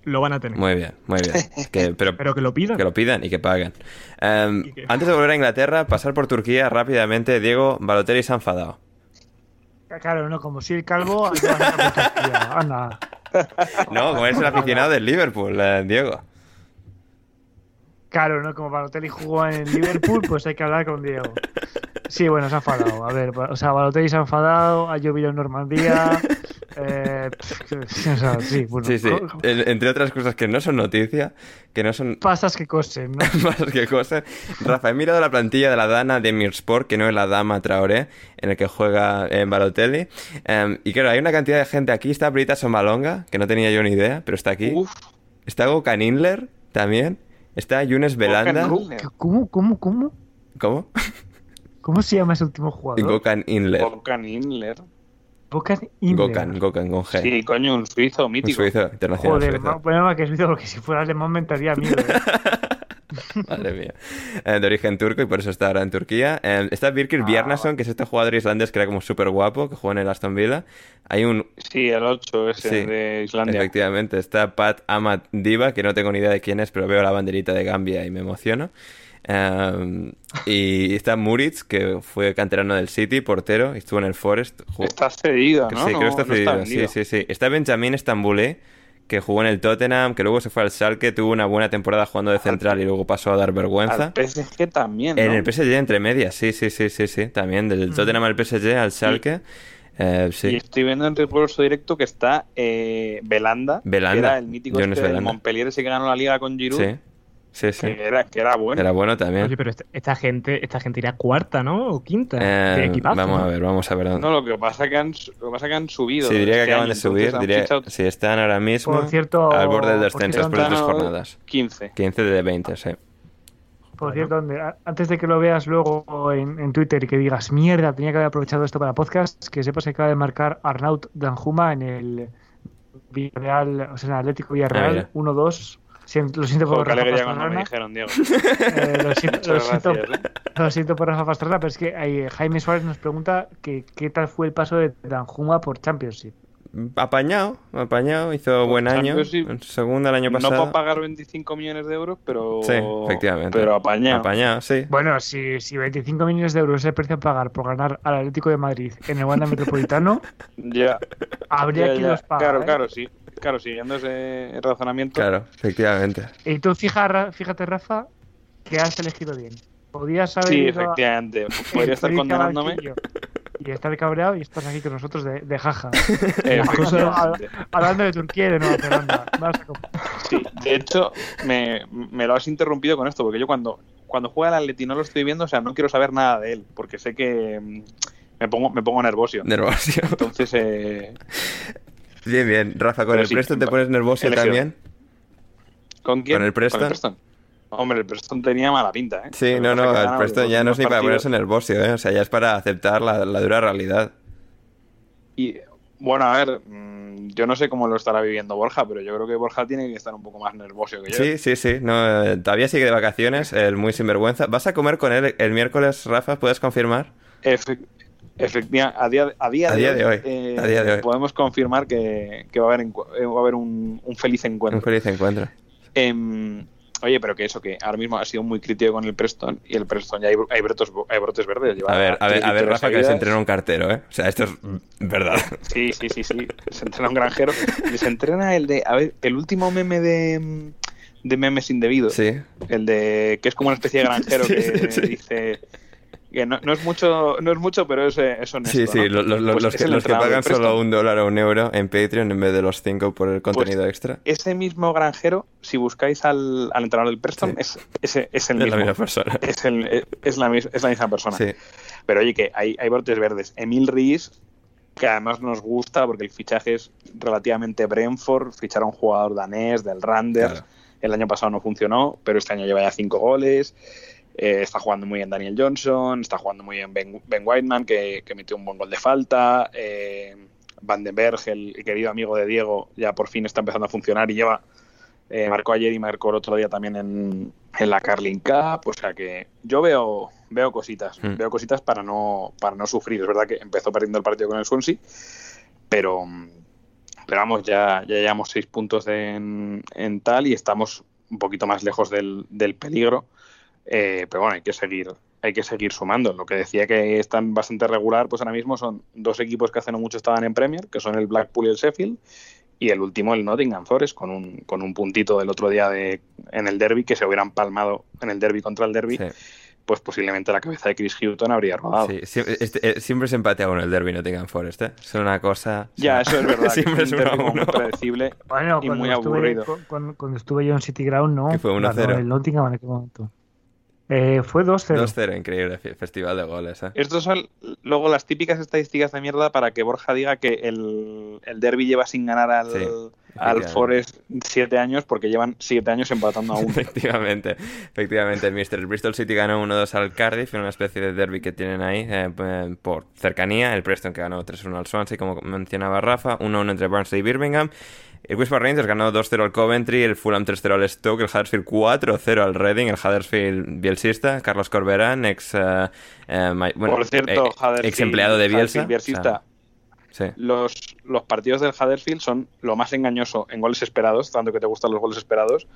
lo van a tener. Muy bien, muy bien. Que- pero, Pero que lo pidan. que lo pidan y que paguen. Em, Y que- Antes de volver a Inglaterra, pasar por Turquía rápidamente, Diego Balotelli se ha enfadado. Claro, no, como si el calvo. Anda. No, como eres el aficionado del Liverpool, eh, Diego. Claro, ¿no? Como Balotelli jugó en Liverpool, pues hay que hablar con Diego. Sí, bueno, se ha enfadado. A ver, o sea, Balotelli se ha enfadado, ha llovido en Normandía. Eh, pff, o sea, sí, bueno. Sí, entre otras cosas que no son noticia, que no son Pasas que cosen, ¿no? más que cosas. Rafa, he mirado la plantilla de la Dana de Mirsport, que no es la Dama Traoré, en el que juega en Balotelli. Em, y claro, hay una cantidad de gente aquí. Está Brita Somalonga, que no tenía yo ni idea, pero está aquí. Uf, Está Gokan Inler, también. Está Yunes Belanda. ¿Cómo, cómo, cómo? ¿Cómo? ¿Cómo se llama ese último jugador? Gokan Inler. Volkan Inler. Bocan Inler. Gokan, Gokan, con G. Sí, coño, un suizo Un mítico. suizo, internacional Joder, suizo. bueno, que suizo, porque si fuera alemán me entraría miedo. ¿eh? Madre mía. Eh, de origen turco y por eso está ahora en Turquía. Eh, está Birkir Ah. Bjarnason, que es este jugador islandés que era como súper guapo, que jugó en el Aston Villa. Hay un... Sí, el 8 ese Sí, de Islandia. Efectivamente. Está Pat Amat Diva, que no tengo ni idea de quién es, pero veo la banderita de Gambia y me emociono. Eh, y está Muritz, que fue canterano del City, portero, y estuvo en el Forest. jugó- Está cedido, ¿no? Sí, creo que está no cedido. vendido. sí, sí, sí. Está Benjamín Estambulé, que jugó en el Tottenham, que luego se fue al Schalke, tuvo una buena temporada jugando de central y luego pasó a dar vergüenza. Al PSG también, ¿no? En el PSG entre medias, sí, sí, sí, sí, sí, también. Del Tottenham al PSG, al Schalke. Eh, Y estoy viendo en recuerdo directo que está eh, Belanda, Belanda, que era el mítico este del. Montpellier ese que ganó la liga con Giroud, Sí, sí, sí. que, era, que era bueno. Era bueno también. Oye, pero esta, esta gente esta gente irá cuarta, ¿no? O quinta. Eh, equipazo, vamos ¿no? a ver, vamos a ver dónde. No, lo que pasa que han, lo que pasa que han subido. Sí, diría que este acaban de subir. Diría, fichado sí, están ahora mismo Por cierto, al borde del por descenso cierto, después de tres jornadas. 15. 15 de 20, sí. Por cierto, antes de que lo veas luego en, en Twitter y que digas, mierda, tenía que haber aprovechado esto para podcast, que sepas que acaba de marcar Arnaut Danjuma en el Villarreal, o sea, en el Atlético Ah, Villarreal, mira. 1-2. Lo siento por Joder, Rafa alegría cuando me Pastrana. dijeron, Diego. Eh, lo siento, lo Muchas siento- gracias, ¿eh? lo siento por Rafa Pastrana, pero es que ahí, Jaime Suárez nos pregunta que qué tal fue el paso de Danjuma por Championship. Apañado, apañado, hizo buen año. Segunda el año No pasado. para pagar 25 millones de euros, pero. Sí, efectivamente. Pero apañado. Apañado, sí. Bueno, si, si 25 millones de euros es el precio a pagar por ganar al Atlético de Madrid en el Wanda Metropolitano, Ya. habría ya, ya. los paga. Claro, ¿eh? claro, sí. Claro, siguiendo ese razonamiento. Claro, efectivamente. Y tú fija, fíjate, Rafa, que has elegido bien. Podías haber Sí, efectivamente. Podría estar condenándome. Y estar cabreado y estás aquí con nosotros de, de jaja. Hablando de Turquía y de Nueva Zelanda. Sí, de hecho, me, me lo has interrumpido con esto, porque yo cuando, cuando juega el Atleti no lo estoy viendo, o sea, no quiero saber nada de él, porque sé que mm, me pongo, me pongo nervioso. Nervosio. Entonces, eh, Bien, bien. Rafa, con Pero el sí, Preston te pones nervioso también. ¿con quién? ¿Con el Preston? Hombre, el Preston tenía mala pinta, ¿eh? Sí, no, no, el Preston ya no es ni para ponerse nervioso, ¿eh? O sea, ya es para aceptar la, la dura realidad. Y bueno, a ver, mm, yo no sé cómo lo estará viviendo Borja, pero yo creo que Borja tiene que estar un poco más nervioso que yo. Sí, sí, sí. No, eh, todavía sigue de vacaciones, el muy sinvergüenza. ¿Vas a comer con él el miércoles, Rafa? ¿Puedes confirmar? Efectivamente, a día, a día, A día de hoy, eh, a día de hoy. podemos confirmar que, que va a haber, eh, va a haber un, un feliz encuentro. Un feliz encuentro. Em, oye, pero que eso, que ahora mismo ha sido muy crítico con el Preston y el Preston ya hay, hay, brotos, hay brotes verdes. lleva A ver, a ver, a ver, Rafa, que les entrena un cartero, ¿eh? O sea, esto es verdad. Sí, sí, sí, sí. Se entrena un granjero. Les entrena el de. A ver, el último meme de. de memes indebidos. Sí. El de que es como una especie de granjero que Sí. dice que no, no es mucho, no es mucho, pero es, eh, es honesto. Sí, sí, ¿no? Pues los, que, los pagan solo un dólar o un euro en Patreon en vez de los cinco por el contenido Pues extra. Ese mismo granjero, si buscáis al, al entrenador del Preston, es, es, es el Es la mismo. misma persona. Es, el- es, la, es la misma persona. Sí. Pero oye, que hay, hay brotes verdes. Emil Ries, que además nos gusta porque el fichaje es relativamente Brentford, ficharon a un jugador danés del Randers. Claro. El año pasado no funcionó, pero este año lleva ya cinco goles. Eh, está jugando muy bien Daniel Johnson, está jugando muy bien Ben, Ben Whiteman, que, que metió un buen gol de falta. Eh, Van den Berg, el querido amigo de Diego, ya por fin está empezando a funcionar y lleva. eh, marcó ayer y marcó el otro día también en, en la Carling Cup. O sea que yo veo, veo cositas, Mm. veo cositas para no, para no sufrir. Es verdad que empezó perdiendo el partido con el Swansea, pero, pero vamos, ya, ya llevamos seis puntos en, en tal y estamos un poquito más lejos del, del peligro. Eh, pero bueno, hay que seguir, hay que seguir sumando. Lo que decía que están bastante regular, pues ahora mismo son dos equipos que hace no mucho estaban en Premier, que son el Blackpool y el Sheffield, y el último el Nottingham Forest, con un, con un puntito del otro día de, en el derby, que se hubieran palmado en el derby contra el derby, Sí. pues posiblemente la cabeza de Chris Houghton habría rodado. Sí, este- eh, siempre se empatea uno el derby Nottingham Forest, ¿eh? Es una cosa... Ya, eso es verdad. siempre es un a muy predecible Bueno, y muy estuve, aburrido. cu- cuando, cuando estuve yo en City Ground, no. Que fue 1-0. Ganó El Nottingham en aquel momento. Eh, fue 2-0. 2-0, increíble fe- festival de goles, ¿eh? Estos son luego las típicas estadísticas de mierda para que Borja diga que el, el derby lleva sin ganar al, Sí, al. Forest siete años porque llevan siete años empatando a uno. Efectivamente, efectivamente, el Mr. Bristol City ganó 1-2 al Cardiff en una especie de derby que tienen ahí eh, eh, por cercanía. El Preston que ganó 3-1 al Swansea, como mencionaba Rafa, 1-1 entre Barnsley y Birmingham. El Whisper Rangers ganó 2-0 al Coventry, el Fulham 3-0 al Stoke, el Huddersfield 4-0 al Reading, el Huddersfield bielsista, Carlos Corberán, ex, ma- bueno, Por cierto, eh, ex empleado de Bielsa. Bielsista, O sea, sí. los, los partidos del Huddersfield son lo más engañoso en goles esperados, tanto que te gustan los goles esperados.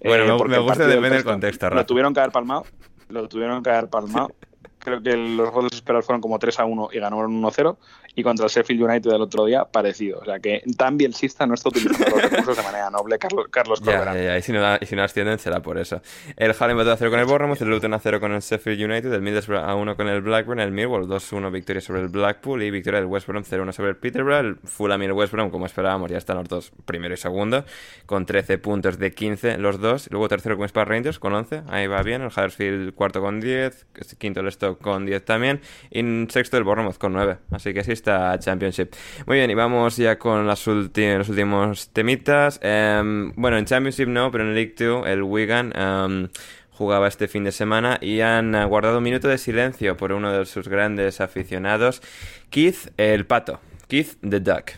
Eh, Bueno, me- me gusta, depende del contexto, Lo Rafa. tuvieron que haber palmado. Lo tuvieron que haber palmado. Creo que los goles esperados fueron como 3 a 1 y ganaron 1-0. Y contra el Sheffield United del otro día, parecido. O sea que tan bielsista no está utilizando los recursos de manera noble, Carlos, Carlos Ya, Corberán. ya, ya, Y si no, y si no ascienden será por eso. El empató a 0 con el Bournemouth, el Luton a 0 con el Sheffield United, el Middlesbrough a 1 con el Blackburn, el Millwall 2-1 victoria sobre el Blackpool y victoria del West Brom 0-1 sobre el Peterborough. El Fulham y el West Brom, como esperábamos, ya están los dos primero y segundo, con 13 puntos de 15 los dos. Luego tercero con Spa Rangers con 11, ahí va bien. El Huddersfield cuarto con 10, quinto el Stoke con 10 también y sexto el Bournemouth con 9. Así que así está Championship. Muy bien, y vamos ya con las los últimos temitas. Em, bueno, en Championship no, pero en League 2 el Wigan em, jugaba este fin de semana y han guardado un minuto de silencio por uno de sus grandes aficionados, Keith el Pato. Keith the Duck.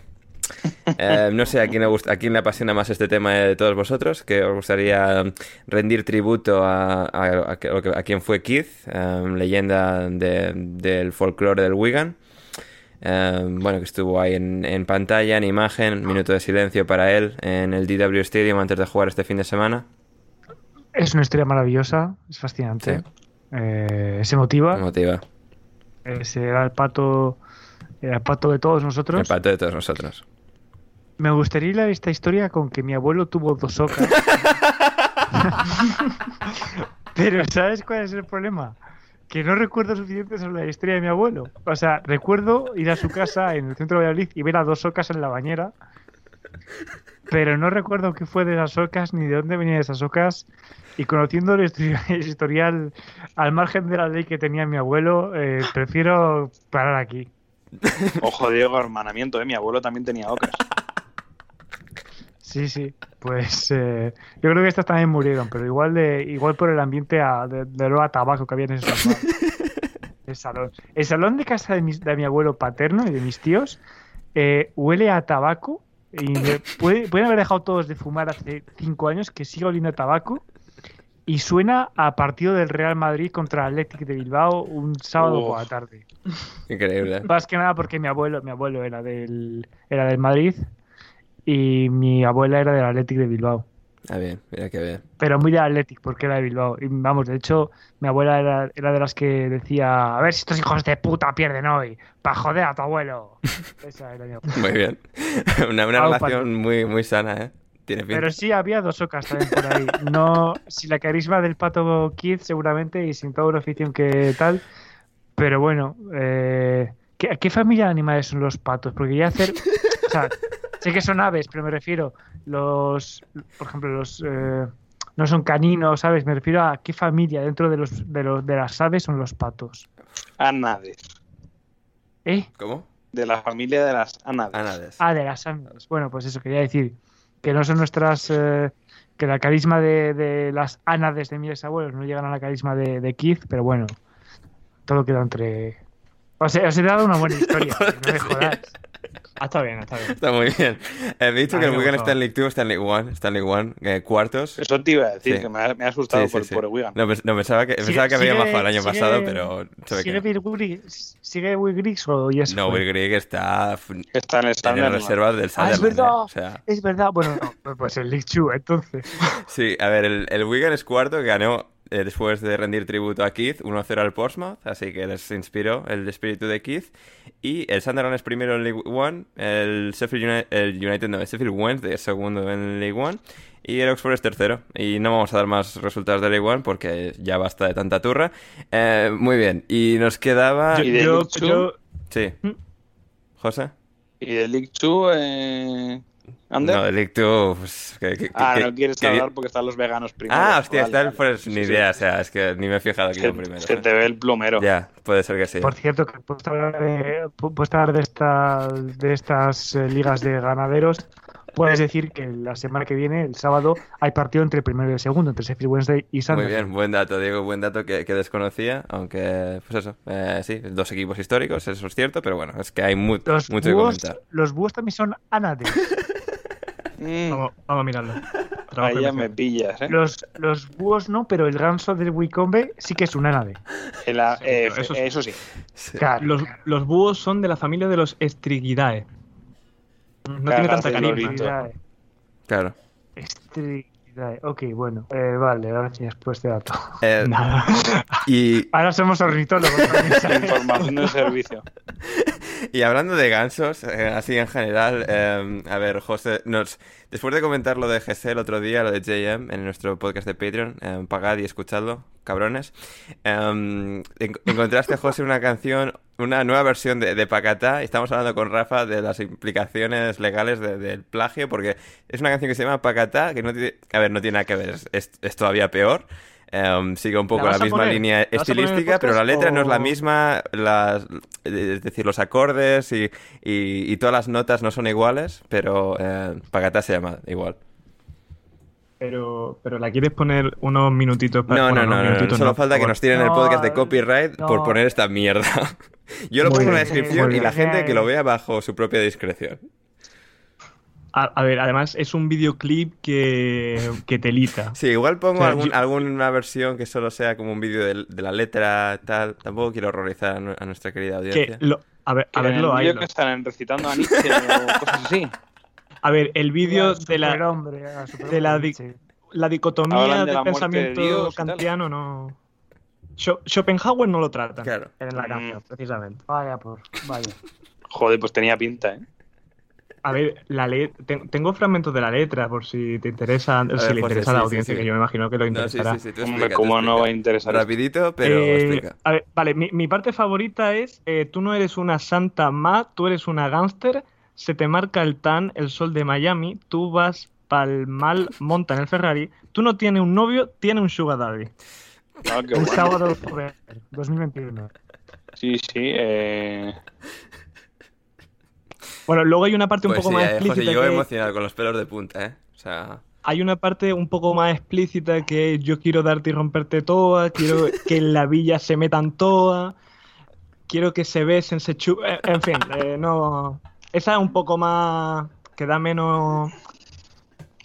Eh, no sé a quién, le gusta, a quién le apasiona más este tema de todos vosotros, que os gustaría rendir tributo a, a, a quien fue Keith, leyenda de- del folclore del Wigan. Um, bueno, que estuvo ahí en, en pantalla, en imagen, minuto de silencio para él en el DW Stadium antes de jugar este fin de semana. Es una historia maravillosa, es fascinante. Sí. Eh, se motiva. Motiva. Ese era el pato, el pato de todos nosotros. El pato de todos nosotros. Me gustaría hilar esta historia con que mi abuelo tuvo dos ocas. Pero ¿sabes cuál es el problema? Que no recuerdo suficiente sobre la historia de mi abuelo. O sea, recuerdo ir a su casa en el centro de Valladolid y ver a dos ocas en la bañera. Pero no recuerdo qué fue de esas ocas ni de dónde venían esas ocas. Y conociendo el histori- el historial al margen de la ley que tenía mi abuelo, eh, prefiero parar aquí. Ojo, Diego, hermanamiento, ¿eh? Mi abuelo también tenía ocas. Sí, sí. Pues eh, yo creo que estas también murieron, pero igual de igual por el ambiente a, de, de olor a tabaco que había en ese salón. el salón. El salón de casa de, mis- de mi abuelo paterno y de mis tíos eh, huele a tabaco y me- puede- pueden haber dejado todos de fumar hace cinco años que sigue oliendo a tabaco y suena a partido del Real Madrid contra el Athletic de Bilbao un sábado Uf. por la tarde. Increíble. Más que nada porque mi abuelo, mi abuelo era del, era del Madrid y mi abuela era del Athletic de Bilbao. Ah, bien, mira qué bien. Pero muy del Athletic porque era de Bilbao. Y vamos, de hecho, mi abuela era, era de las que decía, a ver si estos hijos de puta pierden hoy, para joder a tu abuelo. Esa era mi abuela. Muy bien. Una, una relación muy, muy sana, ¿eh? Pero sí había dos ocas también por ahí. No, sin la carisma del pato Kid seguramente y sin toda la afición que tal. Pero bueno, eh, ¿qué, ¿qué familia de animales son los patos? Porque ya hacer... O sea, sé que son aves, pero me refiero los... Por ejemplo, los... eh, no son caninos, ¿sabes? Me refiero a qué familia dentro de, los, de, los, de las aves son los patos. Anades. ¿Eh? ¿Cómo? De la familia de las anades. Anades. Ah, de las aves. Bueno, pues eso quería decir. Que no son nuestras. eh, que la carisma de, de las ánades de mis abuelos no llegan a la carisma de, de Keith, pero bueno. Todo queda entre. O sea, os he dado una buena historia. no me jodas. Ah, está bien, está bien. Está muy bien. Eh, he dicho A que el Wigan está en League 2, está en League 1, está en League 1, eh, cuartos. Eso te iba a decir, Sí. que me ha, me ha asustado Sí, sí, por, sí. por el Wigan. No, pens- no, pensaba que, Sigue- pensaba que había sigue- bajado el año sigue- pasado, pero ¿Sigue que Will Griggs, ¿Sigue Will Griggs o ya se no. Will está Está en el en reserva del Ah, es Sunderland. verdad. eh, o sea, Es verdad. Bueno, no, pues el League 2, entonces. sí, a ver, el, el Wigan es cuarto, que ganó eh, después de rendir tributo a Keith 1-0 al Portsmouth, así que les inspiró el espíritu de Keith. Y el Sunderland es primero en League 1, el Sheffield United, el United no, el Sheffield Wednesday es segundo en League 1 y el Oxford es tercero. Y no vamos a dar más resultados de League 1 porque ya basta de tanta turra. Eh, muy bien, y nos quedaba... Yo, ¿Y de yo- League Two? yo- Sí. ¿Mm? ¿José? Y de League 2, eh... ¿Ander? No, 2... Pues, que- que- ah, que- no quieres que- hablar porque están los veganos primero. Ah, hostia, Vale, está el vale. pues ni Sí, sí. idea, o sea, es que ni me he fijado aquí Se, lo primero. se te ve el plumero. Ya, puede ser que sí. Por cierto, que puedes hablar de, pu- puedes hablar de, esta, de estas eh, ligas de ganaderos. Puedes decir que la semana que viene, el sábado, hay partido entre el primero y el segundo, entre Sheffield Wednesday y Muy Sunderland. bien, buen dato, Diego, buen dato que, que desconocía, aunque, pues eso, eh, sí, dos equipos históricos, eso es cierto, pero bueno, es que hay mu- Los mucho que comentar. los búhos también son ánades. Mm, Vamos, vamos a mirarlo. Trabajo ahí ya me pillas, ¿eh? Los, los búhos no, pero el ganso del Wicombe sí que es un ánade. El a- eh, eso eso, sí. sí. Claro, Los, los búhos son de la familia de los Estrigidae. No tiene tanta carisma. Claro. Estrigidae. Ok, bueno, eh, vale, ahora sí después de dato. Eh, Nada. y, Ahora somos ornitólogos. Información de servicio. y hablando de gansos, eh, así en general, eh, a ver, José, nos, después de comentar lo de GC el otro día, lo de JM, en nuestro podcast de Patreon, eh, pagad y escuchadlo, cabrones, en- encontraste, José, una canción, una nueva versión de, de Pacatá, y estamos hablando con Rafa de las implicaciones legales de- del plagio, porque es una canción que se llama Pacatá, que no tiene, a ver, no tiene nada que ver, es- es todavía peor. Eh, sigue un poco ¿La la, misma poner? línea ¿La vas a poner en el estilística, pero la letra no es la o- misma, las, es decir, los acordes y, y- y todas las notas no son iguales, pero eh, Pacatá se llama igual. Pero, pero la quieres poner unos minutitos para No, bueno, no, no, no, no, solo no, falta que nos tiren el podcast de copyright por poner esta mierda. Yo lo pongo en la descripción y la gente que lo vea bajo su propia discreción. A, a ver, además es un videoclip que, que telita. Sí, igual pongo O sea, algún- yo- alguna versión que solo sea como un vídeo de, de la letra, tal. Tampoco quiero horrorizar a, nu- a nuestra querida Que audiencia. lo, a ver, a Que verlo vídeo que están recitando a Nietzsche o cosas así. A ver, el vídeo de la, de la di- sí. la dicotomía de del de pensamiento Dios tal. kantiano no. Scho- Schopenhauer no lo trata Claro. en la Mm. canción, precisamente. Vaya por, vaya. Joder, pues tenía pinta, ¿eh? A ver, la le- ten- tengo fragmentos de la letra por si te interesa, si ver, le José, interesa a la sí, sí, audiencia, sí. que yo me imagino que lo No, sí, interesará. sí, sí, Hombre, explica, ¿cómo no va a interesar? Rapidito, pero Eh, explica. a ver, vale, mi, mi parte favorita es eh, tú no eres una santa ma, tú eres una gángster, se te marca el tan, el sol de Miami, tú vas pa'l mal, monta en el Ferrari, tú no tienes un novio, tienes un sugar daddy. Ah, qué bueno. sábado forever, 2021. Sí, sí. Eh... Bueno, luego hay una parte un Pues poco sí, más eh, José, explícita yo que emocionado con los pelos de punta, ¿eh? O sea, hay una parte un poco más explícita que yo quiero darte y romperte toda, quiero que en la villa se metan todas, quiero que se besen, se chu... eh, En fin, eh, no... Esa es un poco más... que da menos...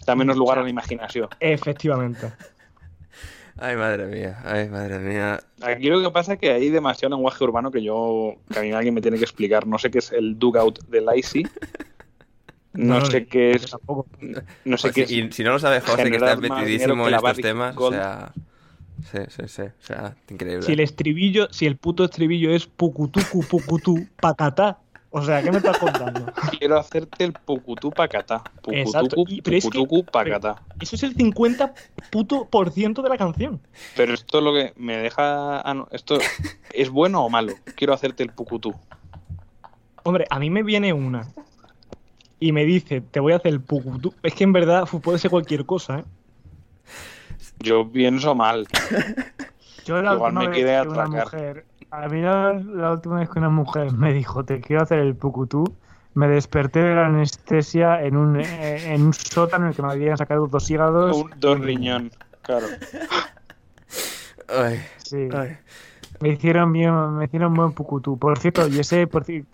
Da menos lugar a la imaginación. Efectivamente. Ay, madre mía, ay, madre mía. Aquí lo que pasa es que hay demasiado lenguaje urbano que yo, que a mí alguien me tiene que explicar. No sé qué es el dugout del IC. No, No, sé qué es. tampoco. No sé Pues qué sí, es. y si no lo sabe José, que está generar más metidísimo en estos temas, o sea... Sí, sí, sí, o sea, increíble. Si el estribillo, si el puto estribillo es pucutucu, pucutú, pacatá, O sea, ¿qué me estás contando? Quiero hacerte el pucutú pacatá. Exacto. Pucutucu, pucutucu pacatá. Eso es el 50 puto por ciento de la canción. Pero esto es lo que me deja. ah, no, ¿Esto es bueno o malo? Quiero hacerte el pucutú. Hombre, a mí me viene una y me dice, te voy a hacer el pucutú. Es que en verdad puede ser cualquier cosa, ¿eh? Yo pienso mal. Yo la Igual me vez quedé una mujer, a mí la, la última vez que una mujer me dijo te quiero hacer el pucutú, me desperté de la anestesia en un, eh, en un sótano en el que me habían sacado dos hígados. Un, dos riñón, claro. Ay, Sí. ay. Me hicieron bien, me hicieron buen pucutú. Por cierto, y ese, por ci-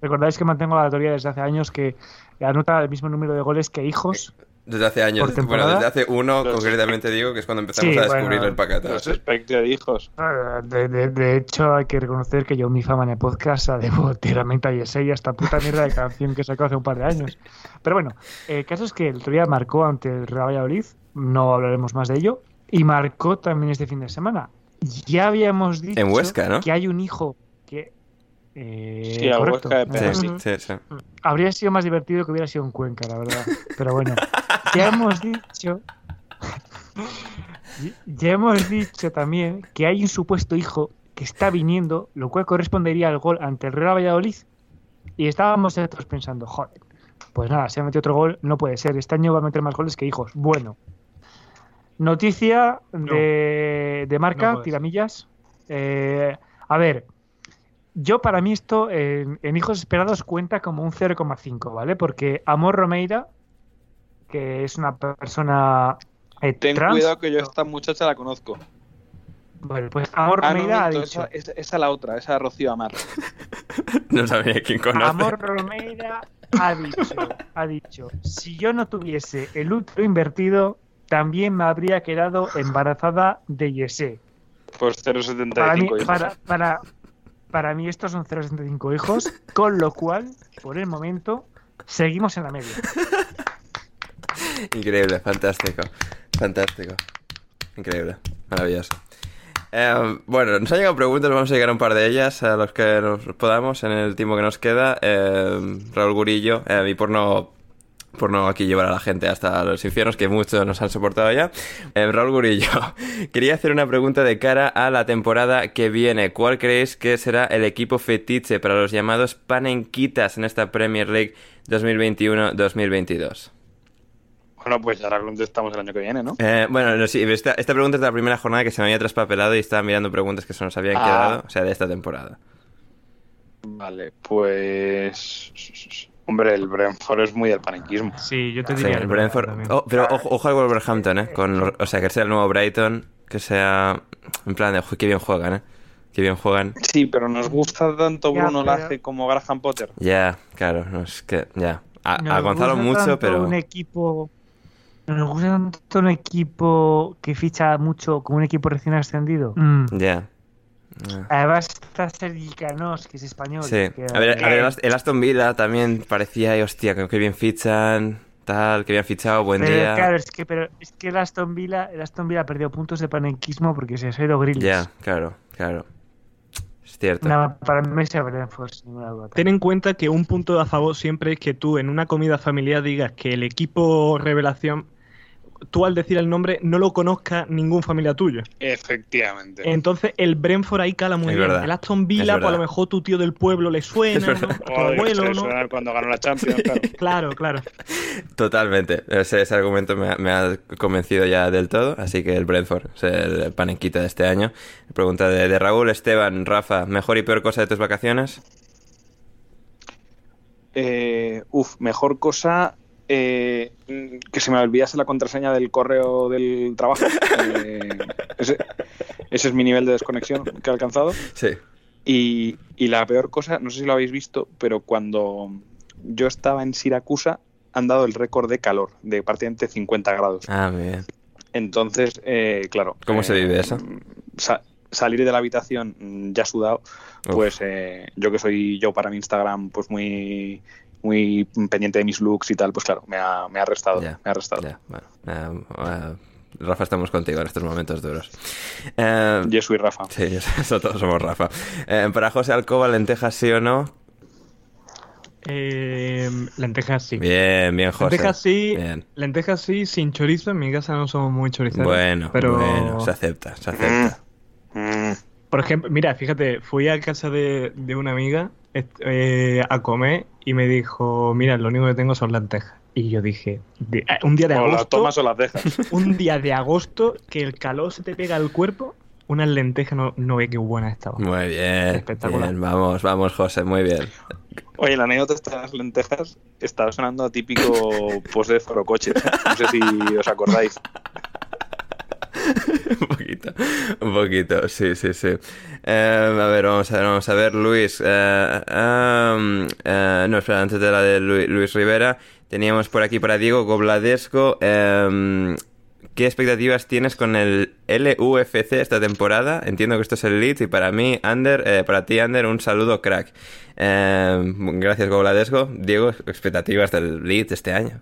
recordáis que mantengo la teoría desde hace años que anota el mismo número de goles que hijos. Desde hace años. ¿Por Bueno, desde hace uno, Los- concretamente digo, que es cuando empezamos Sí, a descubrir bueno. el pacata. Los expected hijos. Ah, De, de- de hecho, hay que reconocer que yo mi fama en el podcast la debo enteramente a Yesey, a esta puta mierda de canción que sacó hace un par de años. Pero bueno, el caso es que el otro día marcó ante el Real Valladolid, no hablaremos más de ello, y marcó también este fin de semana. Ya habíamos dicho En Huesca, ¿no? que hay un hijo. Eh, Sí, correcto. Huesca de Pérez. Sí, Ujú. sí, sí. Habría sido más divertido que hubiera sido en Cuenca, la verdad. Pero bueno, ya hemos dicho. Ya hemos dicho también que hay un supuesto hijo que está viniendo, lo cual correspondería al gol ante el Real Valladolid. Y estábamos todos pensando, joder, pues nada, se ha metido otro gol, no puede ser. Este año va a meter más goles que hijos. Bueno, noticia de, de marca, tiramillas. Eh, a ver, yo para mí esto en, en hijos esperados cuenta como un 0,5, ¿vale? Porque Amor Romeira, que es una persona eh, Ten trans, cuidado que yo esta muchacha la conozco. Bueno, pues Amor Ah, no, Romeira ha dicho, esa, esa, esa la otra, esa Rocío Amar. No sabía quién conoce. Amor Romeira ha dicho, ha dicho, si yo no tuviese el útero invertido, también me habría quedado embarazada de Yesé. Pues mí, 0,75 hijos. para, para, para mí estos son 0,75 hijos, con lo cual, por el momento, seguimos en la media. Increíble, fantástico. Fantástico. Increíble, maravilloso. Eh, bueno, nos han llegado preguntas, vamos a llegar a un par de ellas, a los que nos podamos en el tiempo que nos queda. Eh, Raúl Gurillo, eh, y por no, por no aquí llevar a la gente hasta los infiernos, que muchos nos han soportado ya. Eh, Raúl Gurillo, quería hacer una pregunta de cara a la temporada que viene. ¿Cuál creéis que será el equipo fetiche para los llamados panenquitas en esta Premier League 2021-2022? Bueno, pues ya la contestamos el año que viene, ¿no? Eh, bueno, no, sí, esta, esta pregunta es de la primera jornada que se me había traspapelado y estaba mirando preguntas que se nos habían Ah. quedado, o sea, de esta temporada. Vale, pues. Hombre, el Brentford es muy del panenquismo. Sí, yo te Sí, diría el Brentford. Oh, pero ojo, ojo al Wolverhampton, ¿eh? Con, los- o sea, que sea el nuevo Brighton, que sea. En plan de, "Uy, qué bien juegan, ¿eh? Qué bien juegan. Sí, pero nos gusta tanto Ya, Bruno pero- Lace como Graham Potter. Ya, claro, no es que. Ya. A, a Nos Gonzalo gusta mucho, tanto pero. Un equipo, nos gusta tanto un equipo que ficha mucho como un equipo recién ascendido. Mm. Ya. Ah. Además está Sergi Canós, que es español. Sí. que- A ver, a ver, el Ast- el Aston Villa también parecía, ay, hostia, que, bien fichan, tal, que bien fichado, buen pero, día. claro, es que, pero es que el Aston Villa, el Aston Villa perdió puntos de panenquismo porque se ha ido Grealish. Ya, claro, claro. Es cierto. Nada, para mí sin ninguna duda. Ten en cuenta que un punto a favor siempre es que tú en una comida familiar digas que el equipo revelación, tú al decir el nombre no lo conozca ningún familiar tuyo. Efectivamente. Entonces el Brentford ahí cala muy Es bien. verdad. El Aston Villa, pues a lo mejor tu tío del pueblo le suena, ¿no? Tu abuelo, ¿no? suena cuando ganó la Champions, claro. Claro, claro, claro. Totalmente. Ese, ese argumento me ha, me ha convencido ya del todo. Así que el Brentford es el panenquita de este año. Pregunta de, de Raúl, Esteban, Rafa, ¿mejor y peor cosa de tus vacaciones? Eh, uf, mejor cosa eh, que se me olvidase la contraseña del correo del trabajo. Eh, ese, ese es mi nivel de desconexión que he alcanzado. Sí. Y, y la peor cosa, no sé si lo habéis visto, pero cuando yo estaba en Siracusa han dado el récord de calor, de prácticamente 50 grados. Ah, muy bien. Entonces, eh, claro. ¿Cómo se eh, vive eso? sa- salir de la habitación ya sudado, pues eh, yo que soy yo para mi Instagram, pues muy muy pendiente de mis looks y tal, pues claro, me ha, me ha arrestado. Ya, me ha bueno. eh, eh, Rafa, estamos contigo en estos momentos duros. Eh, Yo soy Rafa. Sí, eso todos somos Rafa. Eh, para José Alcoba, lentejas sí o no. Eh, lentejas sí. Bien, bien, José. Lentejas sí, Bien. lentejas sí, sin chorizo. En mi casa no somos muy choriceros. Bueno, pero... bueno, se acepta, se acepta. Mm. Por ejemplo, mira, fíjate, fui a casa de, de una amiga eh, a comer y me dijo, mira, lo único que tengo son lentejas. Y yo dije, de- eh, un día de O las agosto, tomas o las dejas. un día de agosto que el calor se te pega al cuerpo, unas lentejas no, no ve qué buena estaba. Muy bien, Espectacular. bien, vamos, vamos, José, muy bien. Oye, la anécdota de las lentejas está sonando a típico post de Forocoches. ¿eh? No sé si os acordáis. un poquito, un poquito, sí, sí, sí. Eh, a ver, vamos a ver, vamos a ver, Luis. eh, um, eh, no, espera, antes de la de Lu- Luis Rivera, teníamos por aquí para Diego Gobladesco. eh, ¿Qué expectativas tienes con el LUFC esta temporada? Entiendo que esto es el lead y para mí, Ander, eh, para ti, Ander, un saludo crack. Eh, gracias, Gobladesco. Diego, expectativas del lead este año.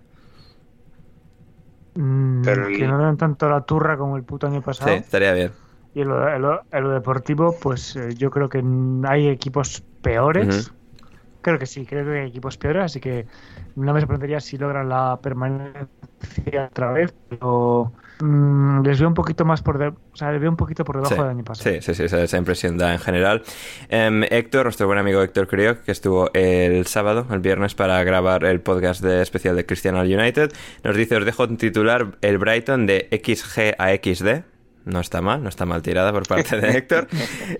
Mm, Pero el- Que no dan tanto la turra como el puto año Sí, pasado. estaría bien. Y en lo, en lo- en lo deportivo, pues eh, yo creo que hay equipos peores. Creo que sí, creo que hay equipos peores, así que no me sorprendería si logran la permanencia otra vez, pero mm, les veo un poquito más por de- o sea, les veo un poquito por debajo Sí, del año pasado. Sí, sí, sí, esa, esa impresión da en general. Em, Héctor, nuestro buen amigo Héctor Crioc, que estuvo el sábado, el viernes, para grabar el podcast de, especial de Cristiano United, nos dice, os dejo un titular, el Brighton de XG a XD. No está mal, no está mal tirada por parte de Héctor.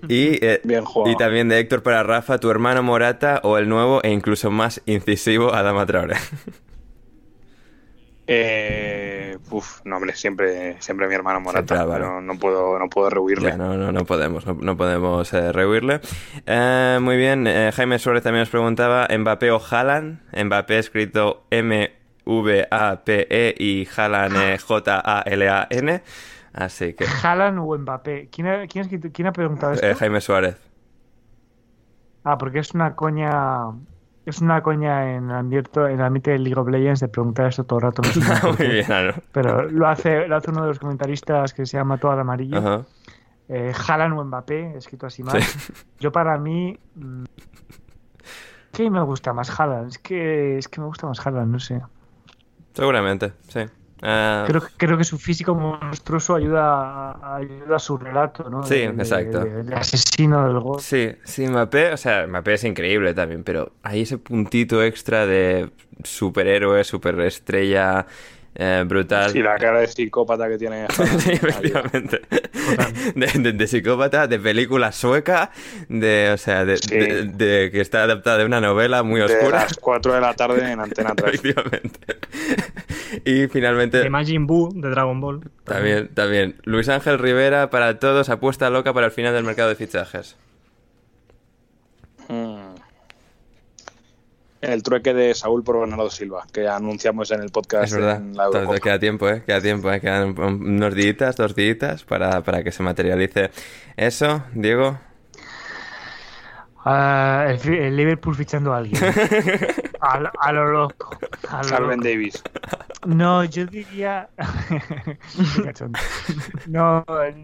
Y, eh, Bien jugado. y también de Héctor para Rafa, tu hermano Morata o el nuevo e incluso más incisivo Adama Traore. Eh, uf, no, hombre, siempre, siempre mi hermano Siempre Morata, Álvaro. pero no puedo, no puedo rehuirle. Ya, no, no, no podemos, no, no podemos eh, rehuirle. Eh, muy bien, eh, Jaime Suárez también nos preguntaba, ¿Mbappé o Haaland? Mbappé escrito M-V-A-P-E E y Haaland eh, J-A-L-A-N. Así que, Haaland o Mbappé. ¿Quién ha, quién ha escrito- quién ha preguntado esto? eh, Jaime Suárez. Ah, porque es una coña. Es una coña en el ambiente, en el ambiente de League of Legends de preguntar esto todo el rato. no sé muy bien. Pero lo hace, lo hace uno de los comentaristas que se llama Todo al Amarillo. Ajá. Eh, o Mbappé, escrito así mal. Sí. Yo para mí... mm, ¿Qué me gusta más Haaland? Es que, es que me gusta más Haaland, no sé. Seguramente, sí. Eh, Creo, creo que su físico monstruoso ayuda, a- ayuda a su relato, ¿no? Sí, De- de- exacto. de- de asesino del gol. Sí, sí, Mbappé, o sea, Mbappé es increíble también, pero hay ese puntito extra de superhéroe, superestrella eh, brutal. Y la cara de psicópata que tiene. Sí, efectivamente. De, de- de psicópata, de película sueca, de, o sea, de, Sí. de- de que está adaptada de una novela muy De oscura. las 4 de la tarde en Antena 3. Efectivamente. Y finalmente, De Majin Buu, de Dragon Ball. también, también, Luis Ángel Rivera, para todos, apuesta loca para el final del mercado de fichajes. Mm. El trueque de Saúl por Bernardo Silva, que anunciamos en el podcast Es verdad, en la Eurocopa. queda tiempo, ¿eh? Queda tiempo, ¿eh? Quedan un- unos días, dos días para, para que se materialice eso. Diego, Ah, el, Liverpool fichando a alguien. a, lo- a lo loco. a lo Calvin loco. Davis. No, yo diría. No,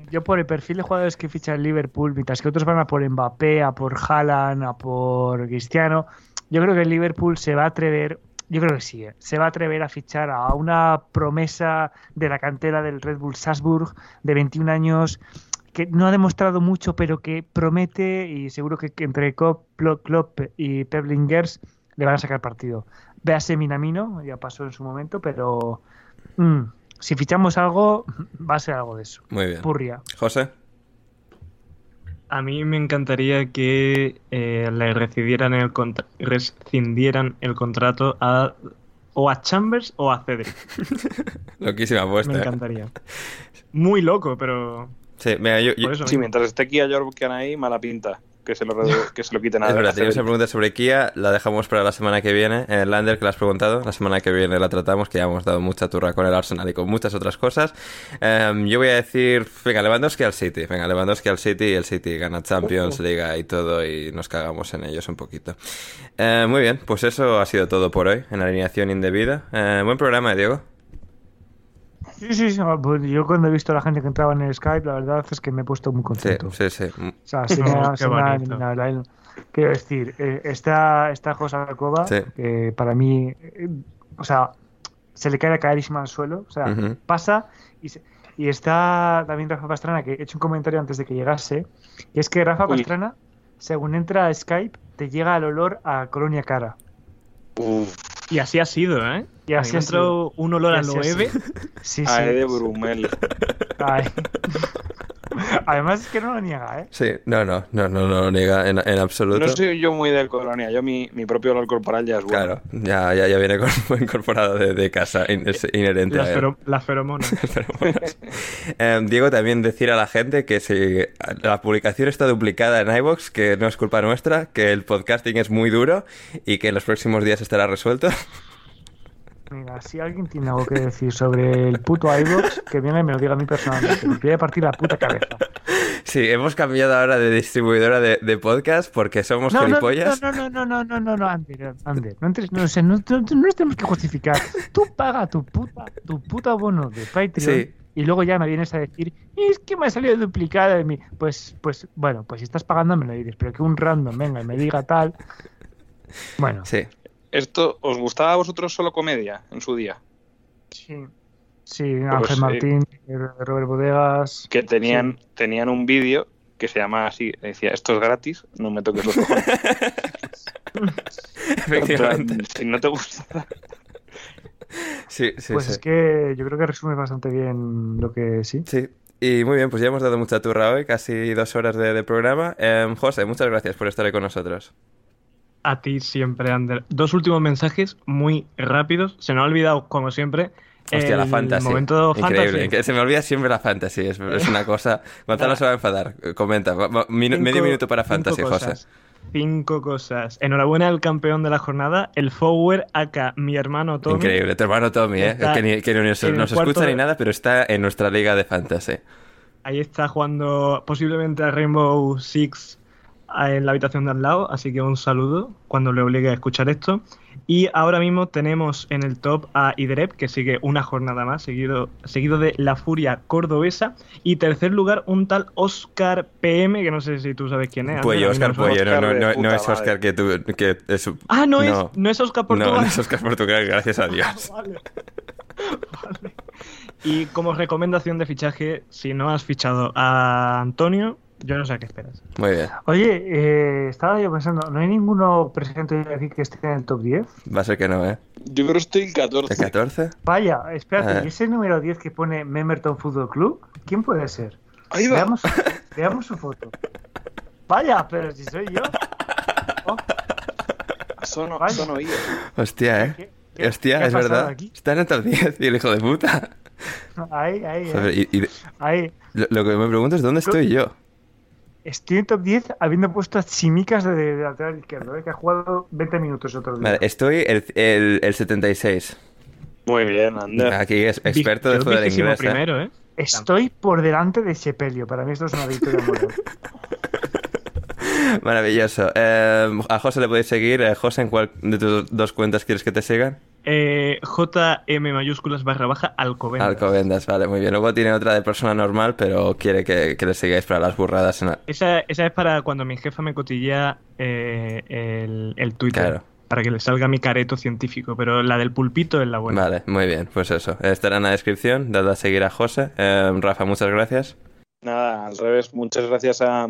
yo por el perfil de jugadores que ficha el Liverpool, mientras que otros van a por Mbappé, a por Haaland, a por Cristiano, yo creo que el Liverpool se va a atrever. Yo creo que sí, ¿eh? se va a atrever a fichar a una promesa de la cantera del Red Bull Salzburg de 21 años que no ha demostrado mucho, pero que promete y seguro que que entre Klopp, y Pep Lingers le van a sacar partido. Véase Minamino, ya pasó en su momento, pero mm, si fichamos algo, va a ser algo de eso. muy bien. Purria. José, A mí me encantaría que eh, le rescindieran el, rescindieran el contrato a o a Chambers o a Cedric. loquísima apuesta. Me ¿eh? encantaría. Muy loco, pero Sí, venga, yo, yo- por eso. Sí, mismo. mientras esté Kia Jordan ahí, mala pinta. Que se lo, que se lo quiten a Es verdad, teníamos una Cedric. pregunta sobre Kia, la dejamos para la semana que viene. Eh, Lander, que la has preguntado, la semana que viene la tratamos, que ya hemos dado mucha turra con el Arsenal y con muchas otras cosas. Eh, yo voy a decir, venga, Lewandowski al City, venga, Lewandowski al City y el City gana Champions, Liga y todo y nos cagamos en ellos un poquito. Eh, muy bien, pues eso ha sido todo por hoy en alineación indebida. Eh, buen programa, Diego. Sí, sí, sí, pues yo cuando he visto a la gente que entraba en el Skype, la verdad es que me he puesto muy contento. sí, sí. O sea, se me ha, Qué se me ha bonito. eliminado la- Quiero decir, eh, está, está José Alcoba, Sí. que para mí, eh, o sea, se le cae la caerísima al suelo, o sea, pasa y, se- y está también Rafa Pastrana, que he hecho un comentario antes de que llegase, que es que Rafa Uy. Pastrana, según entra a Skype, te llega el olor a colonia cara. Uf, Y así ha sido, ¿eh? Y así entró un olor a loeve. sido. Sí, a sí. Ede Brumel. Ay. Además es que no lo niega, ¿eh? Sí, no, no, no, no, no lo niega en, en absoluto. No soy yo muy del colonia, yo mi, mi propio olor corporal ya es bueno. Claro, ya, ya, ya viene con- incorporado de, de casa, in- es inherente Las, a él. fero- las feromonas. Eh, Diego, también decir a la gente que si la publicación está duplicada en iVoox, que no es culpa nuestra, que el podcasting es muy duro y que en los próximos días estará resuelto. Mira, si alguien tiene algo que decir sobre el puto iVoox, que venga y me lo diga a mí personalmente. Me voy a partir la puta cabeza. Sí, hemos cambiado ahora de distribuidora de, de podcast porque somos No, no, gilipollas. no, no, no, no, no, no, no, Ander, Ander, no, entres- no, no, no- no nos tenemos que justificar. Tú paga tu puta, tu puta bono de Patreon Sí. y luego ya me vienes a decir, es que me ha salido duplicada de mí. Pues, pues, bueno, pues si estás pagando me lo dices, pero que un random venga y me diga tal. Bueno, Sí, ¿Esto os gustaba a vosotros solo comedia en su día? sí, sí, Ángel Pues, eh, Martín, Robert Bodegas. Que tenían, tenían un vídeo que se llamaba así, decía, esto es gratis, no me toques los cojones. efectivamente. si no te gusta... Sí, sí, Pues sí. es que yo creo que resume bastante bien lo que sí. Sí. Y muy bien, pues ya hemos dado mucha turra hoy, casi dos horas de, de programa. Em, José, muchas gracias por estar ahí con nosotros. A ti siempre, Ander. Dos últimos mensajes muy rápidos. Se nos ha olvidado, como siempre, Hostia, la fantasy. momento Increíble. fantasy. Se me olvida siempre la fantasy. Es, es una cosa. Gonzalo se va a enfadar. Comenta. Minu- Cinco- medio minuto para cinco fantasy, José. cosas. Cinco cosas. Enhorabuena al campeón de la jornada, el forward acá, mi hermano Tommy. Increíble. Tu hermano Tommy, ¿eh? Que ni, que ni nos, escucha ni nada, pero está en nuestra liga de fantasy. Ahí está jugando posiblemente a Rainbow Six en la habitación de al lado, así que un saludo cuando le obligue a escuchar esto. Y ahora mismo tenemos en el top a Iderep, que sigue una jornada más, seguido, seguido de La Furia Cordobesa. Y tercer lugar, un tal Oscar PM, que no sé si tú sabes quién es. A Oscar. Puello. No, no, es. Oscar que tú. Que es, Ah, no, es, no es Oscar no, Portugal. no es Oscar Portugal, gracias a Dios. Vale. Vale. Y como recomendación de fichaje, si no has fichado a Antonio, yo no sé a qué esperas. Muy bien. Oye, eh, estaba yo pensando, ¿no hay ninguno presente aquí que esté en el top 10? Va a ser que no, ¿eh? Yo creo que estoy en 14. ¿El 14? Vaya, espérate, Ah. ¿y ese número 10 que pone Memerton Fútbol Club? ¿Quién puede ser? Ahí va. Veamos, veamos su foto. Vaya, pero si soy yo. Oh, Son, son oídos. Hostia, ¿eh? ¿qué- qué- Hostia, qué es verdad. aquí? Está en el top 10 y el hijo de puta. Ahí, ahí, Joder, ahí. y- y ahí. lo, lo que me pregunto es dónde estoy yo. Estoy en top 10 habiendo puesto a Chimicas de, de lateral izquierdo, ¿eh? que ha jugado 20 minutos otro día. Vale, estoy el, el, el 76. Muy bien, Ander. Aquí es experto de fútbol inglés. ¿eh? primero, ¿eh? Estoy por delante de Sepelio. Para mí esto es una victoria moral. Maravilloso. Eh, a José le podéis seguir. Eh, José, ¿en cuál de tus dos cuentas quieres que te sigan? Eh, JM mayúsculas barra baja Alcobendas. Alcobendas, vale, muy bien. Luego tiene otra de persona normal, pero quiere que, que le sigáis para las burradas. En la- Esa, esa es para cuando mi jefa me cotillea eh, el, el Twitter. Claro. Para que le salga mi careto científico. Pero la del pulpito es la buena. Vale, muy bien, pues eso. Estará en la descripción. Dad a seguir a José. Eh, Rafa, muchas gracias. Nada, al revés. Muchas gracias a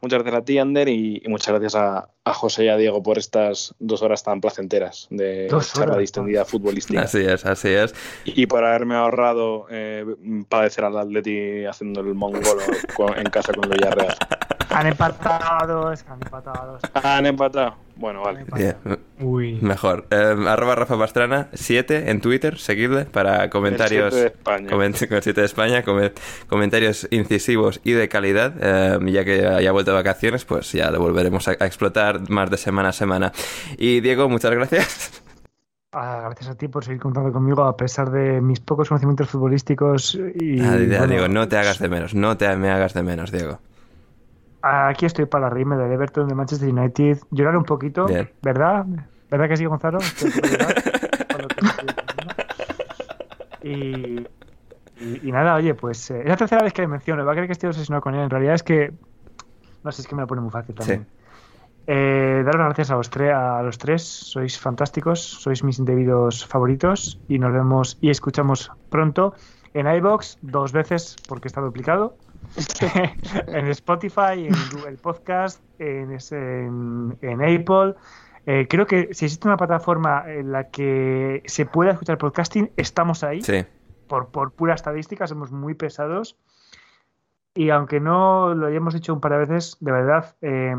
muchas gracias a ti, Ander, y, y muchas gracias a, a José y a Diego por estas dos horas tan placenteras de charla distendida futbolística. Así es, así es. Y por haberme ahorrado eh, padecer al Atleti haciendo el mongolo con- en casa con el Villarreal. Han empatado, han empatado. Han empatado. Bueno, vale. Bien, Uy. mejor. Eh, arroba Rafa Pastrana 7 en Twitter, seguidle para comentarios. El siete de España. coment- con 7 de España, come- comentarios incisivos y de calidad. eh, ya que haya vuelto de vacaciones, pues ya lo volveremos a, a explotar más de semana a semana. Y Diego, muchas gracias. Ah, gracias a ti por seguir contando conmigo a pesar de mis pocos conocimientos futbolísticos. Y, Ah, bueno, Diego, no te hagas de menos, no te me hagas de menos, Diego. Aquí estoy para reírme del Everton, de Manchester United, llorar un poquito, Bien. ¿verdad? ¿Verdad que sí, Gonzalo? Y, y, y nada, oye, pues eh, es la tercera vez que le menciono. Va a creer que estoy obsesionado con él. En realidad es que. No sé, es que me lo pone muy fácil también. Eh, daros las gracias a los, tre- a los tres, sois fantásticos, sois mis indebidos favoritos y nos vemos y escuchamos pronto en iBox dos veces porque está duplicado, en Spotify, en Google Podcast, en, ese- en, en Apple. Eh, creo que si existe una plataforma en la que se pueda escuchar podcasting, estamos ahí Sí. por, por pura estadística, somos muy pesados. Y aunque no lo hayamos dicho un par de veces, de verdad, eh,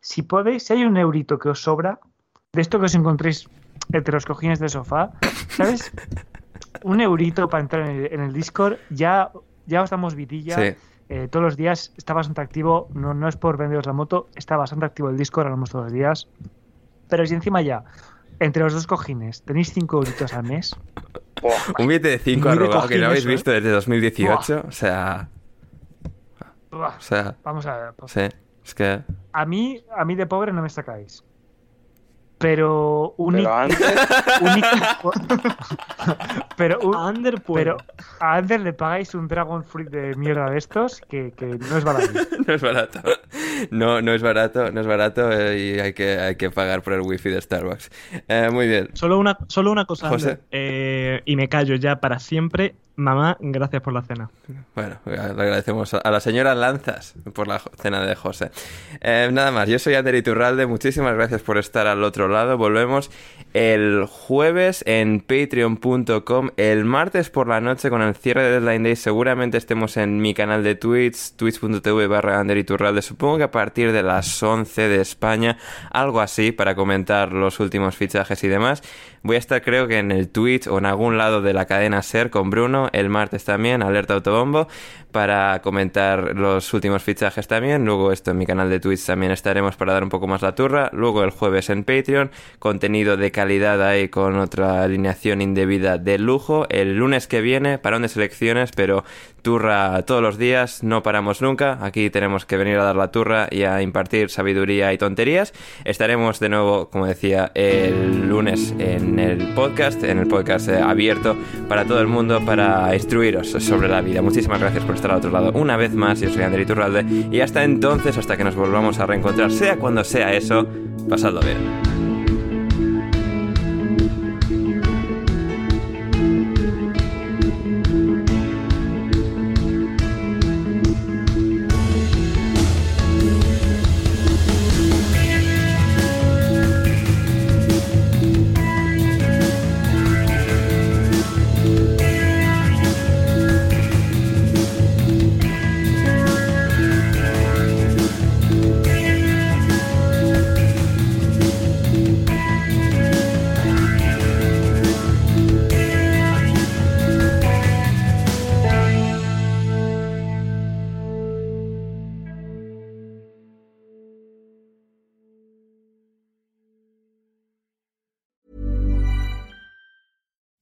si podéis, si hay un eurito que os sobra, de esto que os encontréis entre los cojines del sofá, ¿sabes? un eurito para entrar en el, en el Discord, ya, ya os damos vidilla. Sí. Eh, todos los días está bastante activo, no, no es por venderos la moto, está bastante activo el Discord, hablamos todos los días. Pero si encima ya, entre los dos cojines, tenéis 5 euritos al mes, Un billete de 5 Muy de arrugado que no habéis eso, ¿eh? visto desde 2018. O sea. ¡buah! O sea. vamos a ver. Sí. Es que. A mí, a mí de pobre no me sacáis. Pero un Pero antes, pero, un- Ander puede. pero a Ander le pagáis un Dragon Fruit de mierda de estos que, que no es barato. No es barato. No, no es barato, no es barato eh, y hay que, hay que pagar por el wifi de Starbucks. Eh, muy bien. Solo una, solo una cosa, José. Ander, eh, y me callo ya para siempre. Mamá, gracias por la cena. Bueno, le agradecemos a la señora Lanzas por la cena de José. Eh, nada más, yo soy Ander Iturralde, muchísimas gracias por estar al otro lado. Volvemos el jueves en patreon.com, el martes por la noche con el cierre de Deadline Day. Seguramente estemos en mi canal de Twitch, twitch.tv barra Ander Iturralde. Supongo que a partir de las 11 de España, algo así, para comentar los últimos fichajes y demás. Voy a estar creo que en el Twitch o en algún lado de la cadena SER con Bruno, el martes también, Alerta Autobombo, para comentar los últimos fichajes también. Luego esto en mi canal de Twitch también estaremos para dar un poco más la turra. Luego el jueves en Patreon, contenido de calidad ahí con otra alineación indebida de lujo. El lunes que viene, parón de selecciones, pero turra todos los días, no paramos nunca. Aquí tenemos que venir a dar la turra y a impartir sabiduría y tonterías. Estaremos de nuevo, como decía, el lunes en el podcast, en el podcast eh, abierto para todo el mundo, para instruiros sobre la vida. Muchísimas gracias por estar al otro lado una vez más. Yo soy Ander Iturralde y hasta entonces, hasta que nos volvamos a reencontrar, sea cuando sea eso, pasadlo bien.